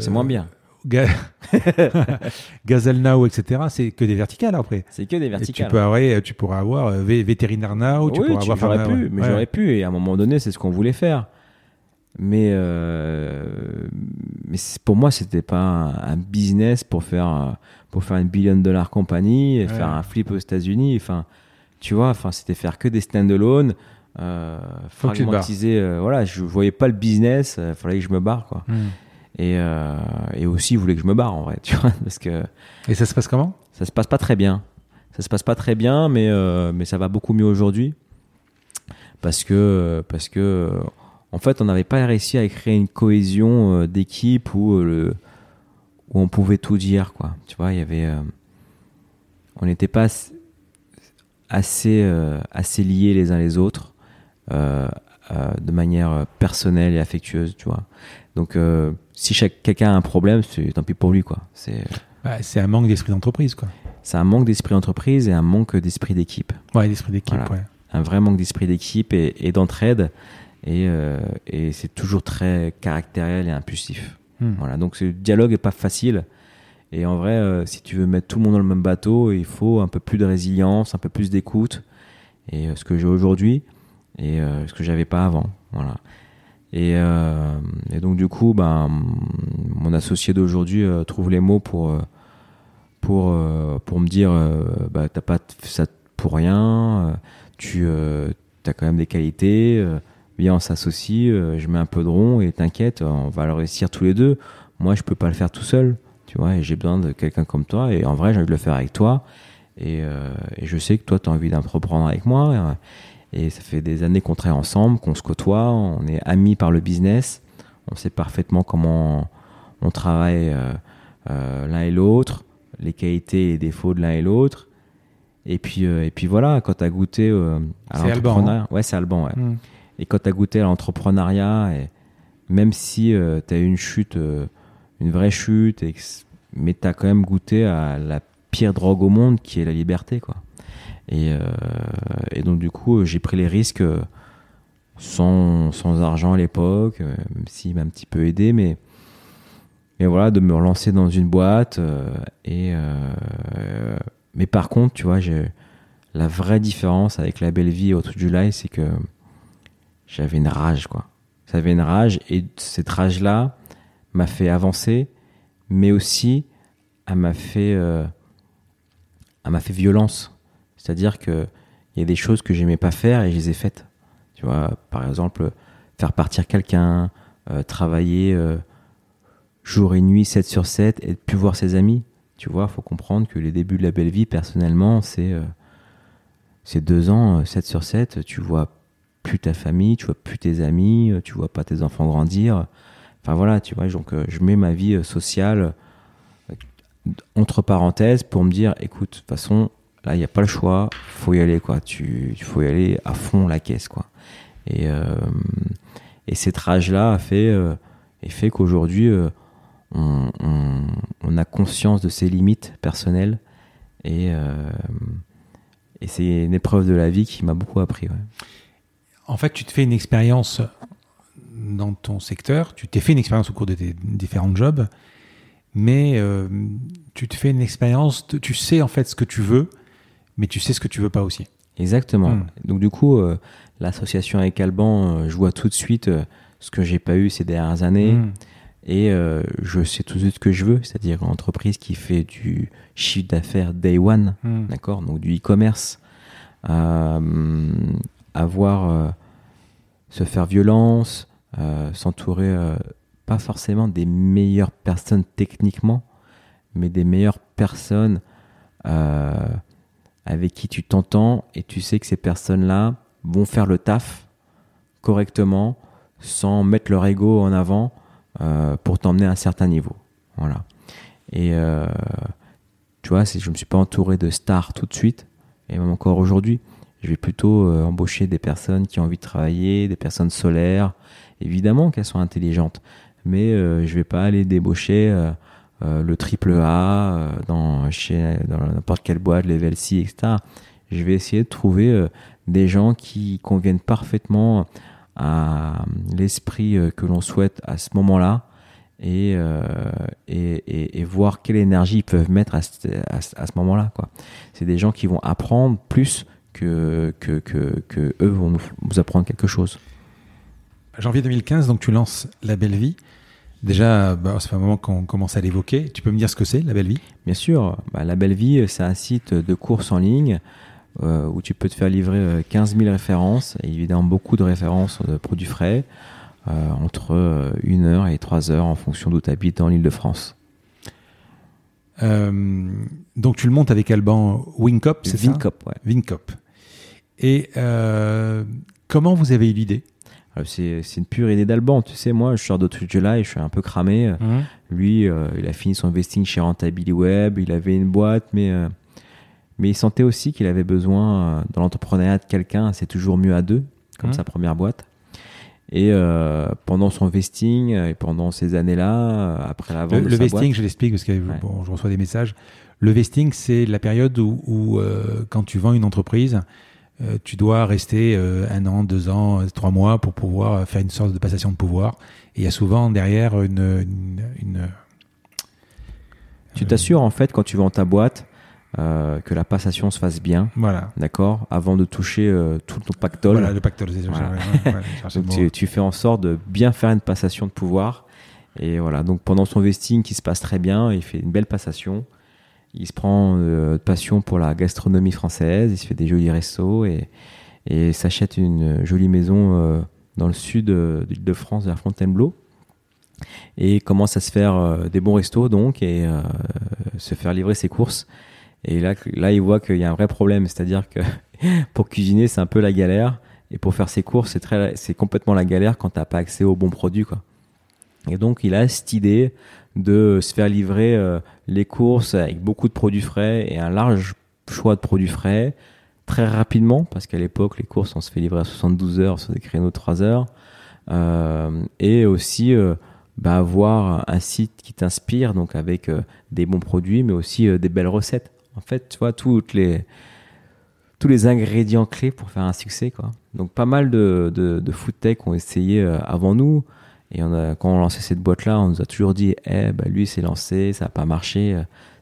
c'est moins bien. Ga- Gazelle Now, etc. C'est que des verticales après. C'est que des Et tu, verticales. peux avoir, tu pourras avoir euh, vé- Vétérinaire Now, tu oui, pourras tu- avoir j'aurais pu, mais ouais. j'aurais pu. Et à un moment donné, c'est ce qu'on voulait faire. Mais, euh, mais pour moi, c'était pas un, un business pour faire euh, pour faire une billion dollar compagnie et Ouais. faire un flip aux États-Unis. Enfin, tu vois, enfin, c'était faire que des standalone, euh, fragmentiser. euh, voilà, je voyais pas le business. Il fallait que je me barre, quoi. Hmm. Et, euh, et aussi, il voulait que je me barre en vrai, tu vois, parce que Et ça se passe comment? ça se passe pas très bien. Ça se passe pas très bien, mais, euh, mais ça va beaucoup mieux aujourd'hui. Parce que, parce que, en fait, on n'avait pas réussi à créer une cohésion euh, d'équipe où, le, où on pouvait tout dire, quoi. Tu vois, il y avait. euh, on n'était pas as- assez, assez liés les uns les autres de manière personnelle et affectueuse, tu vois. Donc, si chaque, quelqu'un a un problème, c'est tant pis pour lui, quoi. C'est. C'est un manque d'esprit d'entreprise, quoi. C'est un manque d'esprit d'entreprise et un manque d'esprit d'équipe. Ouais, d'esprit d'équipe, Voilà. ouais. Un vrai manque d'esprit d'équipe et, d'entraide. Et, euh, et c'est toujours très caractériel et impulsif. Hmm. Voilà. Donc ce dialogue est pas facile. Et en vrai, euh, si tu veux mettre tout le monde dans le même bateau, il faut un peu plus de résilience, un peu plus d'écoute. Et euh, ce que j'ai aujourd'hui et ce que j'avais pas avant. Voilà. Et, euh, et donc du coup, ben, mon associé d'aujourd'hui euh, trouve les mots pour euh, pour pour me dire, bah t'as pas fait ça pour rien. tu as quand même des qualités. viens, on s'associe. je mets un peu de rond et t'inquiète, on va le réussir tous les deux. Moi, je peux pas le faire tout seul, tu vois. Et j'ai besoin de quelqu'un comme toi. Et en vrai, j'ai envie de le faire avec toi. Et, je sais que toi, tu as envie d'entreprendre avec moi. Et ça fait des années qu'on travaille ensemble, qu'on se côtoie, on est amis par le business. On sait parfaitement comment on travaille euh, euh, l'un et l'autre, les qualités et les défauts de l'un et l'autre. Et puis, euh, et puis voilà, quand tu as goûté à l'entrepreneuriat, ouais, c'est Alban, ouais. Hmm. Et quand tu as goûté à l'entrepreneuriat, même si tu as eu une chute, une vraie chute, et mais tu as quand même goûté à la pire drogue au monde qui est la liberté. Quoi. Et, euh, et donc, du coup, j'ai pris les risques euh, sans, argent à l'époque, euh, même s'il m'a un petit peu aidé, mais, voilà, de me relancer dans une boîte. et, mais par contre, tu vois, la vraie différence avec la belle vie et Autre July, c'est que j'avais une rage, quoi. J'avais une rage et cette rage-là m'a fait avancer, mais aussi elle m'a fait, elle m'a fait violence. C'est-à-dire que il y a des choses que j'aimais pas faire et je les ai faites. Tu vois, par exemple, faire partir quelqu'un, euh, travailler euh, jour et nuit, 7 sur 7, et plus voir ses amis. Tu vois, faut comprendre que les débuts de la belle vie, personnellement, c'est euh, deux ans, euh, 7 sur 7, tu vois plus ta famille, tu vois plus tes amis, euh, tu vois pas tes enfants grandir. Enfin voilà, tu vois, donc euh, je mets ma vie euh, sociale euh, entre parenthèses pour me dire, écoute, de toute façon, là, il n'y a pas le choix, faut y aller, quoi. Tu, faut y aller à fond la caisse, quoi. Et, euh, et cette rage-là a fait, euh, fait qu'aujourd'hui, euh, on, a conscience de ses limites personnelles et, euh, et c'est une épreuve de la vie qui m'a beaucoup appris. En fait, tu te fais une expérience dans ton secteur, tu t'es fait une expérience au cours de tes différents jobs, mais euh, tu te fais une expérience, tu sais en fait ce que tu veux, mais tu sais ce que tu veux pas aussi. Exactement. Hmm. Donc du coup, euh, l'association avec Alban, euh, je vois tout de suite euh, ce que j'ai pas eu ces dernières années Mm. et je sais tout de suite ce que je veux, c'est-à-dire une entreprise qui fait du chiffre d'affaires day one, Mm. d'accord, donc du e-commerce, avoir se faire violence, s'entourer pas forcément des meilleures personnes techniquement, mais des meilleures personnes avec qui tu t'entends et tu sais que ces personnes-là vont faire le taf correctement sans mettre leur ego en avant euh, pour t'emmener à un certain niveau. Voilà. Et euh, tu vois, je ne me suis pas entouré de stars tout de suite, et même encore aujourd'hui. Je vais plutôt euh, embaucher des personnes qui ont envie de travailler, des personnes solaires. Évidemment qu'elles sont intelligentes, mais je vais pas aller débaucher euh, le triple A euh, dans, chez, dans n'importe quelle boîte, level C, etc. Je vais essayer de trouver euh, des gens qui conviennent parfaitement à l'esprit que l'on souhaite à ce moment-là et, et, voir quelle énergie ils peuvent mettre à ce, à moment-là. C'est des gens qui vont apprendre plus que, que, que, eux vont nous apprendre quelque chose. Janvier 2015, donc tu lances La Belle Vie. Déjà, bah, ça fait un moment qu'on commence à l'évoquer. Tu peux me dire ce que c'est, La Belle Vie? Bien sûr, bah, La Belle Vie, c'est un site de courses en ligne euh, où tu peux te faire livrer euh, 15 000 références, et évidemment beaucoup de références de produits frais, euh, entre 1 heure et 3 heures en fonction d'où tu habites dans l'île de France. Euh, Donc tu le montes avec Alban Wincop, c'est ça? Vincop, ouais. Wincop. Et euh, comment vous avez eu l'idée? C'est c'est une pure idée d'Alban. Tu sais, moi, je sors de July, je suis un peu cramé. Lui, euh, il a fini son vesting chez Rentability Web, il avait une boîte, mais, euh, mais il sentait aussi qu'il avait besoin, euh, dans l'entrepreneuriat, de quelqu'un. C'est toujours mieux à deux, comme Mhm. sa première boîte. Et pendant son vesting, et pendant ces années-là, après la Le, vente de le sa vesting, boîte, je l'explique parce que bon, je reçois des messages. Le vesting, c'est la période où, où, quand tu vends une entreprise, euh, tu dois rester euh, un an, deux ans, euh, trois mois pour pouvoir faire une sorte de passation de pouvoir. Et il y a souvent derrière une, une, une- tu t'assures, en fait, quand tu vends ta boîte, que la passation se fasse bien, voilà. d'accord Avant de toucher tout ton pactole. Voilà, le pactole. c'est- Voilà. ouais, ouais, tu fais en sorte de bien faire une passation de pouvoir. Et voilà, donc pendant son vesting qui se passe très bien, il fait une belle passation. Il se prend euh, de passion pour la gastronomie française, il se fait des jolis restos et, et s'achète une jolie maison euh, dans le sud euh, de France, vers Fontainebleau. Et commence à se faire des bons restos donc et euh, se faire livrer ses courses. Et là, là il voit qu'il y a un vrai problème, c'est-à-dire que pour cuisiner, c'est un peu la galère. Et pour faire ses courses, c'est très, c'est complètement la galère quand t'as pas accès aux bons produits, quoi. Et donc, il a cette idée de se faire livrer euh, les courses avec beaucoup de produits frais et un large choix de produits frais très rapidement, parce qu'à l'époque, les courses, on se fait livrer à 72 heures sur des créneaux de 3 heures. Euh, et aussi, euh, bah, avoir un site qui t'inspire, donc avec euh, des bons produits, mais aussi des belles recettes. En fait, tu vois, toutes les, tous les ingrédients clés pour faire un succès. Quoi. Donc pas mal de, de, de food tech ont essayé avant nous. Et on a, quand on lançait cette boîte-là, on nous a toujours dit eh, bah, lui, c'est lancé, ça n'a pas marché.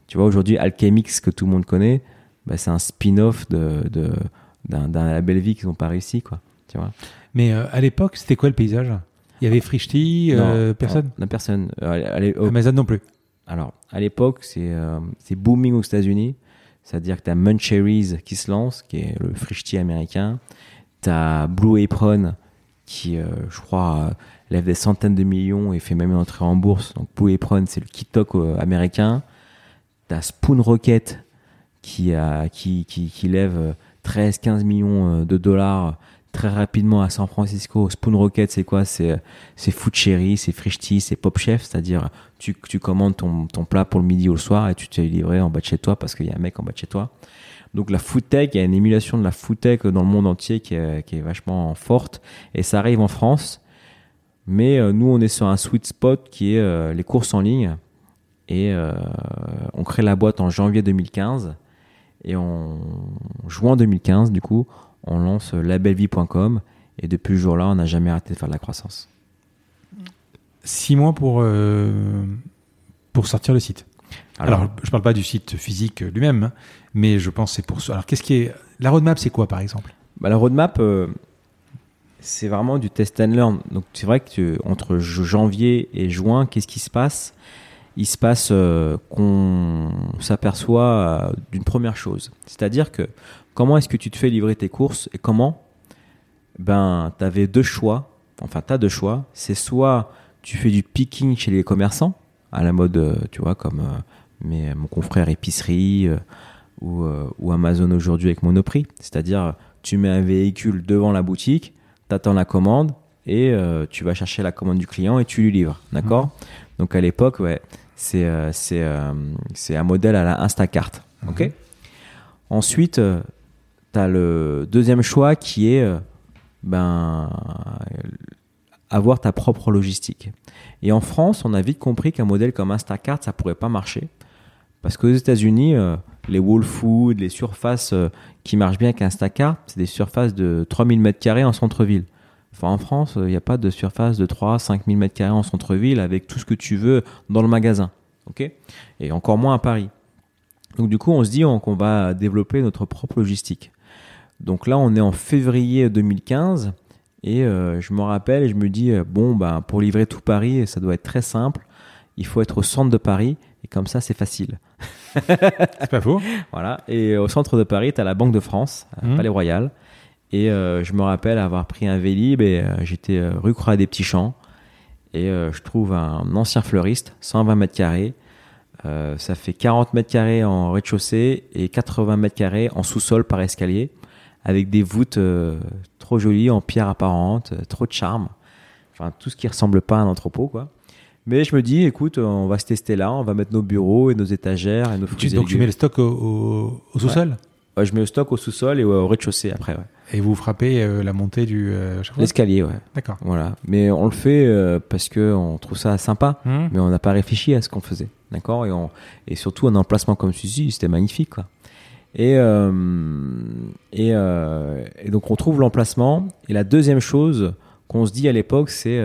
Tu vois, aujourd'hui, Alchemix, que tout le monde connaît, bah, c'est un spin-off de, d'un, label vie qu'ils n'ont pas réussi. Quoi, tu vois? Mais euh, à l'époque, c'était quoi le paysage? Il y avait Frishti, euh, Non, personne? non, personne. Euh, oh, Amazon non plus. Alors, à l'époque, c'est euh, c'est booming aux États-Unis. C'est-à-dire que tu as Muncheries qui se lance, qui est le frishti américain. Tu as Blue Apron, qui, euh, je crois, lève des centaines de millions et fait même une entrée en bourse. Donc, Apron, c'est le Kitok euh, américain. Tu as Spoon Rocket, qui, a, qui, qui, lève 13-15 millions euh, de dollars très rapidement à San Francisco. Spoon Rocket, c'est quoi? C'est Food Cherry, c'est Frishti, c'est Pop Chef, c'est-à-dire tu, tu commandes ton, ton plat pour le midi ou le soir et tu te livrer en bas de chez toi parce qu'il y a un mec en bas de chez toi. Donc la food tech, il y a une émulation de la food tech dans le monde entier qui est, qui est vachement forte et ça arrive en France. Mais euh, nous, on est sur un sweet spot qui est euh, les courses en ligne et euh, on crée la boîte en janvier 2015 et en juin 2015, du coup, on lance labelvie.com et depuis ce jour-là, on n'a jamais arrêté de faire de la croissance. Six mois pour, pour sortir le site. Alors, Alors, je parle pas du site physique lui-même, hein, mais je pense que c'est pour ça. Alors, qu'est-ce qui est La roadmap, c'est quoi par exemple? Bah, La roadmap, euh, c'est vraiment du test and learn. Donc c'est vrai que entre janvier et juin, qu'est-ce qui se passe? Il se passe euh, qu'on s'aperçoit euh, d'une première chose. C'est-à-dire que comment est-ce que tu te fais livrer tes courses et comment? Ben, tu deux choix. Enfin, tu as deux choix. C'est soit tu fais du picking chez les commerçants, à la mode, euh, tu vois, comme mon confrère épicerie ou, ou Amazon aujourd'hui avec Monoprix. C'est-à-dire, tu mets un véhicule devant la boutique, attends la commande et euh, tu vas chercher la commande du client et tu lui livres. D'accord? Donc à l'époque, ouais, c'est euh, c'est euh, c'est un modèle à la Instacart. Ok? Ensuite, tu as le deuxième choix qui est ben, avoir ta propre logistique. Et en France, on a vite compris qu'un modèle comme Instacart, ça pourrait pas marcher. Parce qu'aux États-Unis, les Whole Foods, les surfaces euh, qui marchent bien avec Instacart, c'est des surfaces de 3000 m2 en centre-ville. Enfin, en France, il n'y a pas de surface de 3 5000 m2 en centre-ville avec tout ce que tu veux dans le magasin. ok? Et encore moins à Paris. Donc, du coup, on se dit on- qu'on va développer notre propre logistique. Donc là, on est en février 2015 et euh, je me rappelle et je me dis euh, bon, bah, pour livrer tout Paris, ça doit être très simple. Il faut être au centre de Paris et comme ça, c'est facile. C'est pas faux. Voilà. Et au centre de Paris, tu as la Banque de France, à Mhm. Palais Royal. Et euh, je me rappelle avoir pris un Vélib et euh, j'étais euh, rue Croix des Petits Champs. Et euh, je trouve un ancien fleuriste, 120 mètres carrés. Euh, ça fait 40 mètres carrés en rez-de-chaussée et 80 mètres carrés en sous-sol par escalier, avec des voûtes euh, trop jolies en pierre apparente, euh, trop de charme. Enfin, tout ce qui ressemble pas à un entrepôt, quoi. Mais je me dis, écoute, on va se tester là, on va mettre nos bureaux et nos étagères et nos fruits Tu- et donc tu mets le stock au, sous-sol Ouais, je mets le stock au sous-sol et au rez-de-chaussée après, ouais. et vous frappez euh, la montée du euh, L'escalier, ouais. D'accord. Voilà. Mais on le fait euh, parce que on trouve ça sympa, Hmm. mais on n'a pas réfléchi à ce qu'on faisait, d'accord? Et, on- et surtout un emplacement comme celui-ci, c'était magnifique, quoi. Et, euh, et, euh, et donc on trouve l'emplacement. Et la deuxième chose qu'on se dit à l'époque, c'est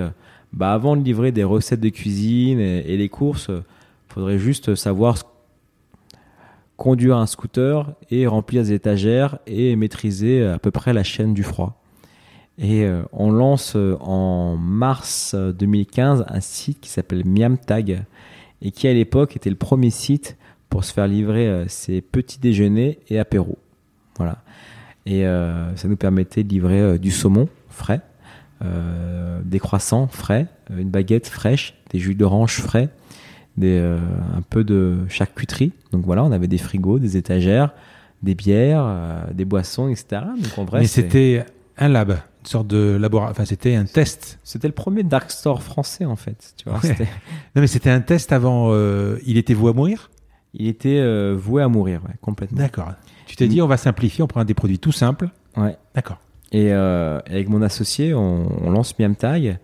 bah avant de livrer des recettes de cuisine et, les courses, euh, faudrait juste savoir conduire un scooter et remplir des étagères et maîtriser à peu près la chaîne du froid. Et euh, on lance euh, en mars euh, 2015 un site qui s'appelle Miamtag et qui à l'époque était le premier site pour se faire livrer euh, ses petits déjeuners et apéros. Voilà. Et euh, ça nous permettait de livrer euh, du saumon frais, euh, des croissants frais, euh, une baguette fraîche, des jus d'orange frais, des, euh, un peu de charcuterie. Donc voilà, on avait des frigos, des étagères, des bières, euh, des boissons, etc. Donc en vrai, Mais c'était un lab, une sorte de laboratoire. Enfin, c'était un test. C'était le premier dark store français en fait. Tu vois, Ouais. Non, mais c'était un test avant. euh, il était voué à mourir? Il était euh, voué à mourir, ouais, complètement. D'accord. Tu t'es dit, on va simplifier, on prend des produits tout simples. Ouais. D'accord. Et euh, avec mon associé, on, on lance Miamtag.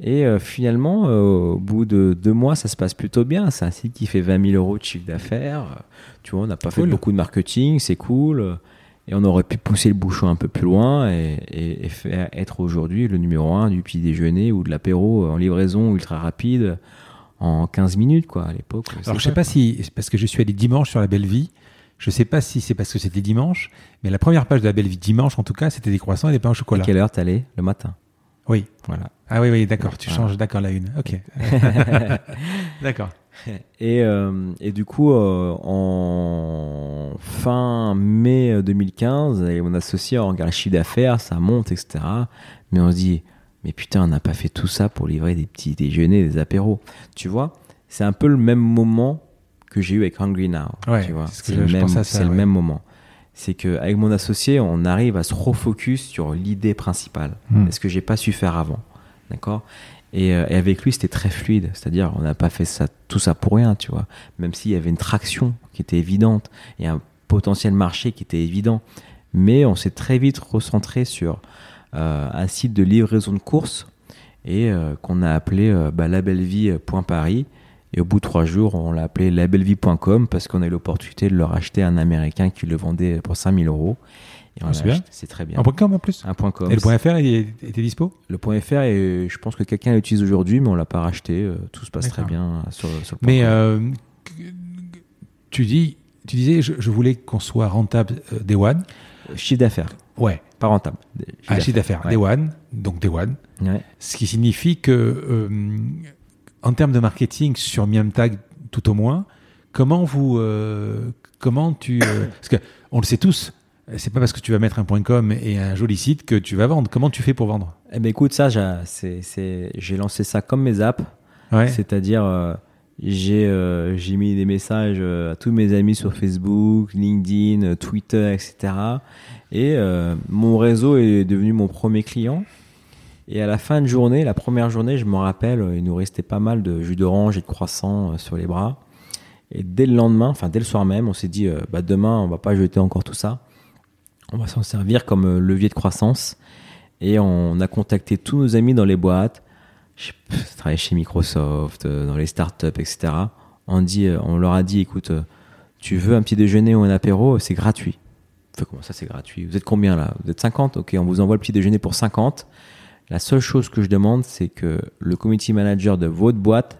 Et euh, finalement, euh, au bout de deux mois, ça se passe plutôt bien. C'est un site qui fait 20 000 euros de chiffre d'affaires. Tu vois, on n'a pas fait beaucoup de marketing, c'est cool. Et on aurait pu pousser le bouchon un peu plus loin et, et- et faire être aujourd'hui le numéro un du petit déjeuner ou de l'apéro en livraison ultra rapide en 15 minutes, quoi, à l'époque. Alors, je sais ça, pas quoi. si, parce que je suis allé dimanche sur la Belle Vie. Je sais pas si c'est parce que c'était dimanche, mais la première page de la Belle Vie dimanche, en tout cas, c'était des croissants et des pains au À chocolat. quelle heure t'allais Le matin? Oui. Voilà. Ah oui, oui, d'accord. Tu Voilà. changes, d'accord, la une. Ok. d'accord. Et, euh, et du coup, euh, en fin mai 2015, avec mon associé, on regarde le chiffre d'affaires, ça monte, etc. Mais on se dit, mais putain, on n'a pas fait tout ça pour livrer des petits déjeuners, des apéros. Tu vois, c'est un peu le même moment que j'ai eu avec Hungry Now. Ouais, tu vois, c'est le, même, pensais à ça, c'est le ouais. même moment. C'est qu'avec mon associé, on arrive à se refocus sur l'idée principale. Hmm. Ce que j'ai pas su faire avant. D'accord? Et, euh, et avec lui, c'était très fluide. C'est-à-dire, on n'a pas fait ça, tout ça pour rien, tu vois. Même s'il y avait une traction qui était évidente et un potentiel marché qui était évident. Mais on s'est très vite recentré sur euh, un site de livraison de courses et euh, qu'on a appelé euh, bah, labellevie.paris. Et au bout de trois jours, on l'a appelé labellevie.com parce qu'on a eu l'opportunité de leur acheter un américain qui le vendait pour 5000 euros. Ah, c'est très bien. En point com en plus. Un point com. Et le point fr, il est- était dispo Le point .fr, et je pense que quelqu'un l'utilise aujourd'hui, mais on l'a pas racheté. euh, Tout se passe très bien sur, sur le point Mais euh, tu dis, tu disais, je, je voulais qu'on soit rentable euh, day one. Chiffre d'affaires, Ouais, pas rentable. un chiffre d'affaires. ouais. Day one, donc Day one. Ouais. Ce qui signifie que, euh, en termes de marketing sur Miamtag, tout au moins, comment vous, euh, comment tu, euh, parce que on le sait tous, c'est pas parce que tu vas mettre un point .com et un joli site que tu vas vendre. Comment tu fais pour vendre? Eh ben écoute, ça, j'ai- lancé ça comme mes apps. Ouais. C'est-à-dire, euh, j'ai j'ai mis des messages à tous mes amis sur Facebook, LinkedIn, Twitter, etc. Et mon réseau est devenu mon premier client. Et à la fin de journée, la première journée, je me rappelle, il nous restait pas mal de jus d'orange et de croissants euh, sur les bras. Et dès le lendemain, enfin dès le soir même, on s'est dit, euh, bah, demain, on va pas jeter encore tout ça. On va s'en servir comme euh, levier de croissance. Et on a contacté tous nos amis dans les boîtes je travaillais chez Microsoft, dans les startups, etc. On, dit, on leur a dit, écoute, tu veux un petit déjeuner ou un apéro, c'est gratuit. Fait, comment ça, c'est gratuit? Vous êtes combien là? Vous êtes 50 Ok, on vous envoie le petit déjeuner pour 50. La seule chose que je demande, c'est que le community manager de votre boîte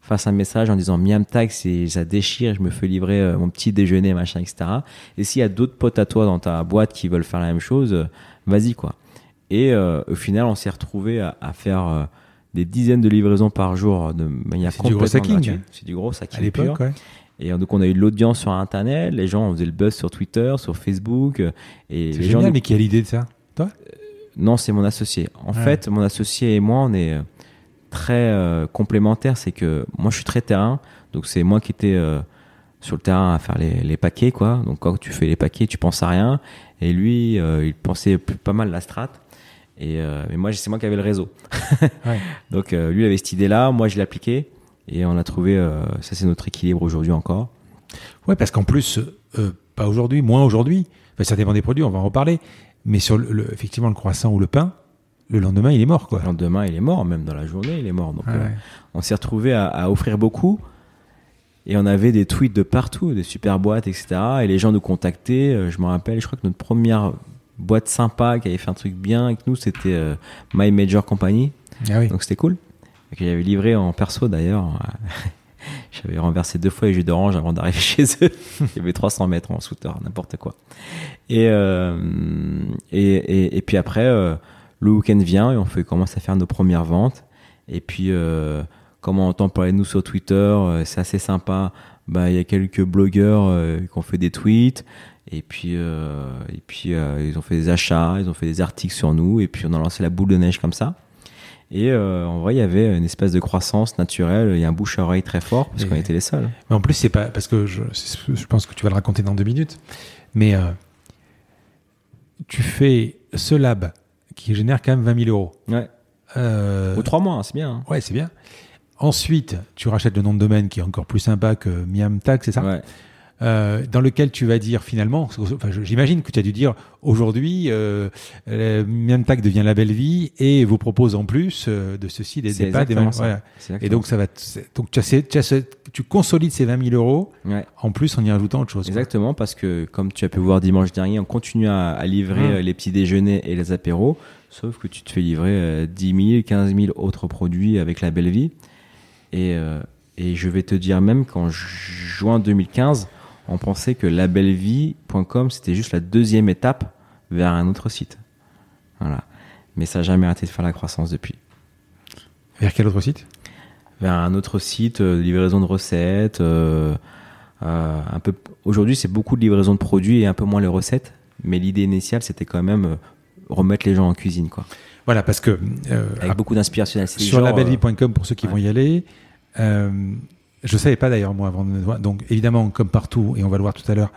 fasse un message en disant Miam Tag, c'est- ça déchire, je me fais livrer euh, mon petit déjeuner, machin, etc. Et s'il y a d'autres potes à toi dans ta boîte qui veulent faire la même chose, euh, vas-y quoi. Et euh, au final, on s'est retrouvé à, à faire euh, des dizaines de livraisons par jour de manière C'est du gros complètement hacking. gratuite. C'est du gros À hacking l'époque, ouais. Et donc on a eu de l'audience sur Internet, les gens faisaient le buzz sur Twitter, sur Facebook. Et C'est les gens génial, nous- mais qui a l'idée de ça? Toi? Non, c'est mon associé. En Ouais. fait, mon associé et moi, on est euh, très euh, complémentaires. C'est que moi, je suis très terrain. Donc, c'est moi qui étais euh, sur le terrain à faire les, les paquets, quoi. Donc, quand tu fais les paquets, tu penses à rien. Et lui, euh, il pensait pas mal la strat. Et mais moi, c'est moi qui avais le réseau. Ouais. Donc, lui il avait cette idée-là. Moi, je l'ai appliqué. Et on a trouvé, ça, c'est notre équilibre aujourd'hui encore. Ouais, parce qu'en plus, pas aujourd'hui, moins aujourd'hui. Enfin, ça dépend des produits, on va en reparler. Mais sur le, le- effectivement le croissant ou le pain, le lendemain, il est mort, quoi. Le lendemain, il est mort. Même dans la journée, il est mort. Donc, Ouais, euh, on s'est retrouvé à, à offrir beaucoup et on avait des tweets de partout, des super boîtes, etc. Et les gens nous contactaient. Euh, Je me rappelle, je crois que notre première boîte sympa qui avait fait un truc bien avec nous, c'était euh, My Major Company. Ah oui. Donc c'était cool. Et que j'avais livré en perso d'ailleurs. J'avais renversé deux fois les jus d'orange avant d'arriver chez eux. Il y avait 300 mètres en scooter, n'importe quoi. Et, euh, et, et, puis après, euh, le week-end vient et on fait, commence à faire nos premières ventes. Et puis, euh, comme on entend parler de nous sur Twitter, euh, c'est assez sympa. Bah, il y a quelques blogueurs qui ont fait des tweets. Et puis, et puis ils ont fait des achats, ils ont fait des articles sur nous. Et puis, on a lancé la boule de neige comme ça. Et euh, en vrai, il y avait une espèce de croissance naturelle. A un bouche à oreille très fort parce Et- qu'on était les seuls. Mais en plus, c'est pas parce que je, je pense que tu vas le raconter dans deux minutes. Mais euh, tu fais ce lab qui génère quand même 20 000 euros. Ouais. Euh, Ou trois mois, hein, c'est bien. hein. ouais, c'est bien. Ensuite, tu rachètes le nom de domaine qui est encore plus sympa que Miam Tag, c'est ça? Ouais. Euh, Dans lequel tu vas dire finalement, enfin, j'imagine que tu as dû dire aujourd'hui, euh, Miam Tag devient la belle vie et vous propose en plus euh, de ceci des, des pâtes, des voilà. Et donc ça va, donc tu, as ces- tu, as ce- tu consolides ces 20 000 euros Ouais. en plus en y rajoutant autre chose. quoi. Exactement, parce que comme tu as pu voir dimanche dernier, on continue à, à livrer Mm. euh, les petits déjeuners et les apéros, sauf que tu te fais livrer euh, 10 000, 15 000 autres produits avec la belle vie. Et, euh, et je vais te dire même qu'en juin 2015, on pensait que labellevie.com c'était juste la deuxième étape vers un autre site. Voilà. Mais ça n'a jamais arrêté de faire la croissance depuis. Vers quel autre site? Vers un autre site euh, livraison de recettes. euh, euh, un peu. Aujourd'hui, c'est beaucoup de livraison de produits et un peu moins les recettes. Mais l'idée initiale, c'était quand même remettre les gens en cuisine, quoi. Voilà, parce que Avec beaucoup d'inspiration. Sur genre, labellevie.com pour ceux qui ouais. vont y aller. Je savais pas d'ailleurs moi avant de donc évidemment comme partout et on va le voir tout à l'heure,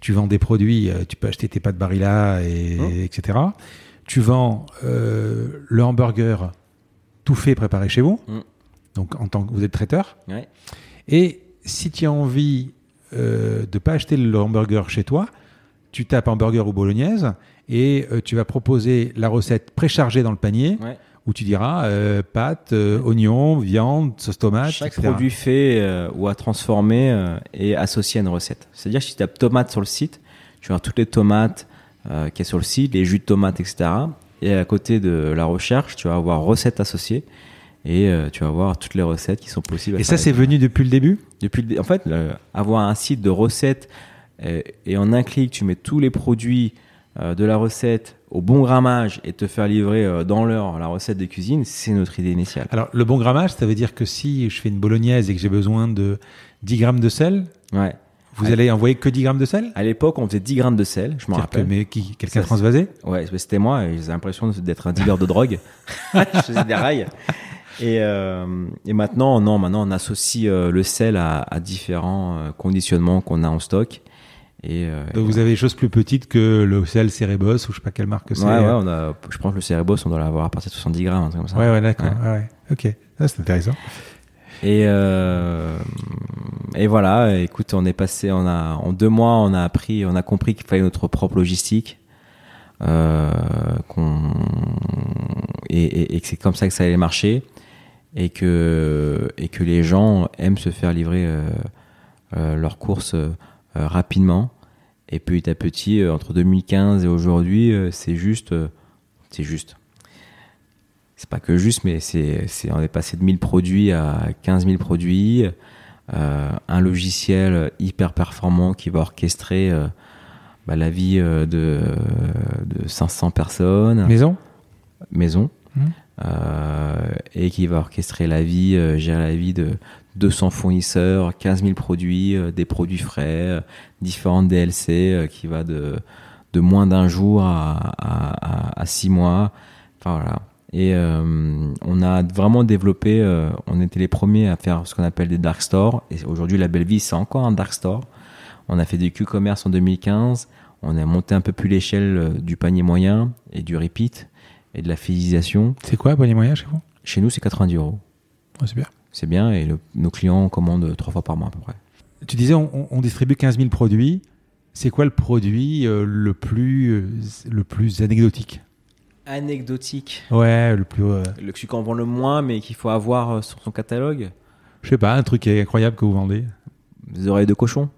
tu vends des produits, euh, tu peux acheter tes pâtes Barilla et Oh. etc. Tu vends euh, le hamburger tout fait préparé chez vous. Mm. Donc en tant que vous êtes traiteur ouais. et si tu as envie euh, de pas acheter le hamburger chez toi, tu tapes hamburger ou bolognaise et euh, tu vas proposer la recette préchargée dans le panier Ouais. Où tu diras euh, pâtes, euh, oignons, viande, sauce tomate, Chaque etc. produit fait euh, ou à transformer euh, est associé à une recette. C'est-à-dire que si tu tapes tomate sur le site, tu vas avoir toutes les tomates euh, qui est sur le site, les jus de tomates, etc. Et à côté de la recherche, tu vas avoir recettes associées et tu vas avoir toutes les recettes qui sont possibles. à Et ça, c'est venu depuis le début? Depuis le en fait, le- avoir un site de recettes et en un clic, tu mets tous les produits de la recette au bon grammage et te faire livrer euh, dans l'heure la recette de cuisine, c'est notre idée initiale. Alors, le bon grammage, ça veut dire que si je fais une bolognaise et que j'ai besoin de 10 grammes de sel, Ouais. vous allez envoyer que 10 grammes de sel? À l'époque, on faisait 10 grammes de sel, je me C'est-à-dire rappelle. que- Mais qui, quelqu'un transvasé? Ouais, c'était moi j'ai l'impression d'être un dealer de drogue. je faisais des rails. Et, euh, et maintenant, non, maintenant on associe euh, le sel à, à différents euh, conditionnements qu'on a en stock. Et, euh, Donc, vous avez des choses plus petites que le sel Cerebos ou je sais pas quelle marque c'est. ouais, ouais, on a, je pense que le Cerebos, on doit l'avoir à partir de 70 grammes, un truc comme ça. Ouais, ouais, d'accord. Ouais. Ouais. ouais. Ok, ça c'est intéressant. Et, euh, et voilà, écoute, on est passé, on a, en deux mois, on a appris, on a compris qu'il fallait notre propre logistique. Euh, qu'on, et, et, et que c'est comme ça que ça allait marcher. Et que, et que les gens aiment se faire livrer euh, euh, leurs courses euh, euh, rapidement. Et petit à petit, euh, entre 2015 et aujourd'hui, euh, c'est juste, euh, c'est juste. C'est pas que juste, mais c'est, c'est, on est passé de 1000 produits à 15 000 produits, euh, un logiciel hyper performant qui va orchestrer euh, bah, la vie euh, de, de 500 personnes, Maison? Maison, euh, et qui va orchestrer la vie, euh, gérer la vie de 200 fournisseurs, 15 000 produits, euh, des produits frais, euh, différentes DLC euh, qui va de, de moins d'un jour à, à, à, à six mois. Enfin voilà. Et euh, on a vraiment développé, euh, on était les premiers à faire ce qu'on appelle des dark stores. Et aujourd'hui, la Belle Vie, c'est encore un dark store. On a fait du Q-commerce en 2015. On a monté un peu plus l'échelle du panier moyen et du repeat et de la fidélisation. C'est quoi, panier moyen chez vous? Chez nous, c'est 90 euros. Oh, C'est bien. C'est bien et le- nos clients commandent trois fois par mois à peu près. Tu disais, on, distribue 15 000 produits. C'est quoi le produit euh, le, plus, euh, le plus anecdotique? Anecdotique. Ouais, le plus. euh, Le celui qu'on vend le moins, mais qu'il faut avoir euh, sur son catalogue? je sais pas, un truc incroyable que vous vendez. Des oreilles de cochon.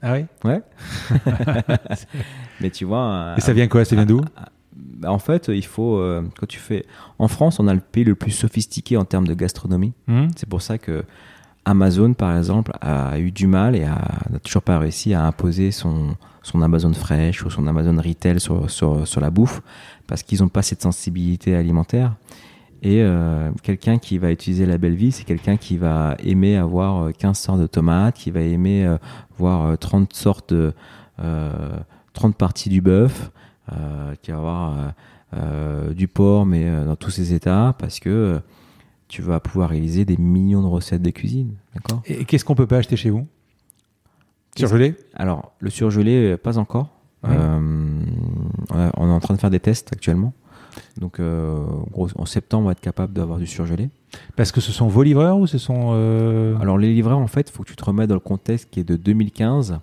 Ah oui? Ouais. mais tu vois. un- Et ça vient quoi? Ça vient d'où? Bah, en fait, il faut euh, quand tu fais. En France, on a le pays le plus sophistiqué en termes de gastronomie. Hmm C'est pour ça que Amazon, par exemple, a eu du mal et n'a toujours pas réussi à imposer son, son Amazon Fresh ou son Amazon Retail sur, sur, sur la bouffe parce qu'ils n'ont pas cette sensibilité alimentaire. Et euh, quelqu'un qui va utiliser la belle vie, c'est quelqu'un qui va aimer avoir euh, 15 sortes de tomates, qui va aimer euh, voir euh, 30 sortes de, euh, 30 parties du bœuf, euh, qui va avoir euh, euh, du porc, mais euh, dans tous ses états, parce que euh, tu vas pouvoir réaliser des millions de recettes de cuisine. D'accord? Et qu'est-ce qu'on peut pas acheter chez vous? Surgelé? Alors, le surgelé, euh, pas encore. Ouais. Euh, on est- on est en train de faire des tests actuellement. Donc, euh, gros, en septembre, on va être capable d'avoir du surgelé. Parce que ce sont vos livreurs ou ce sont. euh, Alors, les livreurs, en fait, il faut que tu te remettes dans le contexte qui est de 2015.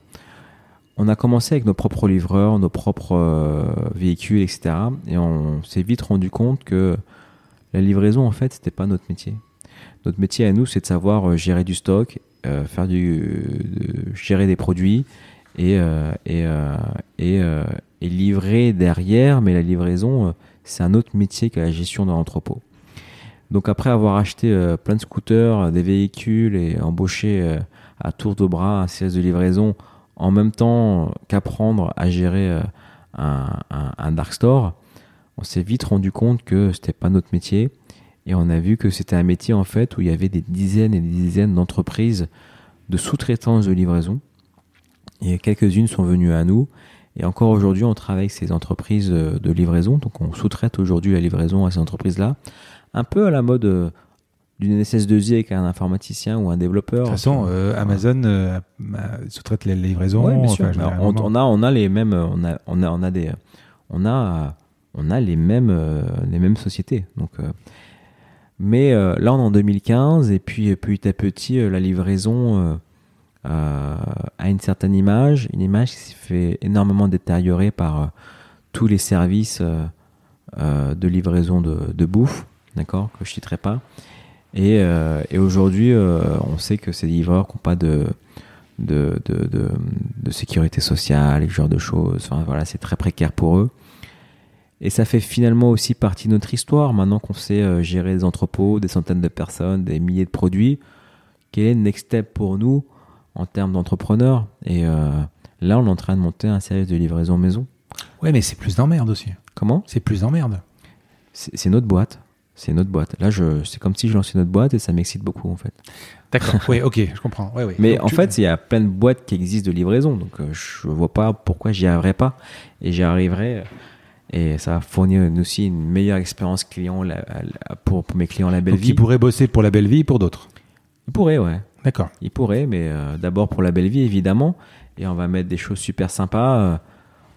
On a commencé avec nos propres livreurs, nos propres euh, véhicules, etc. Et on s'est vite rendu compte que la livraison, en fait, c'était pas notre métier. Notre métier à nous, c'est de savoir euh, gérer du stock, euh, faire du, gérer des produits et, et, et, et livrer derrière. Mais la livraison, c'est un autre métier que la gestion de l'entrepôt. Donc après avoir acheté plein de scooters, des véhicules et embauché à tour de bras un service de livraison, en même temps qu'apprendre à gérer euh, un, dark store, on s'est vite rendu compte que c'était pas notre métier et on a vu que c'était un métier en fait où il y avait des dizaines et des dizaines d'entreprises de sous-traitance de livraison et quelques-unes sont venues à nous et encore aujourd'hui on travaille avec ces entreprises euh, de livraison. Donc on sous-traite aujourd'hui la livraison à ces entreprises là un peu à la mode euh, d'une SS2I avec un informaticien ou un développeur. De toute façon, euh, Amazon euh, euh, sous-traite les livraisons. Ouais, bien sûr. enfin, Alors, on, a, on a les mêmes, on a, on a, on a des, on a, on a les mêmes, euh, les mêmes sociétés. Donc, euh, mais euh, là, on est en 2015 et puis euh, petit à petit, euh, la livraison euh, euh, a une certaine image, une image qui s'est fait énormément détériorer par euh, tous les services euh, euh, de livraison de, de bouffe, d'accord, que je citerai pas. Et, euh, et aujourd'hui, euh, on sait que ces livreurs qui n'ont pas de, de, de, de, de sécurité sociale et ce genre de choses, enfin, voilà, c'est très précaire pour eux. Et ça fait finalement aussi partie de notre histoire, maintenant qu'on sait euh, gérer des entrepôts, des centaines de personnes, des milliers de produits. Quel est le next step pour nous en termes d'entrepreneurs? Et euh, là, on est en train de monter un service de livraison maison. Ouais, mais c'est plus d'emmerde aussi. Comment? C'est plus d'emmerde. C'est notre boîte. C'est notre boîte. Là, je, c'est comme si je lançais notre boîte et ça m'excite beaucoup en fait. D'accord. oui, ok, je comprends. Ouais, ouais. Mais Donc, en tu- fait, il y a plein de boîtes qui existent de livraison, donc euh, je vois pas pourquoi j'y arriverais pas. Et j'y arriverai. euh, Et ça va fournir aussi une meilleure expérience client la- la- pour, pour mes clients la belle donc vie. il pourrait bosser pour la belle vie et pour d'autres. Il pourrait, ouais. D'accord. Il pourrait, mais euh, d'abord pour la belle vie, évidemment. Et on va mettre des choses super sympas. euh,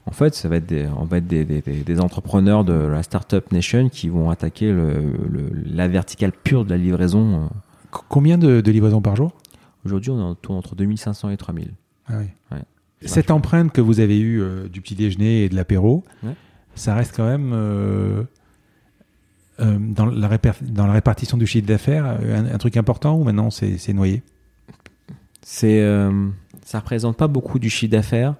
en fait, ça va être des, on va être des, des- des- des entrepreneurs de la Startup Nation qui vont attaquer le, le- la verticale pure de la livraison. euh. Combien de, de livraisons par jour? Aujourd'hui, on est autour entre 2500 et 3000. Ah oui. Ouais. Cette empreinte que vous avez eue euh, du petit déjeuner et de l'apéro, Ouais. ça reste quand même euh, euh, dans, la réper- dans la répartition du chiffre d'affaires un, un truc important ou maintenant c'est noyé? C'est, ça représente pas beaucoup du chiffre d'affaires,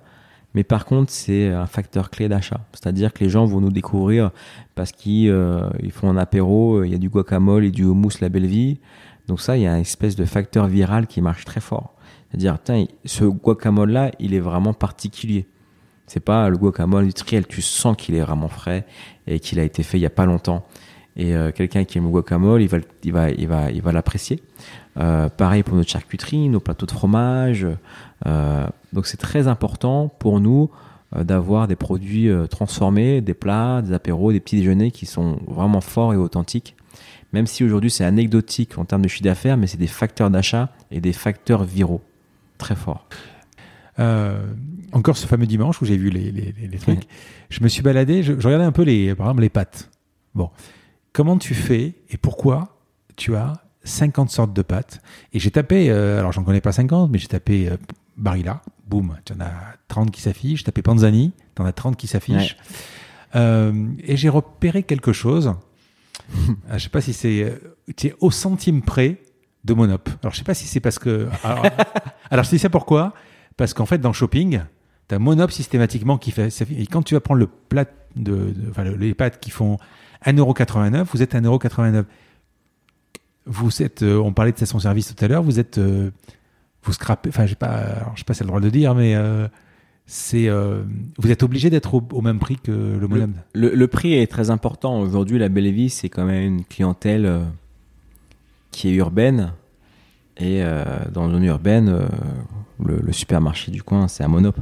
mais par contre, c'est un facteur clé d'achat. C'est-à-dire que les gens vont nous découvrir parce qu'ils euh, font un apéro, euh, il y a du guacamole et du houmous La Belle Vie. Donc ça, il y a une espèce de facteur viral qui marche très fort. C'est-à-dire, ce guacamole-là, il est vraiment particulier. C'est pas le guacamole industriel, tu sens qu'il est vraiment frais et qu'il a été fait il y a pas longtemps. Et euh, quelqu'un qui aime le guacamole, il va, l'apprécier. Pareil pour notre charcuterie, nos plateaux de fromage. Euh, donc c'est très important pour nous euh, d'avoir des produits euh, transformés, des plats, des apéros, des petits déjeuners qui sont vraiment forts et authentiques. Même si aujourd'hui c'est anecdotique en termes de chiffre d'affaires, mais c'est des facteurs d'achat et des facteurs viraux très forts. Euh, encore ce fameux dimanche où j'ai vu les, les- les- les trucs, je me suis baladé, je, je regardais un peu les, par exemple les pâtes. Bon, comment tu fais et pourquoi tu as 50 sortes de pâtes? Et j'ai tapé, euh, alors j'en connais pas 50, mais j'ai tapé euh, Barilla, boum, tu en as 30 qui s'affichent, j'ai tapé Panzani, tu en as 30 qui s'affichent. Euh, et j'ai repéré quelque chose, Ah, je sais pas si c'est euh, au centime près de Monop. Alors je sais pas si c'est parce que... Alors, alors je dis ça pourquoi? Parce qu'en fait dans shopping, tu as Monop systématiquement qui fait... Et quand tu vas prendre le plat de... de- enfin le- les pâtes qui font 1,89€, vous êtes à 1,89€. Vous êtes... euh, on parlait de station-service tout à l'heure, vous êtes... vous scrapez... Enfin je sais pas, je sais pas si c'est le droit de dire, mais... euh, c'est euh, vous êtes obligé d'être au, même prix que le Monop. Le, prix est très important. Aujourd'hui, la Belle Vie, c'est quand même une clientèle euh, qui est urbaine. Et dans une zone urbaine, le, le supermarché du coin, c'est un monop.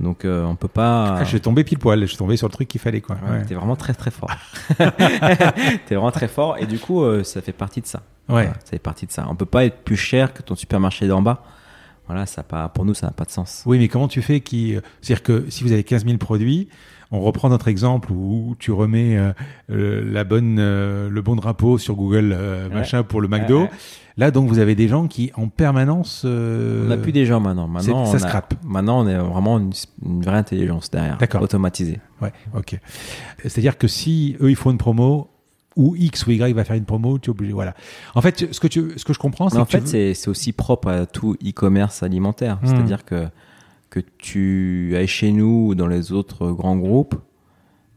Donc euh, on peut pas. Ah, je suis tombé pile poil, je suis tombé sur le truc qu'il fallait quoi. Ouais, Ouais. T'es vraiment très très fort. T'es vraiment très fort et du coup euh, ça fait partie de ça. Ouais. Voilà, ça fait partie de ça. On peut pas être plus cher que ton supermarché d'en bas. Voilà, ça pas, pour nous ça n'a pas de sens. Oui, mais comment tu fais qui C'est-à-dire que si vous avez 15 000 produits, on reprend notre exemple où tu remets euh, euh, la bonne, euh, le bon drapeau sur Google euh, Ouais. machin pour le McDo. Ouais. Là, donc, vous avez des gens qui, en permanence, On n'a plus des gens maintenant. Maintenant, ça on a- scrape. Maintenant, on est vraiment une, une vraie intelligence derrière, D'accord. automatisée. Ouais, ok. C'est-à-dire que si eux ils font une promo ou X ou Y va faire une promo, tu es obligé. Voilà. En fait, ce que tu, ce que je comprends, c'est en que fait, veux- c'est c'est aussi propre à tout e-commerce alimentaire. Hmm. C'est-à-dire que, que tu ailles chez nous ou dans les autres grands groupes,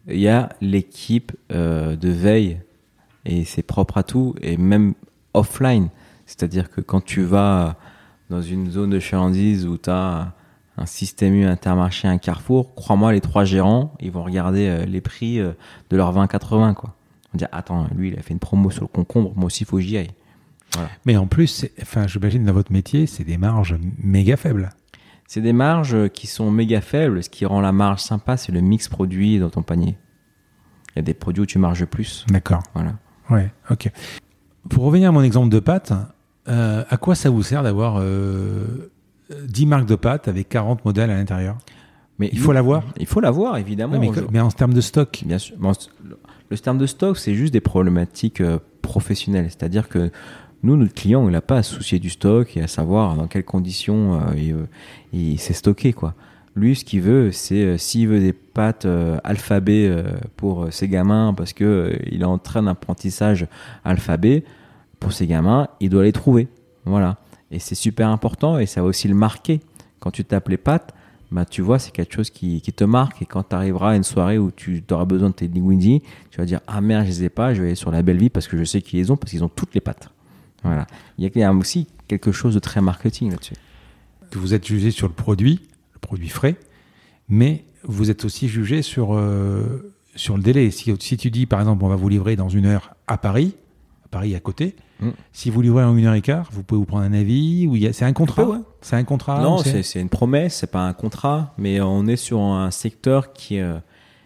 il y a l'équipe euh, de veille et c'est propre à tout et même offline. C'est-à-dire que quand tu vas dans une zone de chalandise où tu as un système U, intermarché, un carrefour, crois-moi, les trois gérants, ils vont regarder euh, les prix euh, de leur 20-80. Quoi. On dire, attends, lui, il a fait une promo sur le concombre, moi aussi, il faut que j'y aille. Mais en plus, enfin, j'imagine dans votre métier, c'est des marges méga faibles. C'est des marges qui sont méga faibles. Ce qui rend la marge sympa, c'est le mix produit dans ton panier. Il y a des produits où tu marges plus. D'accord. Voilà. Ouais, ok. Pour revenir à mon exemple de pâtes, euh, à quoi ça vous sert d'avoir euh, 10 marques de pâtes avec 40 modèles à l'intérieur? Mais Il faut l'avoir Il faut l'avoir, évidemment. Mais, en termes de stock Bien sûr. Bon, c- le- le terme de stock, c'est juste des problématiques euh, professionnelles. C'est-à-dire que nous, notre client, il n'a pas à se soucier du stock et à savoir dans quelles conditions euh, il, s'est stocké. Quoi. Lui, ce qu'il veut, c'est euh, s'il veut des pâtes euh, alphabet euh, pour ses gamins, parce euh, il est en train d'apprentissage alphabet pour ses gamins, il doit les trouver. Voilà. Et c'est super important et ça va aussi le marquer. Quand tu tapes les pâtes, bah, tu vois, c'est quelque chose qui, te marque. Et quand tu arriveras à une soirée où tu auras besoin de tes linguini, tu vas dire Ah merde, je les ai pas, je vais aller sur la belle vie parce que je sais qu'ils les ont, parce qu'ils ont toutes les pâtes. Voilà. Il y a- aussi quelque chose de très marketing là-dessus. vous êtes jugé sur le produit, le produit frais, mais vous êtes aussi jugé sur, euh, sur le délai. Si, si tu dis, par exemple, on va vous livrer dans une heure à Paris, à Paris à côté, Mm. si vous livrez en une heure et quart, vous pouvez vous prendre un avis ou c'est un contrat ouais. C'est un contrat non, c'est une promesse, c'est pas un contrat, mais on est sur un secteur qui, euh,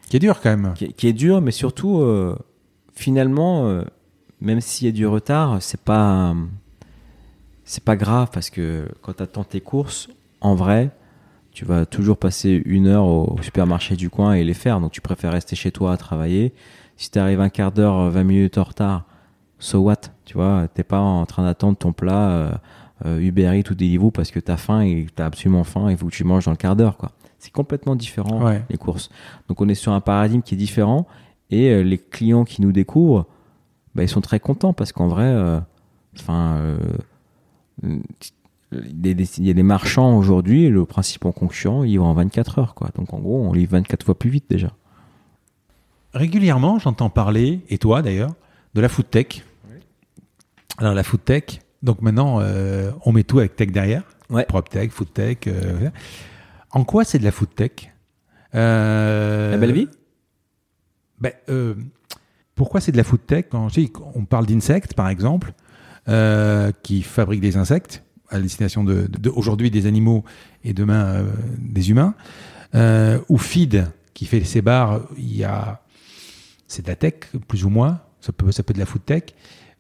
qui est dur quand même. qui, est- qui est dur, mais surtout, euh, finalement, même s'il y a du retard, c'est pas, c'est pas grave parce que quand tu attends tes courses, en vrai, tu vas toujours passer une heure au supermarché du coin et les faire. Donc tu préfères rester chez toi à travailler. Si tu arrives un quart d'heure, 20 minutes en retard, so what Tu vois, t'es pas en train d'attendre ton plat euh, euh, Uber Eats ou Deliveroo parce que t'as faim et t'as absolument faim et il faut que tu manges dans le quart d'heure. quoi. C'est complètement différent Ouais. les courses. Donc on est sur un paradigme qui est différent et euh, les clients qui nous découvrent, bah, ils sont très contents parce qu'en vrai, euh, enfin, euh, il y a des- il marchands aujourd'hui, le principal concurrent, ils vont en 24 heures. Quoi. Donc en gros, on livre 24 fois plus vite déjà. Régulièrement, j'entends parler, et toi d'ailleurs, de la food tech. Alors la food tech, donc maintenant, euh, on met tout avec tech derrière. Ouais. Prop tech, food tech. euh, en quoi c'est de la food tech? Euh, La belle vie? Ben, euh, Pourquoi c'est de la food tech Quand on parle d'insectes, par exemple, euh, qui fabriquent des insectes à destination de, aujourd'hui des animaux et demain euh, des humains, euh, ou feed qui fait ses bars, il y a c'est de la tech plus ou moins, ça peut ça peut être de la food tech.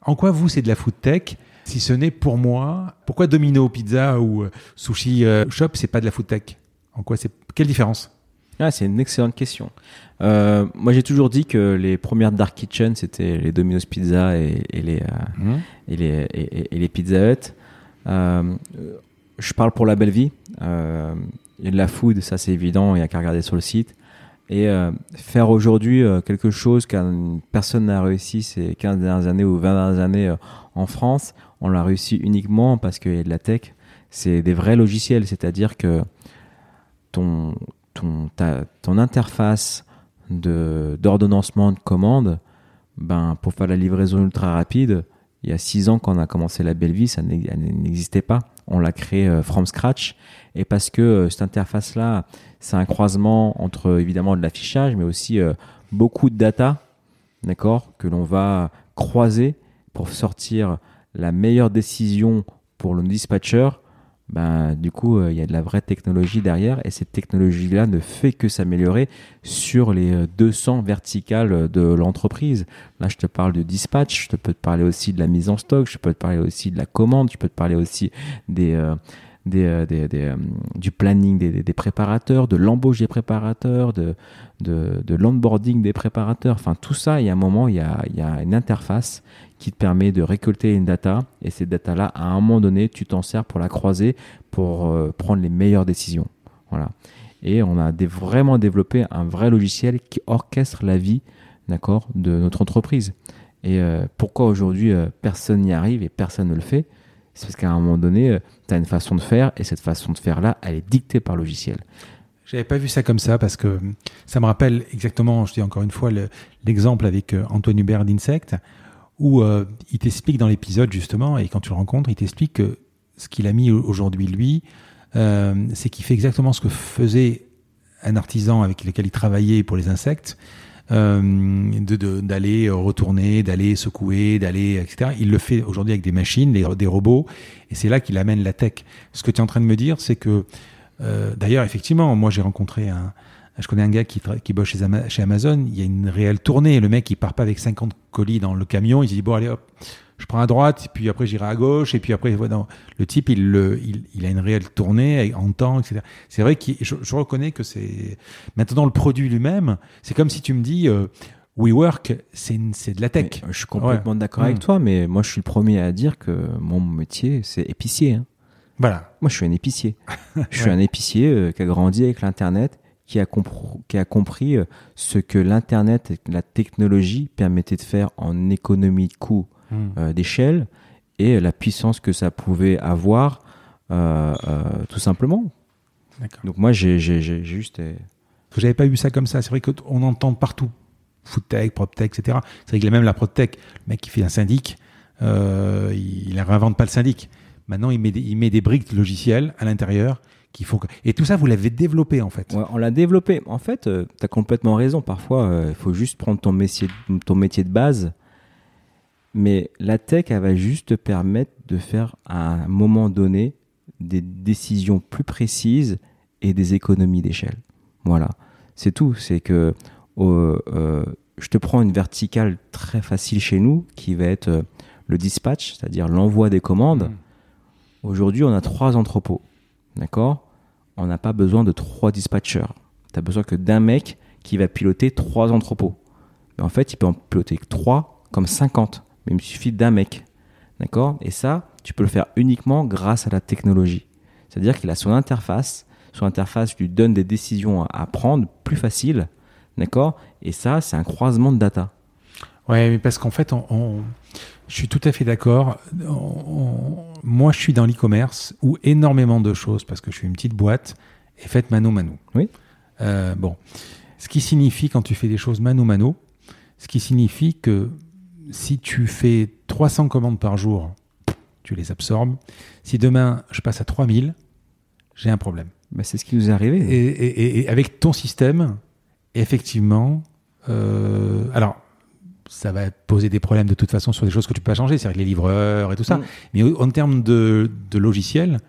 En quoi vous c'est de la food tech si ce n'est pour moi? Pourquoi Domino Pizza ou Sushi Shop c'est pas de la food tech? En quoi c'est quelle différence? Ah, c'est une excellente question. Euh, moi, j'ai toujours dit que les premières dark kitchen, c'était les Domino's Pizza et, et les euh, et les et, et- et les Pizza Hut. Euh, je parle pour la belle vie. Euh, Il y a de la food, ça c'est évident. Il y a qu'à regarder sur le site. Et faire aujourd'hui quelque chose qu'un personne n'a réussi ces 15 dernières années ou 20 dernières années en France, on l'a réussi uniquement parce qu'il y a de la tech. C'est des vrais logiciels, c'est-à-dire que ton, ton, ta- ton interface de, d'ordonnancement de commande, ben, pour faire la livraison ultra rapide, il y a six ans quand on a commencé la belle vie, ça n'existait pas. On l'a créé euh, from scratch. Et parce que euh, cette interface-là, c'est un croisement entre évidemment de l'affichage, mais aussi euh, beaucoup de data, d'accord, que l'on va croiser pour sortir la meilleure décision pour le dispatcher. Ben, du coup, euh, il y a de la vraie technologie derrière et cette technologie-là ne fait que s'améliorer sur les euh, 200 verticales euh, de l'entreprise. Là, je te parle de dispatch, je peux te parler aussi de la mise en stock, je peux te parler aussi de la commande, je peux te parler aussi des, euh, des, des- des, du planning des préparateurs, de l'embauche des préparateurs, de, de, de l'onboarding des préparateurs. Enfin, tout ça, il y a un moment, il y a, une interface qui te permet de récolter une data et cette data-là, à un moment donné, tu t'en sers pour la croiser, pour euh, prendre les meilleures décisions. Voilà. Et on a vraiment développé un vrai logiciel qui orchestre la vie, d'accord, de notre entreprise. Et euh, pourquoi aujourd'hui euh, personne n'y arrive et personne ne le fait? C'est parce qu'à un moment donné, tu as une façon de faire et cette façon de faire-là, elle est dictée par le logiciel. J'avais pas vu ça comme ça parce que ça me rappelle exactement, je dis encore une fois, le- l'exemple avec euh, Antoine Hubert d'Insect, où euh, il t'explique dans l'épisode justement, et quand tu le rencontres, il t'explique que ce qu'il a mis aujourd'hui lui, euh, c'est qu'il fait exactement ce que faisait un artisan avec lequel il travaillait pour les insectes, euh, d'aller retourner, d'aller secouer, d'aller, etc. Il le fait aujourd'hui avec des machines, des, des robots, et c'est là qu'il amène la tech. Ce que tu es en train de me dire, c'est que euh, D'ailleurs, effectivement, moi j'ai rencontré un. Je connais un gars qui, bosse chez, Ama- chez Amazon. Il y a une réelle tournée. Le mec, il part pas avec 50 colis dans le camion. Il se dit bon allez hop, je prends à droite, puis après j'irai à gauche, et puis après non. le type, il, le, il, il a une réelle tournée en temps, etc. C'est vrai que je, je reconnais que c'est maintenant le produit lui-même. C'est comme si tu me dis euh, WeWork, c'est de la tech. Mais, euh, je suis complètement d'accord avec toi, mais moi je suis le premier à dire que mon métier, c'est épicier. hein. Voilà. Moi je suis un épicier. je suis Ouais. un épicier euh, qui a grandi avec l'Internet, qui, a compr- qui a compris euh, ce que l'Internet et la technologie permettaient de faire en économie de coût Hmm. euh, d'échelle et la puissance que ça pouvait avoir tout simplement. Donc moi j'ai juste... que j'avais pas vu ça comme ça. C'est vrai qu'on entend partout foodtech, proptech, etc. C'est vrai qu'il a même la proptech. Le mec qui fait un syndic, euh, il, il réinvente pas le syndic. Maintenant, il met des, il met des briques logicielles à l'intérieur qu'il faut. Et tout ça, vous l'avez développé en fait. Ouais, on l'a développé. En fait, tu as complètement raison. Parfois, il faut juste prendre ton métier, ton métier de base. Mais la tech, elle va juste te permettre de faire à un moment donné des décisions plus précises et des économies d'échelle. Voilà. C'est tout. C'est que euh, euh, je te prends une verticale très facile chez nous qui va être euh, le dispatch, c'est-à-dire l'envoi des commandes. Mm. Aujourd'hui, on a trois entrepôts. D'accord? On n'a pas besoin de trois dispatchers. Tu as besoin que d'un mec qui va piloter trois entrepôts. Mais en fait, il peut en piloter trois comme 50. Mais il me suffit d'un mec. D'accord? Et ça, tu peux le faire uniquement grâce à la technologie. C'est-à-dire qu'il a son interface. Son interface lui donne des décisions à prendre plus faciles. D'accord? Et ça, c'est un croisement de data. Ouais, mais parce qu'en fait, je suis tout à fait d'accord. Moi, je suis dans l'e-commerce où énormément de choses, parce que je suis une petite boîte, est faite mano mano. Oui. Euh, bon, ce qui signifie quand tu fais des choses mano mano, ce qui signifie que si tu fais 300 commandes par jour, tu les absorbes. Si demain je passe à 3000, j'ai un problème. Bah, c'est ce qui nous est arrivé. Et, et- et- et avec ton système, effectivement, euh, alors ça va poser des problèmes de toute façon sur des choses que tu peux pas changer, c'est-à-dire les livreurs et tout ça. Mais en termes de, de logiciel,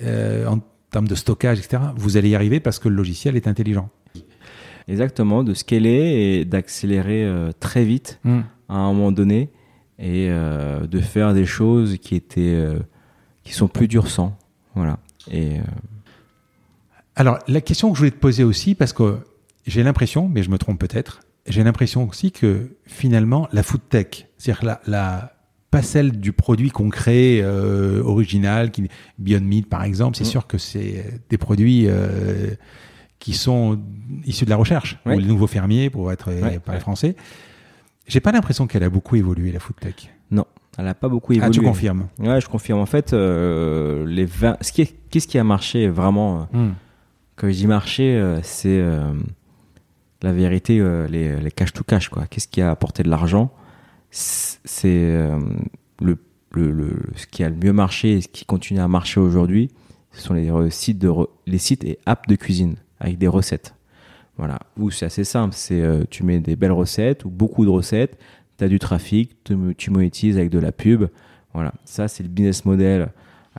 euh, en termes de stockage, etc., vous allez y arriver parce que le logiciel est intelligent. Exactement, de scaler et d'accélérer euh, très vite à un moment donné et euh, de faire des choses qui étaient qui sont plus dures sans. Voilà. Et Alors, la question que je voulais te poser aussi, parce que j'ai l'impression, mais je me trompe peut-être, j'ai l'impression aussi que finalement, la food tech, c'est-à-dire la, la pas celle du produit concret, euh, original, qui, Beyond Meat par exemple, c'est Mm. sûr que c'est des produits euh, qui sont issus de la recherche, ou les nouveaux fermiers, pour être Ouais, ouais. français. J'ai pas l'impression qu'elle a beaucoup évolué, la food tech. elle n'a pas beaucoup évolué. Ah, tu confirmes Ouais, je confirme. En fait, euh, les 20... ce qui est- qu'est-ce qui a marché vraiment euh, Mm. Quand je dis marché, euh, c'est euh, la vérité, euh, les, cash to cash. quoi. Qu'est-ce qui a apporté de l'argent? C'est euh, le, ce qui a le mieux marché et ce qui continue à marcher aujourd'hui. Ce sont les sites de les sites et apps de cuisine avec des recettes. Voilà. Où c'est assez simple. C'est euh, tu mets des belles recettes ou beaucoup de recettes. Tu as du trafic, tu, tu monétises avec de la pub. Voilà. Ça, c'est le business model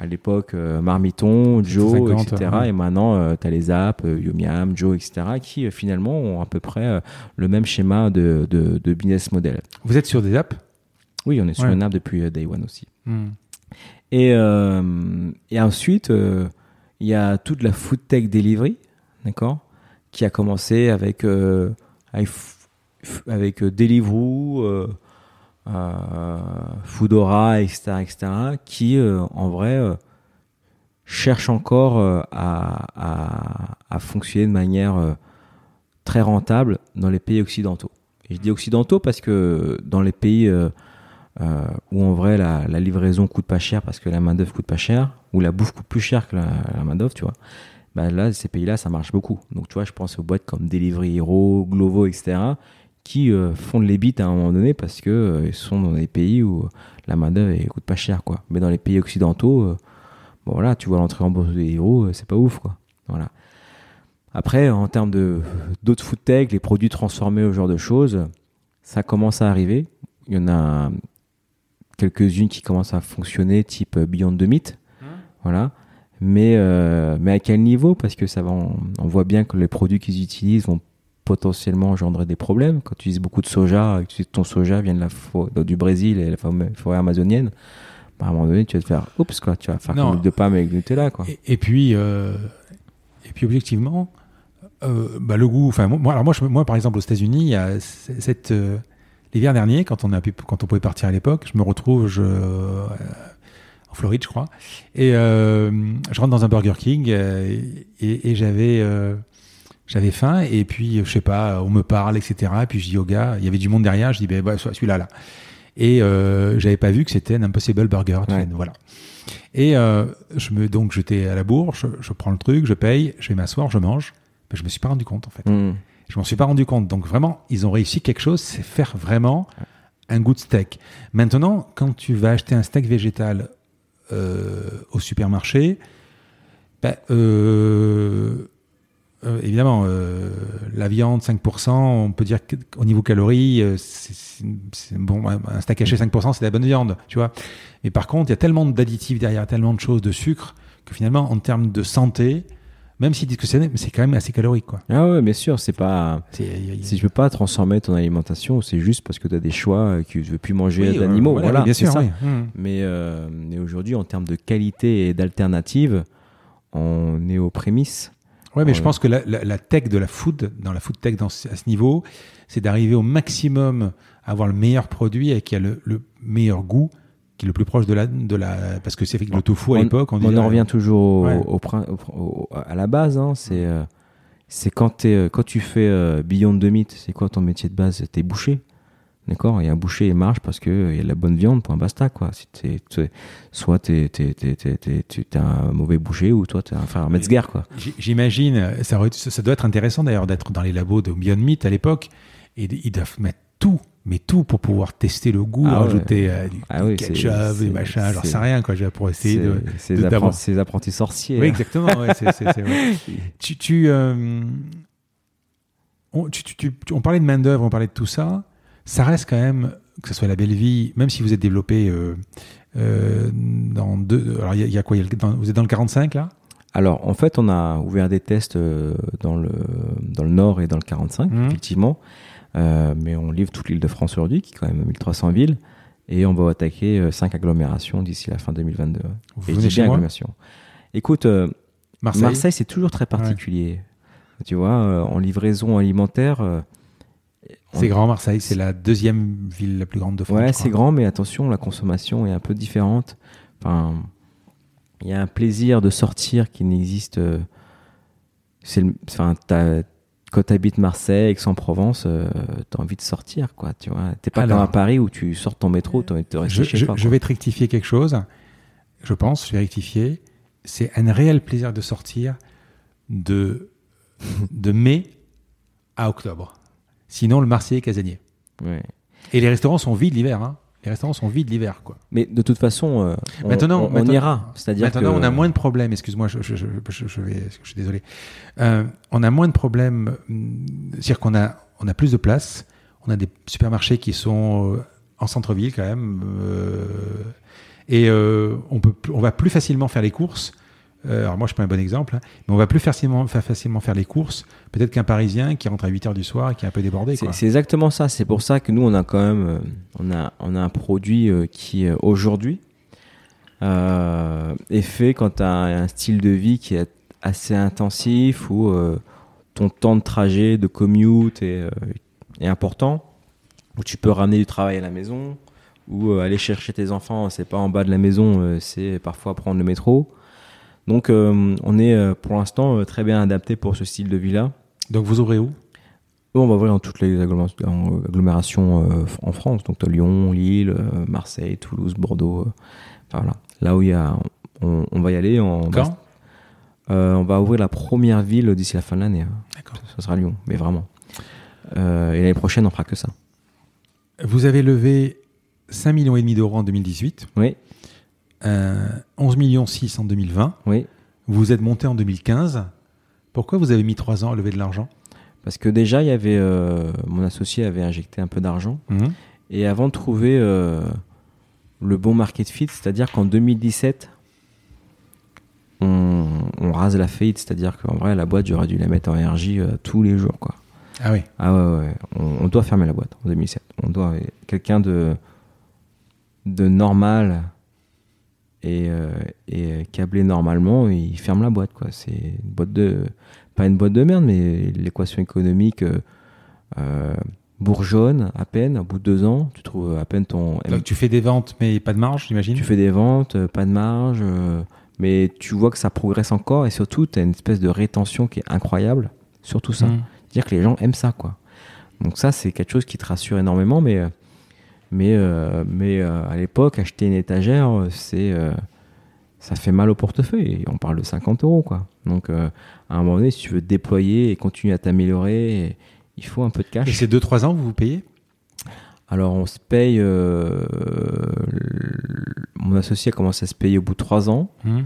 à l'époque euh, Marmiton, Joe, 50, etc. ouais. Et maintenant, tu as les apps, euh, Yumiam, Joe, etc., qui euh, finalement ont à peu près euh, le même schéma de, de, de business model. Vous êtes sur des apps? Oui, on est sur Ouais. une app depuis euh, Day One aussi. Mm. Et, euh, et ensuite, euh, il y a toute la food tech delivery, d'accord, qui a commencé avec euh, avec, euh, Deliveroo, euh, euh, Foodora, etc., etc., qui euh, en vrai euh, cherchent encore euh, à, à, fonctionner de manière euh, très rentable dans les pays occidentaux. Et je dis occidentaux parce que dans les pays euh, euh, où en vrai la, livraison coûte pas cher parce que la main d'œuvre coûte pas cher, ou la bouffe coûte plus cher que la, la main d'œuvre, tu vois. Bah là, ces pays-là, ça marche beaucoup. Donc tu vois, je pense aux boîtes comme Delivery Hero, Glovo, etc., qui euh, font de l'ébite à un moment donné parce que euh, ils sont dans des pays où la main d'œuvre coûte pas cher, quoi. Mais dans les pays occidentaux, euh, bon voilà, tu vois l'entrée en bourse de Hero, euh, c'est pas ouf, quoi. Voilà. Après, en termes de d'autres food tech, les produits transformés, ce genre de choses, ça commence à arriver. Il y en a quelques-unes qui commencent à fonctionner, type Beyond the Meat. Voilà. Mais, euh, mais à quel niveau? Parce que ça va, on, on voit bien que les produits qu'ils utilisent vont potentiellement engendrer des problèmes. Quand tu utilises beaucoup de soja, que ton soja vient de la fo- du Brésil et la forêt amazonienne, bah, à un moment donné, tu vas te faire oups, quoi. Tu vas faire comme de palme avec Nutella, quoi. Et, et puis, euh, et puis objectivement, euh, bah, le goût. Enfin, moi, alors moi, je- moi, par exemple, aux États-Unis, cette euh, l'hiver dernier, quand on a pu, quand on pouvait partir à l'époque, je me retrouve je, euh, en Floride, je crois, et euh, je rentre dans un Burger King euh, et, et j'avais euh, j'avais faim et puis je sais pas, on me parle, etc. Et puis je dis au gars, il y avait du monde derrière, je dis ben bah, celui-là là. Et euh, j'avais pas vu que c'était un Impossible Burger. Ouais. Voilà. Et euh, je me donc j'étais à la bourre, je, je prends le truc, je paye, je vais m'asseoir, je mange. Mais je me suis pas rendu compte en fait. Mm. Je m'en suis pas rendu compte. Donc vraiment, ils ont réussi quelque chose, c'est faire vraiment un goût de steak. Maintenant, quand tu vas acheter un steak végétal euh, au supermarché, Ben, euh, euh, évidemment, euh, la viande 5%, on peut dire qu'au niveau calories, euh, c'est bon, un steak haché 5%, c'est de la bonne viande, tu vois. Mais par contre, il y a tellement d'additifs derrière, tellement de choses, de sucre, que finalement, en termes de santé, même s'ils disent que c'est c'est quand même assez calorique, quoi. Ah ouais, bien sûr, c'est pas. Si tu peux pas transformer ton alimentation, c'est juste parce que tu as des choix euh, que tu veux plus manger Oui, euh, d'animaux. Voilà, bien c'est sûr, ça. oui. Mmh. Mais, euh, mais aujourd'hui, en termes de qualité et d'alternative, on est aux prémices. Ouais, mais Ouais. je pense que la, la- la tech de la food, dans la food tech dans à ce niveau, c'est d'arriver au maximum à avoir le meilleur produit et qui a le, le meilleur goût, qui est le plus proche de la, de la, parce que c'est le tofu à l'époque, on, en revient toujours au, Ouais. au au- au- à la base. hein, c'est euh, c'est quand, euh, quand tu fais euh, Beyond the Meat, c'est quoi ton métier de base? T'es boucher? D'accord Et un boucher, il marche parce qu'il y a de la bonne viande, point basta. Quoi. Si t'es- t'es- soit t'es, t'es, t'es, t'es, un mauvais boucher ou toi, t'es un frère Metzger. Quoi. J'imagine, ça, ça doit être intéressant d'ailleurs d'être dans les labos de Beyond Meat à l'époque, et ils doivent mettre tout, mais tout pour pouvoir tester le goût, Ah ouais. rajouter euh, du, Ah oui, ketchup, des machins, j'en c'est- sais rien, quoi, pour essayer de, appren- les apprentis sorciers. Oui, exactement. ouais, vrai. tu, tu, euh, on, tu- tu- tu- on parlait de main d'œuvre, on parlait de tout ça. Ça reste quand même que ce soit la belle vie, même si vous êtes développé euh, euh, dans deux. Alors il y, a- il y a quoi il y a le- dans- Vous êtes dans le 45 là? Alors, en fait, on a ouvert des tests euh, dans le, dans le Nord et dans le 45, Mhm. effectivement. Euh, mais on livre toute l'île de France aujourd'hui, qui est quand même 1300 villes. Et on va attaquer 5 agglomérations d'ici la fin 2022. Vous Et venez chez moi? Écoute, Marseille? Marseille, c'est toujours très particulier. Tu vois, en livraison alimentaire. Euh, C'est grand Marseille, c'est la deuxième ville la plus grande de France. Ouais, c'est grand, mais attention, la consommation est un peu différente. Enfin, il y a un plaisir de sortir qui n'existe. euh, C'est enfin, t'as- quand tu habites Marseille, Aix-en-Provence, tu as envie de sortir, quoi. Tu vois, t'es pas Alors- comme à Paris où tu sors ton métro, tu as envie de te rester Je, chez je- toi. je vais te rectifier quelque chose. Je pense, je vais rectifier. C'est un réel plaisir de sortir de, de mai à octobre. Sinon, le Marseillais est casanier. Ouais. Et les restaurants sont vides l'hiver. Hein. Les restaurants sont vides l'hiver. quoi. Mais de toute façon, euh, on, Maintenant- on- on maintenant- ira. C'est-à-dire Maintenant, que on a moins de problèmes. Excuse-moi, je, je, je, je- je vais, je suis désolé. Euh, on a moins de problèmes. hum, C'est-à-dire qu'on a, on a plus de place. On a des supermarchés qui sont euh, en centre-ville quand même. euh, et on, peut, on va plus facilement faire les courses. Euh, alors moi, je prends un bon exemple. hein, mais on va plus facilement, fa- facilement faire les courses. Peut-être qu'un Parisien qui rentre à 8 heures du soir et qui est un peu débordé. C'est exactement ça. C'est pour ça que nous, on a quand même, euh, on a, on a un produit euh, qui aujourd'hui est fait quand tu as un style de vie qui est assez intensif où ton temps de trajet, de commute est, est important, où tu peux ramener du travail à la maison, ou aller chercher tes enfants, c'est pas en bas de la maison, c'est parfois prendre le métro. Donc, euh, on est euh, pour l'instant euh, très bien adapté pour ce style de vie-là. Donc vous ouvrez où? On va voir dans toutes les agglomérations en France, donc Lyon, Lille, Marseille, Toulouse, Bordeaux. enfin, voilà. Là où il y a, on, on va y aller. On va, Quand euh, on va ouvrir la première ville d'ici la fin de l'année. hein. D'accord. Ce sera Lyon, mais vraiment. Euh, et l'année prochaine, on fera que ça. Vous avez levé 5 millions et demi d'euros en 2018, Oui, euh, 11 millions 6 en 2020. oui. Vous êtes monté en 2015. Pourquoi vous avez mis 3 ans à lever de l'argent? Parce que déjà, il y avait euh, mon associé avait injecté un peu d'argent. Mhm. Et avant de trouver euh, le bon market fit, c'est-à-dire qu'en 2017, on, on rase la faillite, c'est-à-dire qu'en vrai, la boîte, j'aurais dû la mettre en énergie euh, tous les jours. Quoi. Ah oui. Ah ouais, ouais, On, on doit fermer la boîte en 2007. On doit quelqu'un de, de normal et, euh, et câblé normalement, il ferme la boîte. quoi. C'est une boîte de. Pas une boîte de merde, mais l'équation économique. euh, euh, bourgeonne à peine, au bout de deux ans, tu trouves à peine ton. Donc tu fais des ventes mais pas de marge, j'imagine? Tu fais des ventes, pas de marge, euh, mais tu vois que ça progresse encore et surtout, tu as une espèce de rétention qui est incroyable. Surtout ça. Mhm. Dire que les gens aiment ça, quoi. Donc, ça, c'est quelque chose qui te rassure énormément, mais, euh, mais, euh, mais euh, à l'époque, acheter une étagère, euh, c'est. euh, ça fait mal au portefeuille. Et on parle de 50 euros, quoi. Donc, à un moment donné, si tu veux te déployer et continuer à t'améliorer, il faut un peu de Et cash. c'est 2-3 ans que vous vous payez? Alors, on se paye. le- mon associé a commencé à se payer au bout de trois ans. Mhm.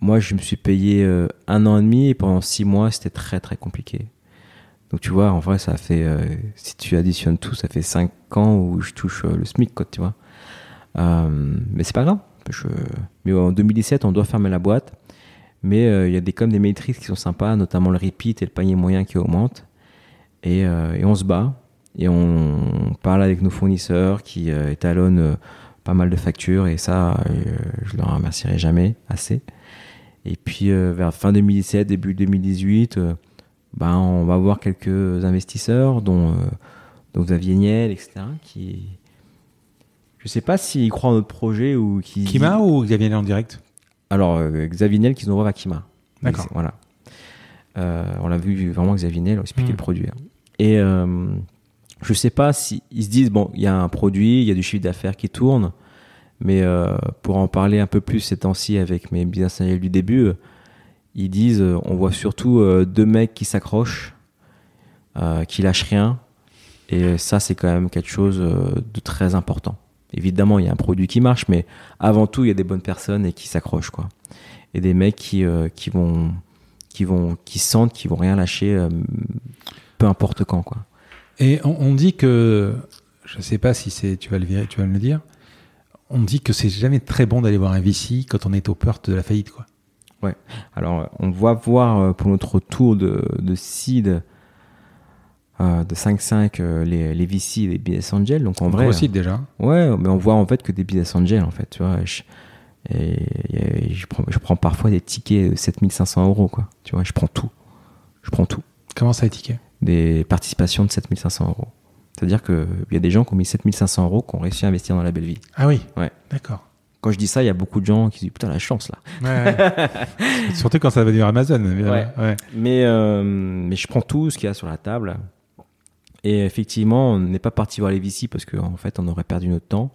moi, je me suis payé un an et demi et pendant six mois, c'était très très compliqué. Donc tu vois, en vrai, ça fait, euh, si tu additionnes tout, ça fait cinq ans où je touche euh, le SMIC, quoi, tu vois. mais c'est pas grave. Mais en 2017, on doit fermer la boîte. Mais il y a des, comme des maîtrises qui sont sympas, notamment le repeat et le panier moyen qui augmente. Et, et on se bat. Et on parle avec nos fournisseurs qui étalonnent pas mal de factures. Et ça, je leur remercierai jamais assez. Et puis euh, vers fin 2017, début 2018, euh, ben, on va voir quelques investisseurs, dont, euh, dont Xavier Niel, etc., qui, je sais pas s'ils croient en notre projet ou qui. Kima ou Xavier Niel en direct? Alors, Xavier Niel qui nous envoie à Kima. D'accord. Voilà. on l'a vu vraiment Xavier Niel expliquer hmm. le produit. Hein. Et je sais pas s'ils se disent, bon, il y a un produit, il y a du chiffre d'affaires qui tourne. Mais euh, pour en parler un peu plus ces temps-ci avec mes business angels du début, euh, ils disent euh, on voit surtout deux mecs qui s'accrochent, qui lâchent rien. Et ça, c'est quand même quelque chose de très important. Évidemment, il y a un produit qui marche, mais avant tout, il y a des bonnes personnes et qui s'accrochent, quoi. Et des mecs qui, vont, qui vont, qui sentent qu'ils vont rien lâcher, peu importe quand, quoi. Et on, dit que, je sais pas si c'est, tu vas le tu vas me le dire, on dit que c'est jamais très bon d'aller voir un VC quand on est au peur de la faillite, quoi. Ouais. Alors, on va voir euh, pour notre tour de, de seed euh, de 5-5 euh, les, les VC et les business angels. Donc, en vrai. Gros déjà. Ouais, mais on voit en fait que des business angels, en fait, tu vois. et, je, prends, je prends parfois des tickets de 7500 euros, quoi. Tu vois, je prends tout. Je prends tout. Comment ça, les tickets? Des participations de 7500 euros. C'est-à-dire qu'il y a des gens qui ont mis 7500 euros qui ont réussi à investir dans la belle vie. Ah oui? Ouais. D'accord. Quand je dis ça, il y a beaucoup de gens qui disent putain la chance là. Ouais, Surtout quand ça va venir Amazon. Ouais. Mais, euh, mais je prends tout ce qu'il y a sur la table. Et effectivement, on n'est pas parti voir les VC parce qu'en fait, on aurait perdu notre temps.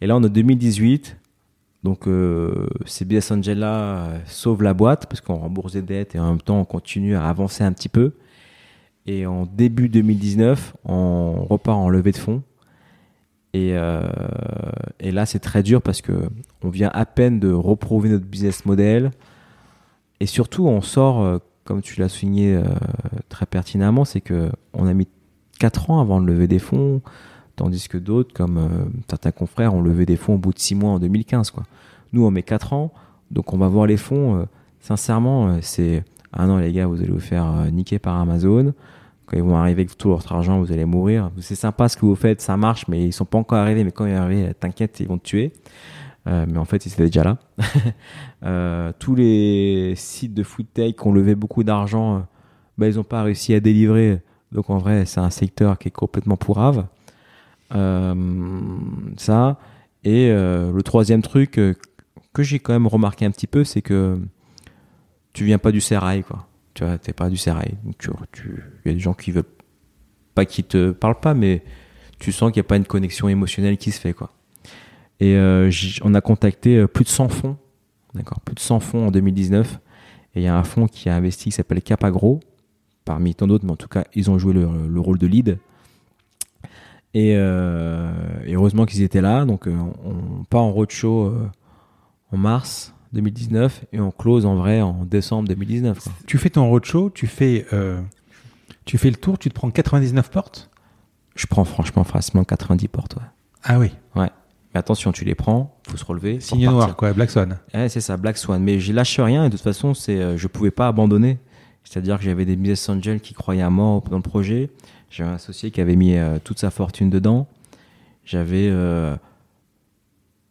Et là, on est 2018. Donc, euh, ces BS Angela euh, sauvent la boîte parce qu'on rembourse des dettes et en même temps, on continue à avancer un petit peu. Et en début 2019, on repart en levée de fonds. Et, euh, et là, c'est très dur parce que on vient à peine de reprouver notre business model. Et surtout, on sort, euh, comme tu l'as souligné euh, très pertinemment, c'est que on a mis 4 ans avant de lever des fonds, tandis que d'autres, comme certains confrères, ont levé des fonds au bout de 6 mois en 2015. Quoi. Nous, on met 4 ans, donc on va voir les fonds. sincèrement, c'est ah non les gars, vous allez vous faire niquer par Amazon. Quand ils vont arriver avec tout votre argent, vous allez mourir. C'est sympa ce que vous faites, ça marche, mais ils sont pas encore arrivés. Mais quand ils arrivent, t'inquiète, ils vont te tuer. Euh, mais en fait, ils étaient déjà là. euh, tous les sites de food qui ont levé beaucoup d'argent, euh, bah, ils n'ont pas réussi à délivrer. Donc en vrai, c'est un secteur qui est complètement pourrave. Euh, ça. Et le troisième truc que j'ai quand même remarqué un petit peu, c'est que tu viens pas du sérail, quoi. Tu vois, t'es pas du sérail. Tu, il y a des gens qui veulent pas qui te parlent pas, mais tu sens qu'il n'y a pas une connexion émotionnelle qui se fait, quoi. Et euh, on a contacté euh, plus de 100 fonds, d'accord, plus de 100 fonds en 2019. Et il y a un fonds qui a investi qui s'appelle Capagro, parmi tant d'autres, mais en tout cas, ils ont joué le, rôle de lead. Et, euh, heureusement qu'ils étaient là. Donc, on, part en roadshow en mars 2019 et on close en vrai en décembre 2019. Tu fais ton roadshow, tu fais, euh, tu fais le tour, tu te prends 99 portes? Je prends franchement facilement 90 portes. Ouais. Ah oui Ouais. Mais attention, tu les prends, faut se relever. Signe noir, quoi, Black Swan. Ouais, c'est ça, Black Swan. Mais je lâche rien et de toute façon, c'est, euh, je pouvais pas abandonner. C'est-à-dire que j'avais des business angels qui croyaient à mort dans le projet. J'avais un associé qui avait mis euh, toute sa fortune dedans. J'avais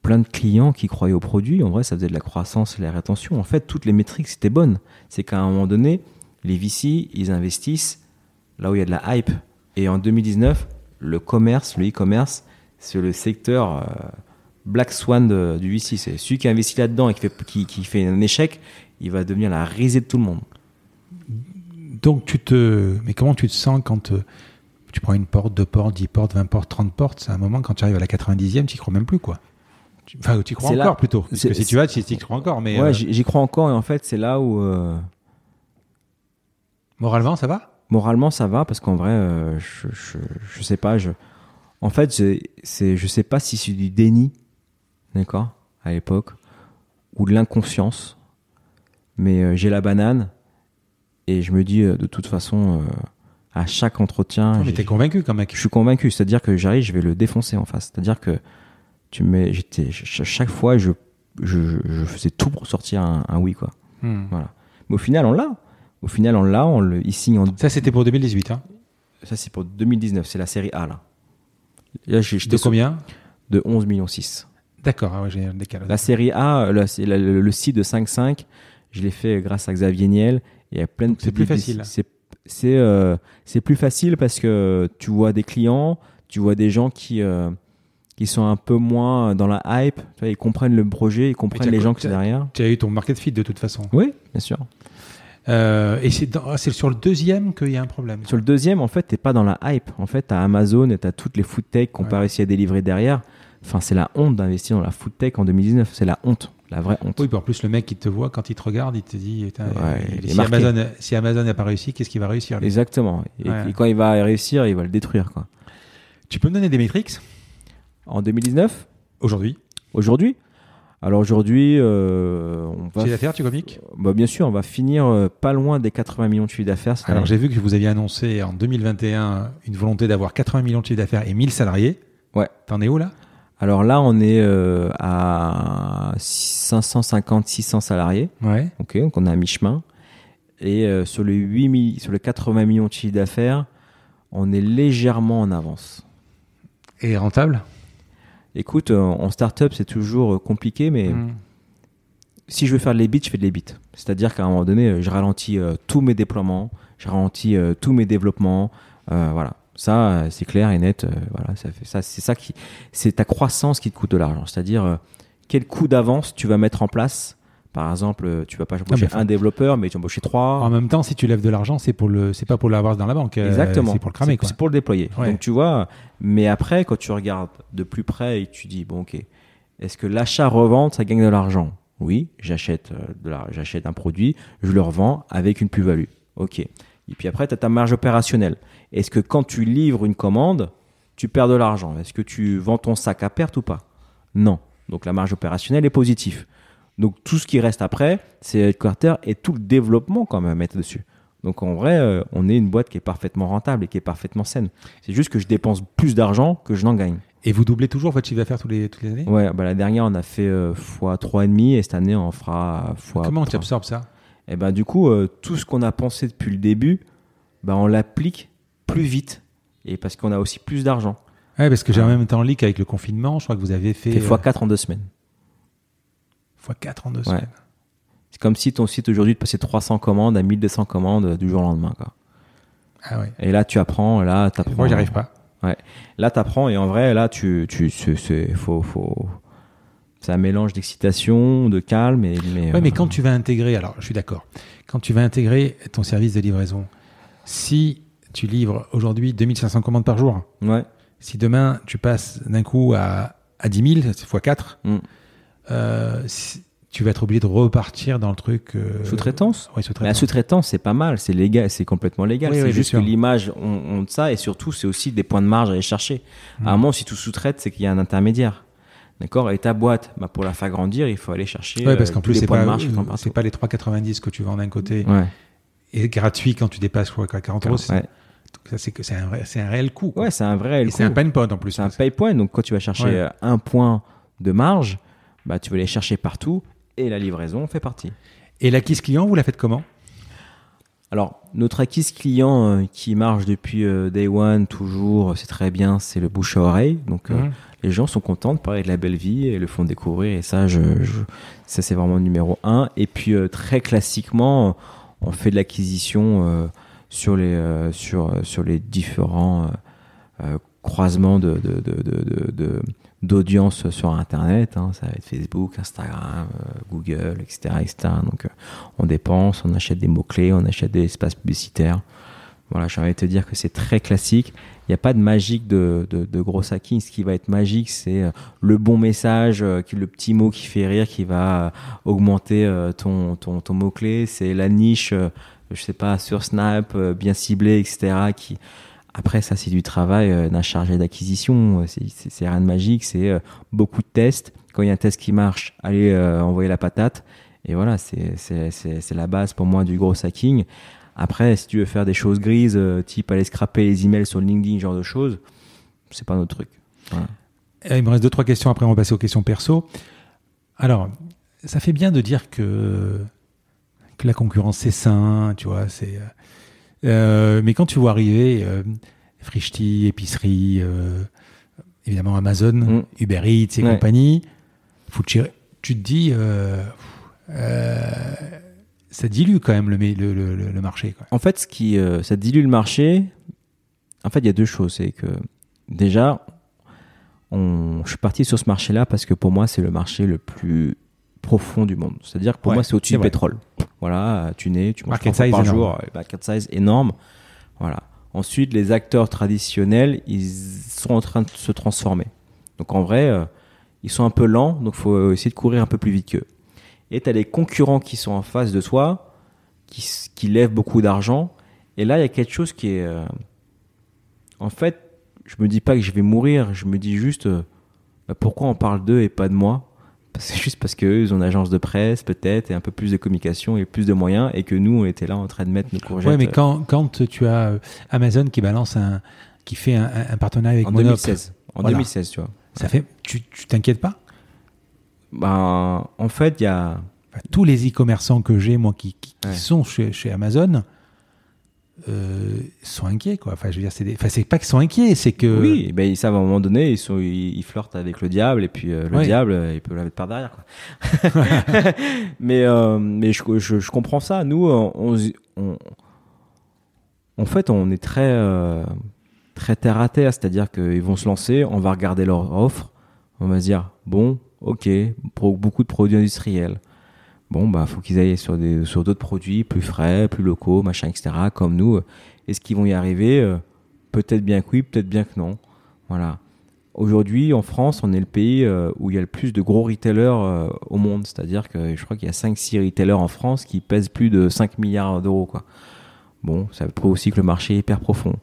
plein de clients qui croyaient au produit. En vrai, ça faisait de la croissance la rétention. En fait, toutes les métriques, c'était bonne. C'est qu'à un moment donné, les VC, ils investissent là où il y a de la hype. Et en 2019, le commerce, le e-commerce, c'est le secteur euh, Black Swan du VC. C'est celui qui investit là-dedans et qui fait, qui, qui fait un échec, il va devenir la risée de tout le monde. Donc, tu te. Mais comment tu te sens quand. Euh, tu prends une porte, deux portes, dix portes, vingt portes, trente portes, c'est un moment quand tu arrives à la 90e, tu y crois même plus quoi. Enfin, tu crois encore plutôt. Parce que si tu vas, tu y crois encore. Mais ouais, euh, j'y crois encore et en fait, c'est là où. Euh, moralement, ça va? Moralement, ça va parce qu'en vrai, euh, je, je, je, sais pas. Je... En fait, c'est, je sais pas si c'est du déni, d'accord, à l'époque, ou de l'inconscience. Mais j'ai la banane et je me dis de toute façon, à chaque entretien, Non, mais t'es convaincu comme mec. je suis convaincu. C'est-à-dire que j'arrive, je vais le défoncer en face. C'est-à-dire que tu me mets, j'étais, ch- chaque fois, je, je, faisais tout pour sortir un, un oui, quoi. Hmm. Voilà. Mais au final, on l'a. Au final, on l'a. On le, il signe en. Ça, c'était pour 2018. Hein. Ça, c'est pour 2019. C'est la série A, là. Là, De sur- combien? De 11 millions 6. D'accord, ah ouais, j'ai un décalage. La série A, la- le, le site de 5.5. Je l'ai fait grâce à Xavier Niel. Il y a plein de C'est plus facile. C'est c'est euh, c'est plus facile parce que tu vois des clients, tu vois des gens qui euh, qui sont un peu moins dans la hype. Tu vois, ils comprennent le projet, ils comprennent les gens qui sont derrière. Tu as eu ton market fit de toute façon. Oui, bien sûr. Euh, et c'est ah, c'est sur le deuxième qu'il y a un problème. Sur le deuxième, en fait, t'es pas dans la hype. En fait, t'as Amazon et t'as toutes les food tech qu'on Ouais. pas réussi à délivrer derrière. Enfin, c'est la honte d'investir dans la food tech en 2019. C'est la honte, la vraie honte. Oui, puis en plus, le mec qui te voit, quand il te regarde, il te dit Ouais, il- si. Amazon, si Amazon n'a pas réussi, qu'est-ce qu'il va réussir Exactement. Et, Ouais. et quand il va réussir, il va le détruire. Quoi. Tu peux me donner des métriques? En 2019, aujourd'hui aujourd'hui, alors aujourd'hui, euh, on va. Chiffre d'affaires, tu comiques Bah, bien sûr, on va finir euh, pas loin des 80 millions de chiffre d'affaires. Alors j'ai vu que vous aviez annoncé en 2021 une volonté d'avoir 80 millions de chiffre d'affaires et 1000 salariés. Ouais. T'en es où là? Alors là, on est euh, à 550-600 salariés. Ouais. Ok, donc on est à mi-chemin. Et euh, sur, les 8 mi- sur les 80 millions de chiffre d'affaires, on est légèrement en avance. Et rentable? Écoute, euh, en startup, c'est toujours euh, compliqué, mais Hmm. si je veux faire de l'ébit, je fais de l'ébit. C'est-à-dire qu'à un moment donné, euh, je ralentis euh, tous mes déploiements, je ralentis euh, tous mes développements. euh, voilà. Ça, c'est clair et net. voilà, ça fait ça. C'est ça qui, c'est ta croissance qui te coûte de l'argent. C'est-à-dire quel coût d'avance tu vas mettre en place. Par exemple, euh, tu vas pas embaucher mais faut- un développeur, mais tu vas embaucher trois. En même temps, si tu lèves de l'argent, c'est pour le, c'est pas pour l'avoir dans la banque. euh, Exactement. C'est pour le cramer C'est- pour le déployer. Ouais. Donc tu vois, mais après, quand tu regardes de plus près et tu dis, bon, ok, est-ce que l'achat-revente, ça gagne de l'argent? Oui, j'achète, euh, de la- j'achète un produit, je le revends avec une plus-value. Ok. Et puis après, tu as ta marge opérationnelle. Est-ce que quand tu livres une commande, tu perds de l'argent? Est-ce que tu vends ton sac à perte ou pas? Non. Donc la marge opérationnelle est positive. Donc tout ce qui reste après, c'est le quarter et tout le développement quand même à mettre dessus. Donc en vrai, euh, on est une boîte qui est parfaitement rentable et qui est parfaitement saine. C'est juste que je dépense plus d'argent que je n'en gagne. Et vous doublez toujours votre chiffre d'affaires tous les, toutes les années? Ouais, bah la dernière, on a fait euh, fois 3,5 et cette année, on fera fois. Comment tu trois. absorbes ça? Et ben du coup, euh, tout ce qu'on a pensé depuis le début, bah, on l'applique plus vite. Et parce qu'on a aussi plus d'argent. Ouais, parce que j'ai Ah. en même temps leak avec le confinement. Je crois que vous avez fait Fait fois 4 en deux semaines. Fois 4 en deux Ouais. semaines. C'est comme si ton site aujourd'hui te passait 300 commandes à 1200 commandes euh, du jour au lendemain. Quoi. Ah ouais. Et là, tu apprends, là, apprends. Moi, j'y arrive pas. Là, tu apprends et en vrai, là, tu, tu, c'est, faut, faut, c'est un mélange d'excitation, de calme. Et, mais, Ouais, mais euh, quand tu vas intégrer, alors je suis d'accord, quand tu vas intégrer ton service de livraison, si tu livres aujourd'hui 2500 commandes par jour, Ouais, si demain tu passes d'un coup à, à 10 000, c'est fois 4, Mm. Euh, tu vas être obligé de repartir dans le truc. euh, sous-traitance. Ouais, Mais la sous-traitance. sous-traitance, c'est pas mal, c'est légal, c'est complètement légal. Oui, c'est oui, juste que l'image, on, on ça, et surtout, c'est aussi des points de marge à aller chercher. Mm. À un moment, si tu sous-traites, c'est qu'il y a un intermédiaire. D'accord? Et ta boîte, bah, pour la faire grandir, il faut aller chercher Ouais, parce euh, qu'en plus, c'est pas, sont c'est pas les 3,90 que tu vends d'un côté Ouais, et gratuit quand tu dépasses quoi, 40 euros. c'est- ouais. c'est un, vrai- c'est un réel coût. quoi. Ouais, c'est un vrai. et c'est un pain point en plus. C'est un pay point. Donc, quand tu vas chercher Ouais. euh, un point de marge, bah, tu vas les chercher partout et la livraison fait partie. Et l'acquise client, vous la faites comment? Alors, notre acquise client euh, qui marche depuis euh, day one, toujours, c'est très bien, c'est le bouche à oreille. Donc, euh, Mhm. les gens sont contents de parler de la belle vie et le font découvrir. Et ça, je, je- ça c'est vraiment le numéro un. Et puis, euh, très classiquement, on fait de l'acquisition euh, sur, les, euh, sur, euh, sur les différents euh, euh, croisements de, de, de- de- d'audience sur Internet. hein. Ça va être Facebook, Instagram, euh, Google, etc. etc. Donc, euh, on dépense, on achète des mots-clés, on achète des espaces publicitaires. Voilà, j'ai envie de te dire que c'est très classique. Il n'y a pas de magique de, de, de gros hacking. Ce qui va être magique, c'est euh, le bon message, le petit mot qui fait rire, qui va augmenter ton, ton, ton mot-clé. C'est la niche, je sais pas, sur Snap, bien ciblée, etc. Qui... Après, ça, c'est du travail euh, d'un chargé d'acquisition. Euh, C'est- rien de magique. C'est euh, beaucoup de tests. Quand il y a un test qui marche, allez envoyer la patate. Et voilà, c'est la base pour moi du gros hacking. Après, si tu veux faire des choses grises, type aller scraper les emails sur LinkedIn, genre de choses, c'est pas notre truc. Il me reste deux, trois questions, après on va passer aux questions perso. Alors, ça fait bien de dire que, que la concurrence c'est sain, tu vois, c'est. Euh, mais quand tu vois arriver euh, Frishti, épicerie, euh, évidemment Amazon, Mm. Uber Eats et Ouais. compagnie, Foodshare, tu te dis, euh, ça dilue quand même le, le, le, le- le marché. Quoi. En fait, ce qui, ça dilue le marché. En fait, il y a deux choses. C'est que déjà, on, je suis parti sur ce marché-là parce que pour moi, c'est le marché le plus profond du monde. C'est-à-dire que pour Ouais, moi, c'est au-dessus du pétrole. Voilà, tu nais, tu manges Market size par énorme. jour, euh, market size énorme. Voilà. Ensuite, les acteurs traditionnels, ils sont en train de se transformer. Donc en vrai, euh, ils sont un peu lents, donc il faut essayer de courir un peu plus vite qu'eux. Et tu as les concurrents qui sont en face de toi, qui, qui lèvent beaucoup d'argent. Et là, il y a quelque chose qui est... euh, En fait, je me dis pas que je vais mourir, je me dis juste euh, bah, pourquoi on parle d'eux et pas de moi? C'est juste parce qu'eux, ils ont une agence de presse, peut-être, et un peu plus de communication et plus de moyens, et que nous, on était là en train de mettre nos courgettes Ouais, mais euh, quand, quand tu as euh, Amazon qui balance un. qui fait un, partenariat avec en Monop, 2016. En Voilà. 2016, tu vois. ça fait. Tu tu t'inquiètes pas? Ben, en fait, il y a... Enfin, tous les e-commerçants que j'ai, moi, qui, qui, qui Ouais. sont chez, chez Amazon, euh, sont inquiets, quoi. Enfin, je veux dire, c'est des... enfin, c'est pas qu'ils sont inquiets, c'est que. Oui, ben, ils savent à un moment donné, ils, sont, ils, ils flirtent avec le diable, et puis euh, le Ouais. diable, euh, il peut la mettre par derrière. Quoi. mais euh, mais je, je, je comprends ça. Nous, euh, on, on- en fait, on est très, euh, très terre à terre, c'est-à-dire qu'ils vont se lancer, on va regarder leur offre, on va se dire, bon, ok, pour beaucoup de produits industriels. Bon, bah, faut qu'ils aillent sur des, sur d'autres produits plus frais, plus locaux, machin, etc., comme nous. Est-ce qu'ils vont y arriver Euh, Peut-être bien que oui, peut-être bien que non. Voilà. Aujourd'hui, en France, on est le pays euh, où il y a le plus de gros retailers euh, au monde. C'est-à-dire que je crois qu'il y a 5-6 retailers en France qui pèsent plus de 5 milliards d'euros. Bon, ça prouve aussi que le marché est hyper profond.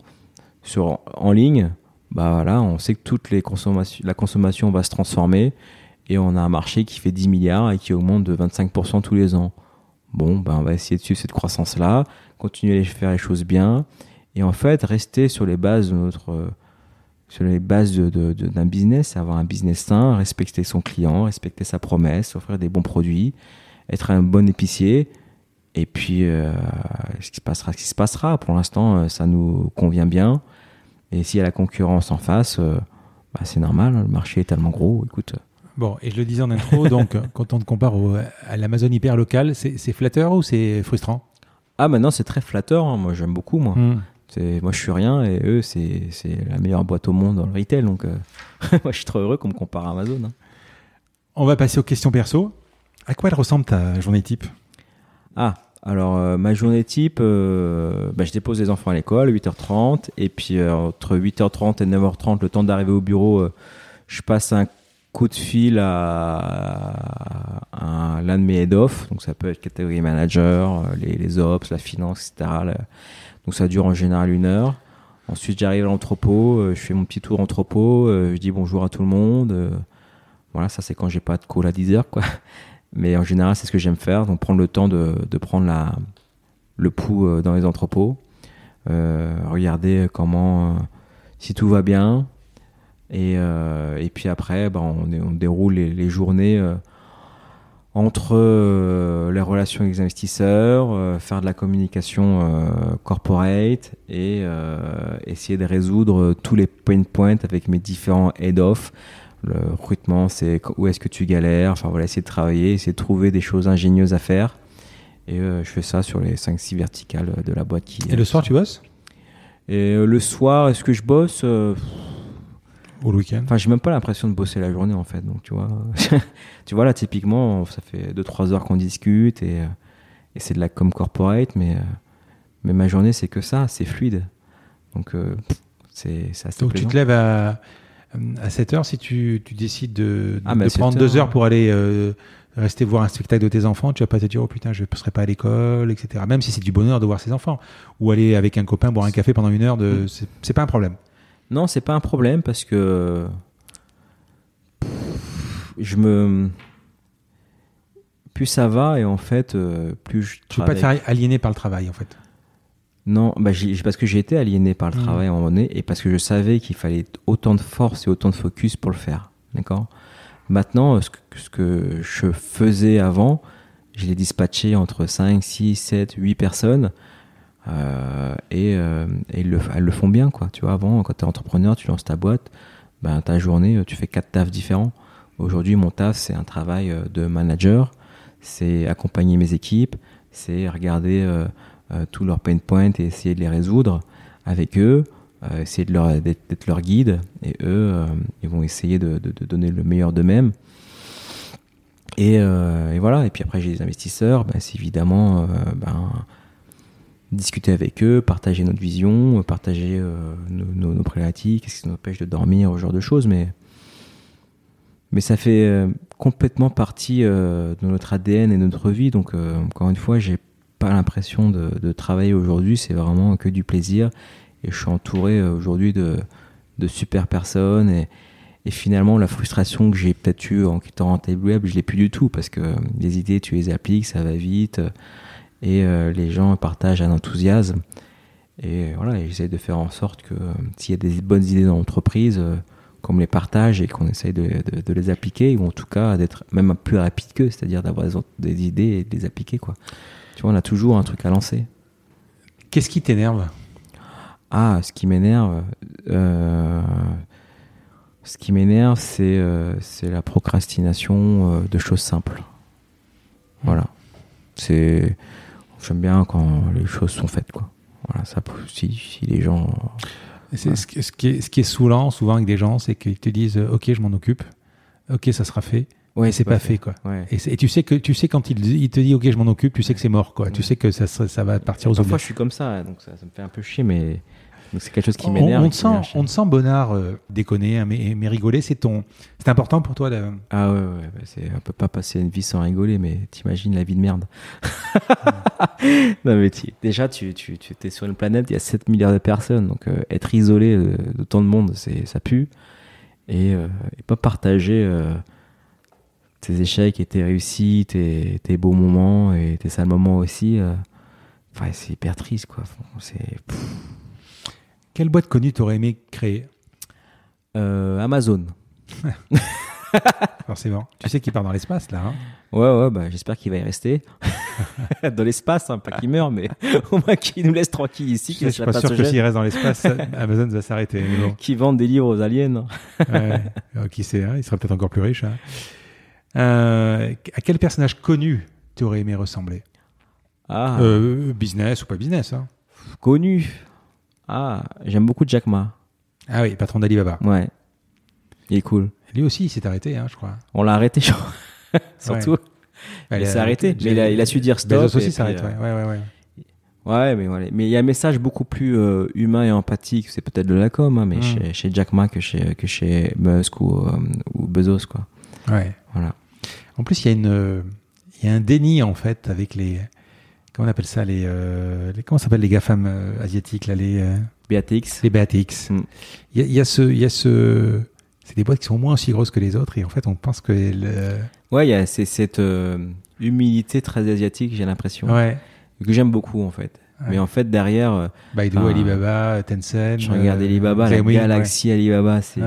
Sur, en ligne, bah voilà, on sait que toute les la consommation va se transformer et on a un marché qui fait 10 milliards et qui augmente de 25% tous les ans. Bon, ben on va essayer de suivre cette croissance-là, continuer à faire les choses bien et en fait rester sur les bases de notre euh, sur les bases d'un business, avoir un business sain, respecter son client, respecter sa promesse, offrir des bons produits, être un bon épicier. Et puis, euh, ce qui se passera, ce qui se passera. Pour l'instant, euh, ça nous convient bien. Et s'il y a la concurrence en face, bah, c'est normal. Le marché est tellement gros. Écoute, Bon, et je le disais en intro, donc, quand on te compare au- à l'Amazon hyper local, c'est flatteur ou c'est frustrant? Ah maintenant c'est très flatteur. hein. Moi, j'aime beaucoup. Moi, Hmm. moi je suis rien et eux c'est la meilleure boîte au monde dans le retail. Donc, euh, moi, je suis trop heureux qu'on me compare à Amazon. hein. On va passer aux questions perso. À quoi elle ressemble ta journée type? Ah, alors euh, ma journée type, euh, bah, je dépose les enfants à l'école, 8h30, et puis euh, entre 8h30 et 9h30, le temps d'arriver au bureau, je passe un coup de fil à, l'un de mes head-off, donc ça peut être catégorie manager, euh, les, ops, la finance, etc. Donc ça dure en général une heure. Ensuite, j'arrive à l'entrepôt, euh, je fais mon petit tour entrepôt, euh, je dis bonjour à tout le monde. voilà, ça c'est quand j'ai pas de call à 10 heures, quoi. Mais en général, c'est ce que j'aime faire. Donc, prendre le temps de, prendre la, le pouls dans les entrepôts. Regarder comment, si tout va bien. Et, euh, et puis après, ben, on, on déroule les, les journées euh, entre euh, les relations avec les investisseurs, euh, faire de la communication euh, corporate et essayer de résoudre tous les pain points avec mes différents head-off. Le recrutement, c'est où est-ce que tu galères? Enfin voilà, essayer de travailler, essayer de trouver des choses ingénieuses à faire. Et je fais ça sur les 5-6 verticales de la boîte qui. Et le soir, tu bosses? Et le soir, est-ce que je bosse? Le week-end Enfin, j'ai même pas l'impression de bosser la journée en fait. Donc tu vois, tu vois là typiquement, ça fait 2-3 heures qu'on discute et, et c'est de la com corporate, mais mais ma journée c'est que ça, c'est fluide. Donc euh, c'est assez Donc tu te lèves à, à 7 heures si tu, tu décides de, Ah, de mais à 7 prendre deux heures, heures pour aller euh, rester voir un spectacle de tes enfants, tu vas pas te dire oh putain je ne serai pas à l'école, etc. Même si c'est du bonheur de voir ses enfants. Ou aller avec un copain boire un café pendant une heure, de... c'est c'est pas un problème. Non, c'est pas un problème parce que je me plus ça va et en fait, euh, plus je Tu veux pas te faire aliéner par le travail, en fait? Non, bah, parce que j'ai été aliéné par le Mm. travail à un moment donné et parce que je savais qu'il fallait autant de force et autant de focus pour le faire. D'accord? Maintenant, ce que, ce que je faisais avant, je l'ai dispatché entre 5, 6, 7, 8 personnes et, euh, et le- elles le font bien. Quoi. Tu vois, avant, quand tu es entrepreneur, tu lances ta boîte, ben, ta journée, tu fais quatre tafs différents. Aujourd'hui, mon taf, c'est un travail euh, de manager, c'est accompagner mes équipes, c'est regarder euh, euh, tous leurs pain points et essayer de les résoudre avec eux, euh, essayer de d'être, leur guide, et eux, euh, ils vont essayer de, donner le meilleur d'eux-mêmes. Et, euh, et voilà, et puis après j'ai des investisseurs, ben, c'est évidemment euh, ben, discuter avec eux, partager notre vision, partager euh, nos, nos, problématiques, qu'est-ce qui nous empêche de dormir, ce genre de choses, mais, mais ça fait euh, complètement partie euh, de notre ADN et de notre vie, donc encore une fois, j'ai pas l'impression de, travailler aujourd'hui, c'est vraiment que du plaisir, et je suis entouré aujourd'hui de, de super personnes, et, finalement, la frustration que j'ai peut-être eue en quittant Rentable Web, je l'ai plus du tout parce que les idées, tu les appliques, ça va vite et euh, les gens partagent un enthousiasme. Et voilà, et j'essaie de faire en sorte que euh, s'il y a des bonnes idées dans l'entreprise, euh, qu'on me les partage et qu'on essaye de, de- de les appliquer, ou en tout cas d'être même plus rapide qu'eux, c'est-à-dire d'avoir des, des idées et de les appliquer. Quoi. Tu vois, on a toujours un truc à lancer. Qu'est-ce qui t'énerve? Ah, ce qui m'énerve, euh, ce qui m'énerve, c'est euh, la procrastination euh, de choses simples. Voilà. C'est j'aime bien quand les choses sont faites quoi. Voilà, ça si, si les gens C'est ce, qui- ce qui est, ce qui est saoulant souvent avec des gens, c'est qu'ils te disent euh, Ok, je m'en occupe. Ok, ça sera fait. ouais, et c'est pas fait, quoi. Ouais. Et, et tu sais que tu sais quand il, il te dit Ok, je m'en occupe, tu sais que c'est mort, quoi. Tu sais que ça, va partir aux Parfois je suis comme ça, donc ça, ça me fait un peu chier, mais donc c'est quelque chose qui On, m'énerve. on et sent, on te sent Bonnard euh, déconner, hein, mais, mais rigoler, c'est ton, c'est important pour toi. de- Ah ouais, ouais, bah c'est, on peut pas passer une vie sans rigoler, mais t'imagines la vie de merde. non mais tu- déjà, tu, tu, tu es sur une planète, il y a 7 milliards de personnes, donc euh, être isolé euh, de tant de monde, c'est, ça pue. Et, euh, et pas partager tes échecs et tes réussites, tes, tes beaux moments et tes sales moments aussi, enfin, c'est hyper triste quoi. C'est, pff. Quelle boîte connue t'aurais aimé créer Euh, Amazon. Forcément. Tu sais qu'il part dans l'espace, là. hein Ouais, ouais, bah, j'espère qu'il va y rester. Dans l'espace, hein, pas qu'il meure, mais au moins qu'il nous laisse tranquille ici, je qu'il suis laisse la pas sûr que s'il reste dans l'espace, Amazon va s'arrêter. bon. qui vendent des livres aux aliens. Ouais. Euh, qui sait, hein, il serait peut-être encore plus riche. Euh, à quel personnage connu tu aurais aimé ressembler? Ah, Euh, Business ou pas business connu. Ah, j'aime beaucoup Jack Ma. Ah oui, patron d'Alibaba. Ouais. Il est cool. Lui aussi, il s'est arrêté, hein, je crois. On l'a arrêté, je crois. Surtout. Ouais, Il s'est arrêté, mais il a- il a su dire stop, Bezos aussi s'arrête, ouais. ouais, ouais, ouais. Mais voilà. Mais il y a un message beaucoup plus euh, humain et empathique. C'est peut-être de la com, hein, mais Mm. chez, chez Jack Ma que chez, que chez Musk ou, euh, ou Bezos, quoi. Ouais. Voilà. En plus, il y a une, euh, il y a un déni en fait avec les, comment on appelle ça, les, euh, les comment s'appellent les GAFAM euh, asiatiques là, les, euh, BATX. les BATX. Mm. Il y, a, il y a ce, il y a ce, c'est des boîtes qui sont moins aussi grosses que les autres et en fait, on pense que le, Ouais, il y a c'est cette euh, humilité très asiatique, j'ai l'impression, ouais, que j'aime beaucoup en fait. Ouais. Mais en fait, derrière, euh, Baidu, Alibaba, Tencent. je regarde euh, Alibaba, la Xiaomi, galaxie Alibaba, c'est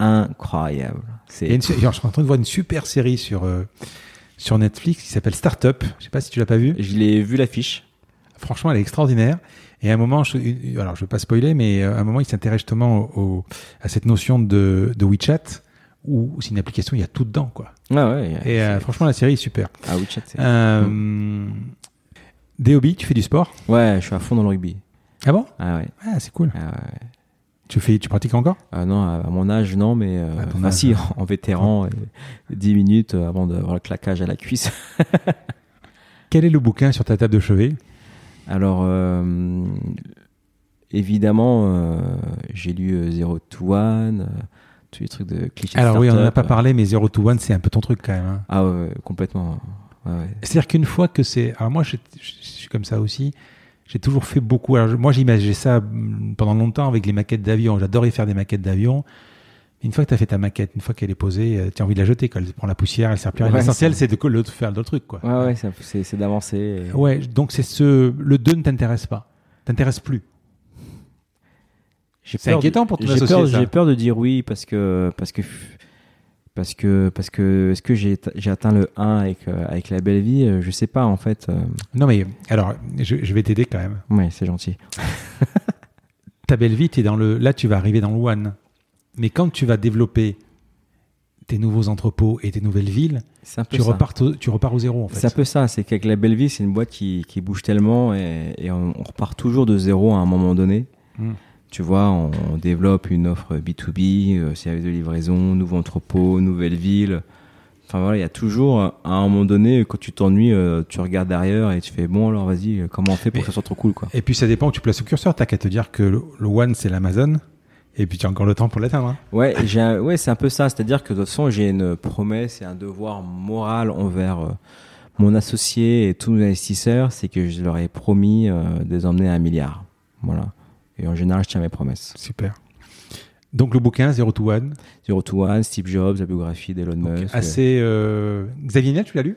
Ah, incroyable. ouais. C'est une je suis en train de voir une super série sur euh, sur Netflix qui s'appelle Startup. Je sais pas si tu l'as pas vu. Je l'ai vu l'affiche. Franchement, elle est extraordinaire. Et à un moment, je, alors je vais pas spoiler, mais euh, à un moment, il s'intéresse justement au, au- à cette notion de, de WeChat, où c'est une application, il y a tout dedans, quoi. Ah ouais. Et euh, franchement, la série est super. ah WeChat, c'est. Euh, DOB, tu fais du sport? Ouais, je suis à fond dans le rugby. Ah bon? Ah ouais. Ah, c'est cool. Ah ouais. Tu fais, tu pratiques encore? Ah non, à mon âge, non, mais euh, enfin, âge, si, ouais. en vétéran, euh, 10 minutes euh, avant d'avoir le claquage à la cuisse. Quel est le bouquin sur ta table de chevet? Alors, euh, évidemment, euh, j'ai lu euh, Zero to One, euh, tous les trucs de cliché. Alors oui, on n'en a pas euh. parlé, mais Zero to One, c'est un peu ton truc quand même. hein. Ah ouais, complètement. Ouais, ouais. C'est-à-dire qu'une fois que c'est... Alors moi, je, je suis comme ça aussi. J'ai toujours fait beaucoup. Alors moi, j'imaginais ça hum, pendant longtemps avec les maquettes d'avion. J'adorais faire des maquettes d'avion. Une fois que tu as fait ta maquette, une fois qu'elle est posée, euh, tu as envie de la jeter. Quand elle prend la poussière, elle sert plus à rien. Ouais, L'essentiel, c'est- c'est de, de faire d'autres trucs. Quoi. Ouais, ouais, c'est- d'avancer. et- Ouais, donc c'est ce. Le 2 ne t'intéresse pas. T'intéresse plus. J'ai C'est peur de- inquiétant pour ton j'ai peur, peur de dire oui parce que parce que parce que parce que est-ce que j'ai j'ai atteint le 1 avec euh, avec la belle vie? Euh, Je sais pas en fait. euh, Non, mais alors, je, je vais t'aider quand même. Ouais, c'est gentil. Ta belle vie, t'es dans le. Là, tu vas arriver dans le one. Mais quand tu vas développer tes nouveaux entrepôts et tes nouvelles villes, C'est un peu tu repars, au- tu repars au zéro en fait. C'est un peu ça, c'est qu'avec la belle vie, c'est une boîte qui, qui bouge tellement et, et on, on repart toujours de zéro à un moment donné. Mm. Tu vois, on, on développe une offre B2B, euh, service de livraison, nouveau entrepôt, nouvelle ville. Enfin voilà, il y a toujours, à un moment donné, quand tu t'ennuies, euh, tu regardes derrière et tu fais bon alors vas-y, comment on fait pour Mais- que ça soit trop cool quoi. Et puis ça dépend où tu places le curseur. T'as qu'à te dire que le, le one, c'est l'Amazon. Et puis tu as encore le temps pour l'atteindre. hein. Ouais, un- ouais, c'est un peu ça. C'est-à-dire que de toute façon, j'ai une promesse et un devoir moral envers euh, mon associé et tous nos investisseurs, c'est que je leur ai promis euh, de les emmener à un milliard. Voilà. Et en général, je tiens mes promesses. Super. Donc le bouquin, Zero to One. Zero to One, Steve Jobs, la biographie d'Elon Musk. assez. euh, Xavier Niel, tu l'as lu?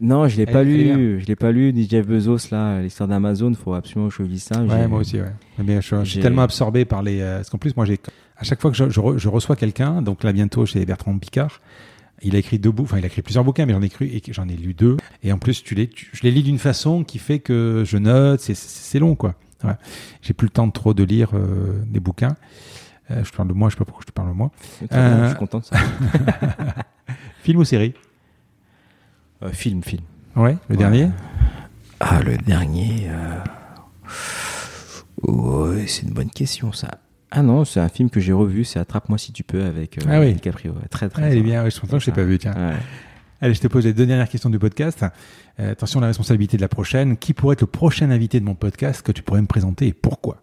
Non, je l'ai pas lu. Je l'ai pas lu. Ni Jeff Bezos là, l'histoire d'Amazon. Faut absolument que je lise ça. Ouais, moi aussi, ouais. Mais je, je suis tellement absorbé par les. euh, parce qu'en plus, moi, j'ai à chaque fois que je, je re- je reçois quelqu'un, donc là bientôt chez Bertrand Picard, il a écrit deux bouquins, enfin il a écrit plusieurs bouquins, mais j'en ai cru et j'en ai lu deux. Et en plus, tu les, tu- je les lis d'une façon qui fait que je note, c'est long, quoi. Ouais. J'ai plus le temps de trop de lire euh, des bouquins. Euh, je parle de moi, je sais pas pourquoi je te parle de moi. Bien, Euh, Je suis content de ça. Film ou série? Euh, film, film. Ouais, le Ouais. dernier? Ah, le dernier. euh, Ouais, c'est une bonne question, ça. Ah non, c'est un film que j'ai revu, c'est Attrape-moi si tu peux avec euh, Ah oui. DiCaprio. Très, très Ah, il est bien, ouais, je suis content que je l'ai pas vu, tiens. Ouais. Allez, je te pose les deux dernières questions du podcast. Euh, attention, la responsabilité de la prochaine. Qui pourrait être le prochain invité de mon podcast que tu pourrais me présenter et pourquoi?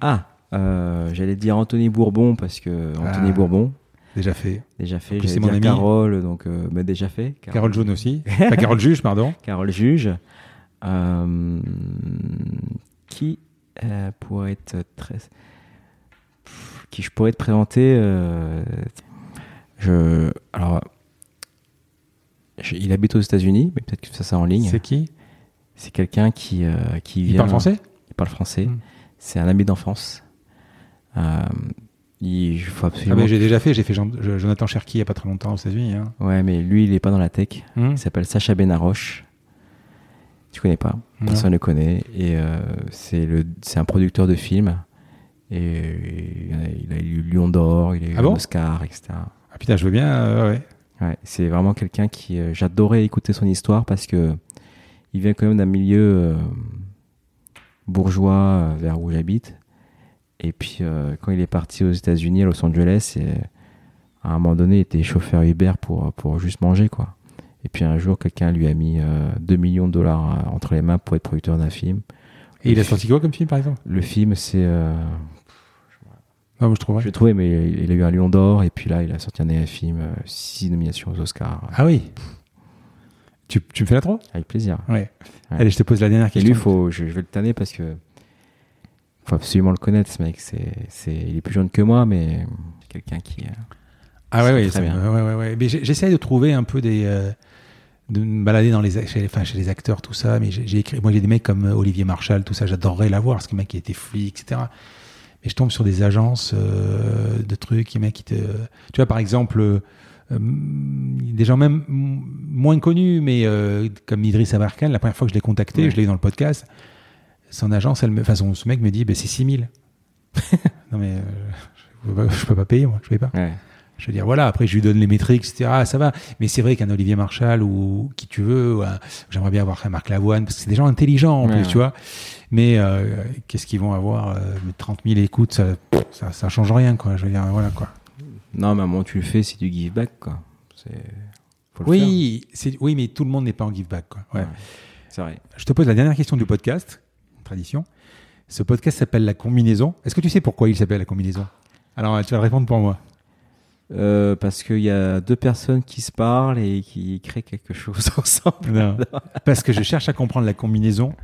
Ah, euh, j'allais dire Anthony Bourbon parce que Anthony Ah. Bourbon, Déjà fait. déjà fait. J'allais c'est mon dire ami. Carole, donc euh, mais déjà fait. Carole Jaune aussi. Enfin, Carole Juge, pardon. Carole Juge. Euh, qui euh, pourrait être très. Qui je pourrais te présenter euh, je, Alors. Il habite aux États-Unis, mais peut-être que ça, c'est en ligne. C'est qui? C'est quelqu'un qui, euh, qui Il vient. parle français? Il parle français. C'est un ami d'enfance. Euh, il faut Ah, absolument. mais J'ai déjà fait. J'ai fait Jean- Jonathan Cherki il n'y a pas très longtemps aux États-Unis. Hein. Ouais, mais lui, il est pas dans la tech. Hmm Il s'appelle Sacha Benaroche. Tu connais pas? Personne ne le connaît. Et euh, c'est un producteur de films. Et il a, il a eu Lion d'Or, il a eu Ah bon? Oscar, etc. Ah putain, je veux bien. euh, ouais. Ouais, c'est vraiment quelqu'un qui. euh, J'adorais écouter son histoire parce que il vient quand même d'un milieu euh, bourgeois euh, vers où j'habite. Et puis quand il est parti aux États-Unis, à Los Angeles, et, à un moment donné, il était chauffeur Uber pour, pour juste manger, quoi. Et puis un jour, quelqu'un lui a mis euh, 2 millions de dollars entre les mains pour être producteur d'un film. Et il a sorti quoi comme film, par exemple? Le film, c'est. Moi, je trouve. Je l'ai trouvé, mais il a eu un Lion d'Or, et puis là, il a sorti un film, euh, six nominations aux Oscars. Ah oui. Tu, tu me fais la trop Avec plaisir. Ouais. Ouais. Allez, je te pose la dernière Et question. lui, faut, je, je vais le tanner parce que faut absolument le connaître, ce mec. C'est, c'est, il est plus jeune que moi, mais c'est quelqu'un qui. euh, Ah ouais, ouais, très bien. ouais, ouais, ouais. Mais j'essaie de trouver un peu des. euh, de me balader dans les, chez, enfin, chez les acteurs, tout ça. Mais j'ai écrit. Moi, j'ai des mecs comme Olivier Marchal, tout ça. J'adorerais l'avoir, parce que le mec, il était flic, etc. Mais je tombe sur des agences euh, de trucs, qui mec, qui te. Tu vois, par exemple. euh, euh, des gens même moins connus, mais euh, comme Idriss Abarkan, la première fois que je l'ai contacté, Ouais. je l'ai eu dans le podcast, son agence, elle me, enfin, son, ce mec me dit, ben, c'est 6000. non mais, je, peux pas, je peux pas payer, moi, je paye pas. Ouais. Je veux dire, voilà, après, je lui donne les métriques, etc. Ah, ça va. Mais c'est vrai qu'un Olivier Marchal ou qui tu veux, j'aimerais bien avoir un Marc Lavoine, parce que c'est des gens intelligents en Ouais, plus, ouais. tu vois. Mais euh, qu'est-ce qu'ils vont avoir euh, 30 000 écoutes, ça, ça, ça change rien, quoi. Je veux dire, voilà, quoi. Non, mais à un moment, tu le fais, c'est du give back, quoi. Faut le Oui, c'est, oui, mais tout le monde n'est pas en give back, quoi. Ouais. C'est vrai. Je te pose la dernière question du podcast, tradition. Ce podcast s'appelle La Combinaison. Est-ce que tu sais pourquoi il s'appelle La Combinaison? Alors, tu vas répondre pour moi. Euh, parce qu'il y a deux personnes qui se parlent et qui créent quelque chose ensemble. Non. Parce que je cherche à comprendre la combinaison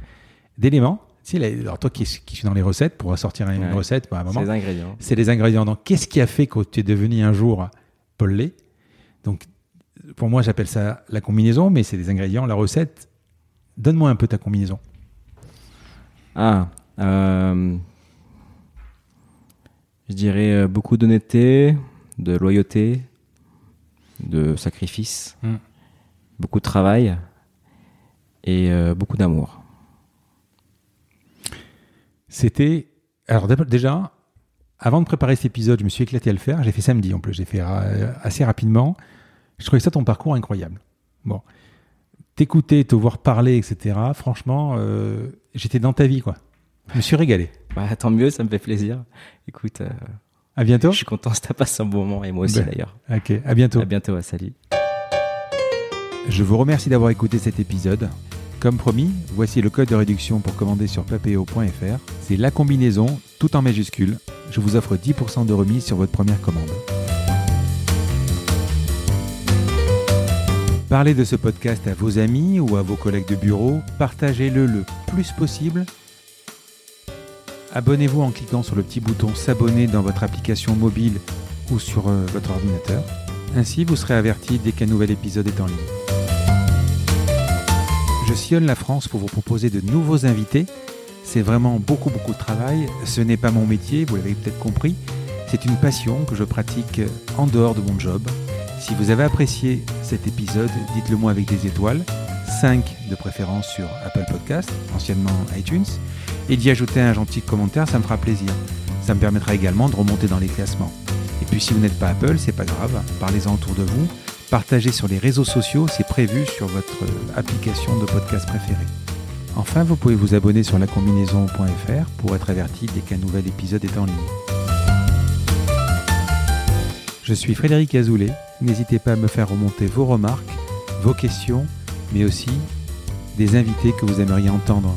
d'éléments. Tu sais, alors toi qui, qui suis dans les recettes, pour sortir une Ouais. recette, bah, à un C'est moment, les ingrédients. c'est les ingrédients. Donc, qu'est-ce qui a fait que tu es devenu un jour Paul Donc, pour moi, j'appelle ça la combinaison, mais c'est des ingrédients, la recette. Donne-moi un peu ta combinaison. Ah, euh, je dirais euh, beaucoup d'honnêteté, de loyauté, de sacrifice, Mm. beaucoup de travail et euh, beaucoup d'amour. C'était. Alors, déjà, avant de préparer cet épisode, je me suis éclaté à le faire. J'ai fait samedi en plus. J'ai fait euh, assez rapidement. Je trouvais ça ton parcours incroyable. Bon. T'écouter, te voir parler, etc. Franchement, euh, j'étais dans ta vie, quoi. Je me suis régalé. Bah, tant mieux, ça me fait plaisir. Écoute, euh, À bientôt. je suis content si t'as passé un bon moment et moi aussi Ben, d'ailleurs. Ok, à bientôt. À bientôt, à salut. Je vous remercie d'avoir écouté cet épisode. Comme promis, voici le code de réduction pour commander sur papeo.fr. C'est la combinaison, tout en majuscule. Je vous offre 10% de remise sur votre première commande. Parlez de ce podcast à vos amis ou à vos collègues de bureau. Partagez-le le plus possible. Abonnez-vous en cliquant sur le petit bouton s'abonner dans votre application mobile ou sur euh, votre ordinateur. Ainsi, vous serez averti dès qu'un nouvel épisode est en ligne. Je sillonne la France pour vous proposer de nouveaux invités. C'est vraiment beaucoup beaucoup de travail. Ce n'est pas mon métier, vous l'avez peut-être compris. C'est une passion que je pratique en dehors de mon job. Si vous avez apprécié cet épisode, dites-le moi avec des étoiles, 5 de préférence sur Apple Podcast, anciennement iTunes, et d'y ajouter un gentil commentaire, ça me fera plaisir. Ça me permettra également de remonter dans les classements. Et puis si vous n'êtes pas Apple, c'est pas grave, parlez-en autour de vous, partagez sur les réseaux sociaux, c'est prévu sur votre application de podcast préférée. Enfin, vous pouvez vous abonner sur lacombinaison.fr pour être averti dès qu'un nouvel épisode est en ligne. Je suis Frédéric Azoulay. N'hésitez pas à me faire remonter vos remarques, vos questions, mais aussi des invités que vous aimeriez entendre.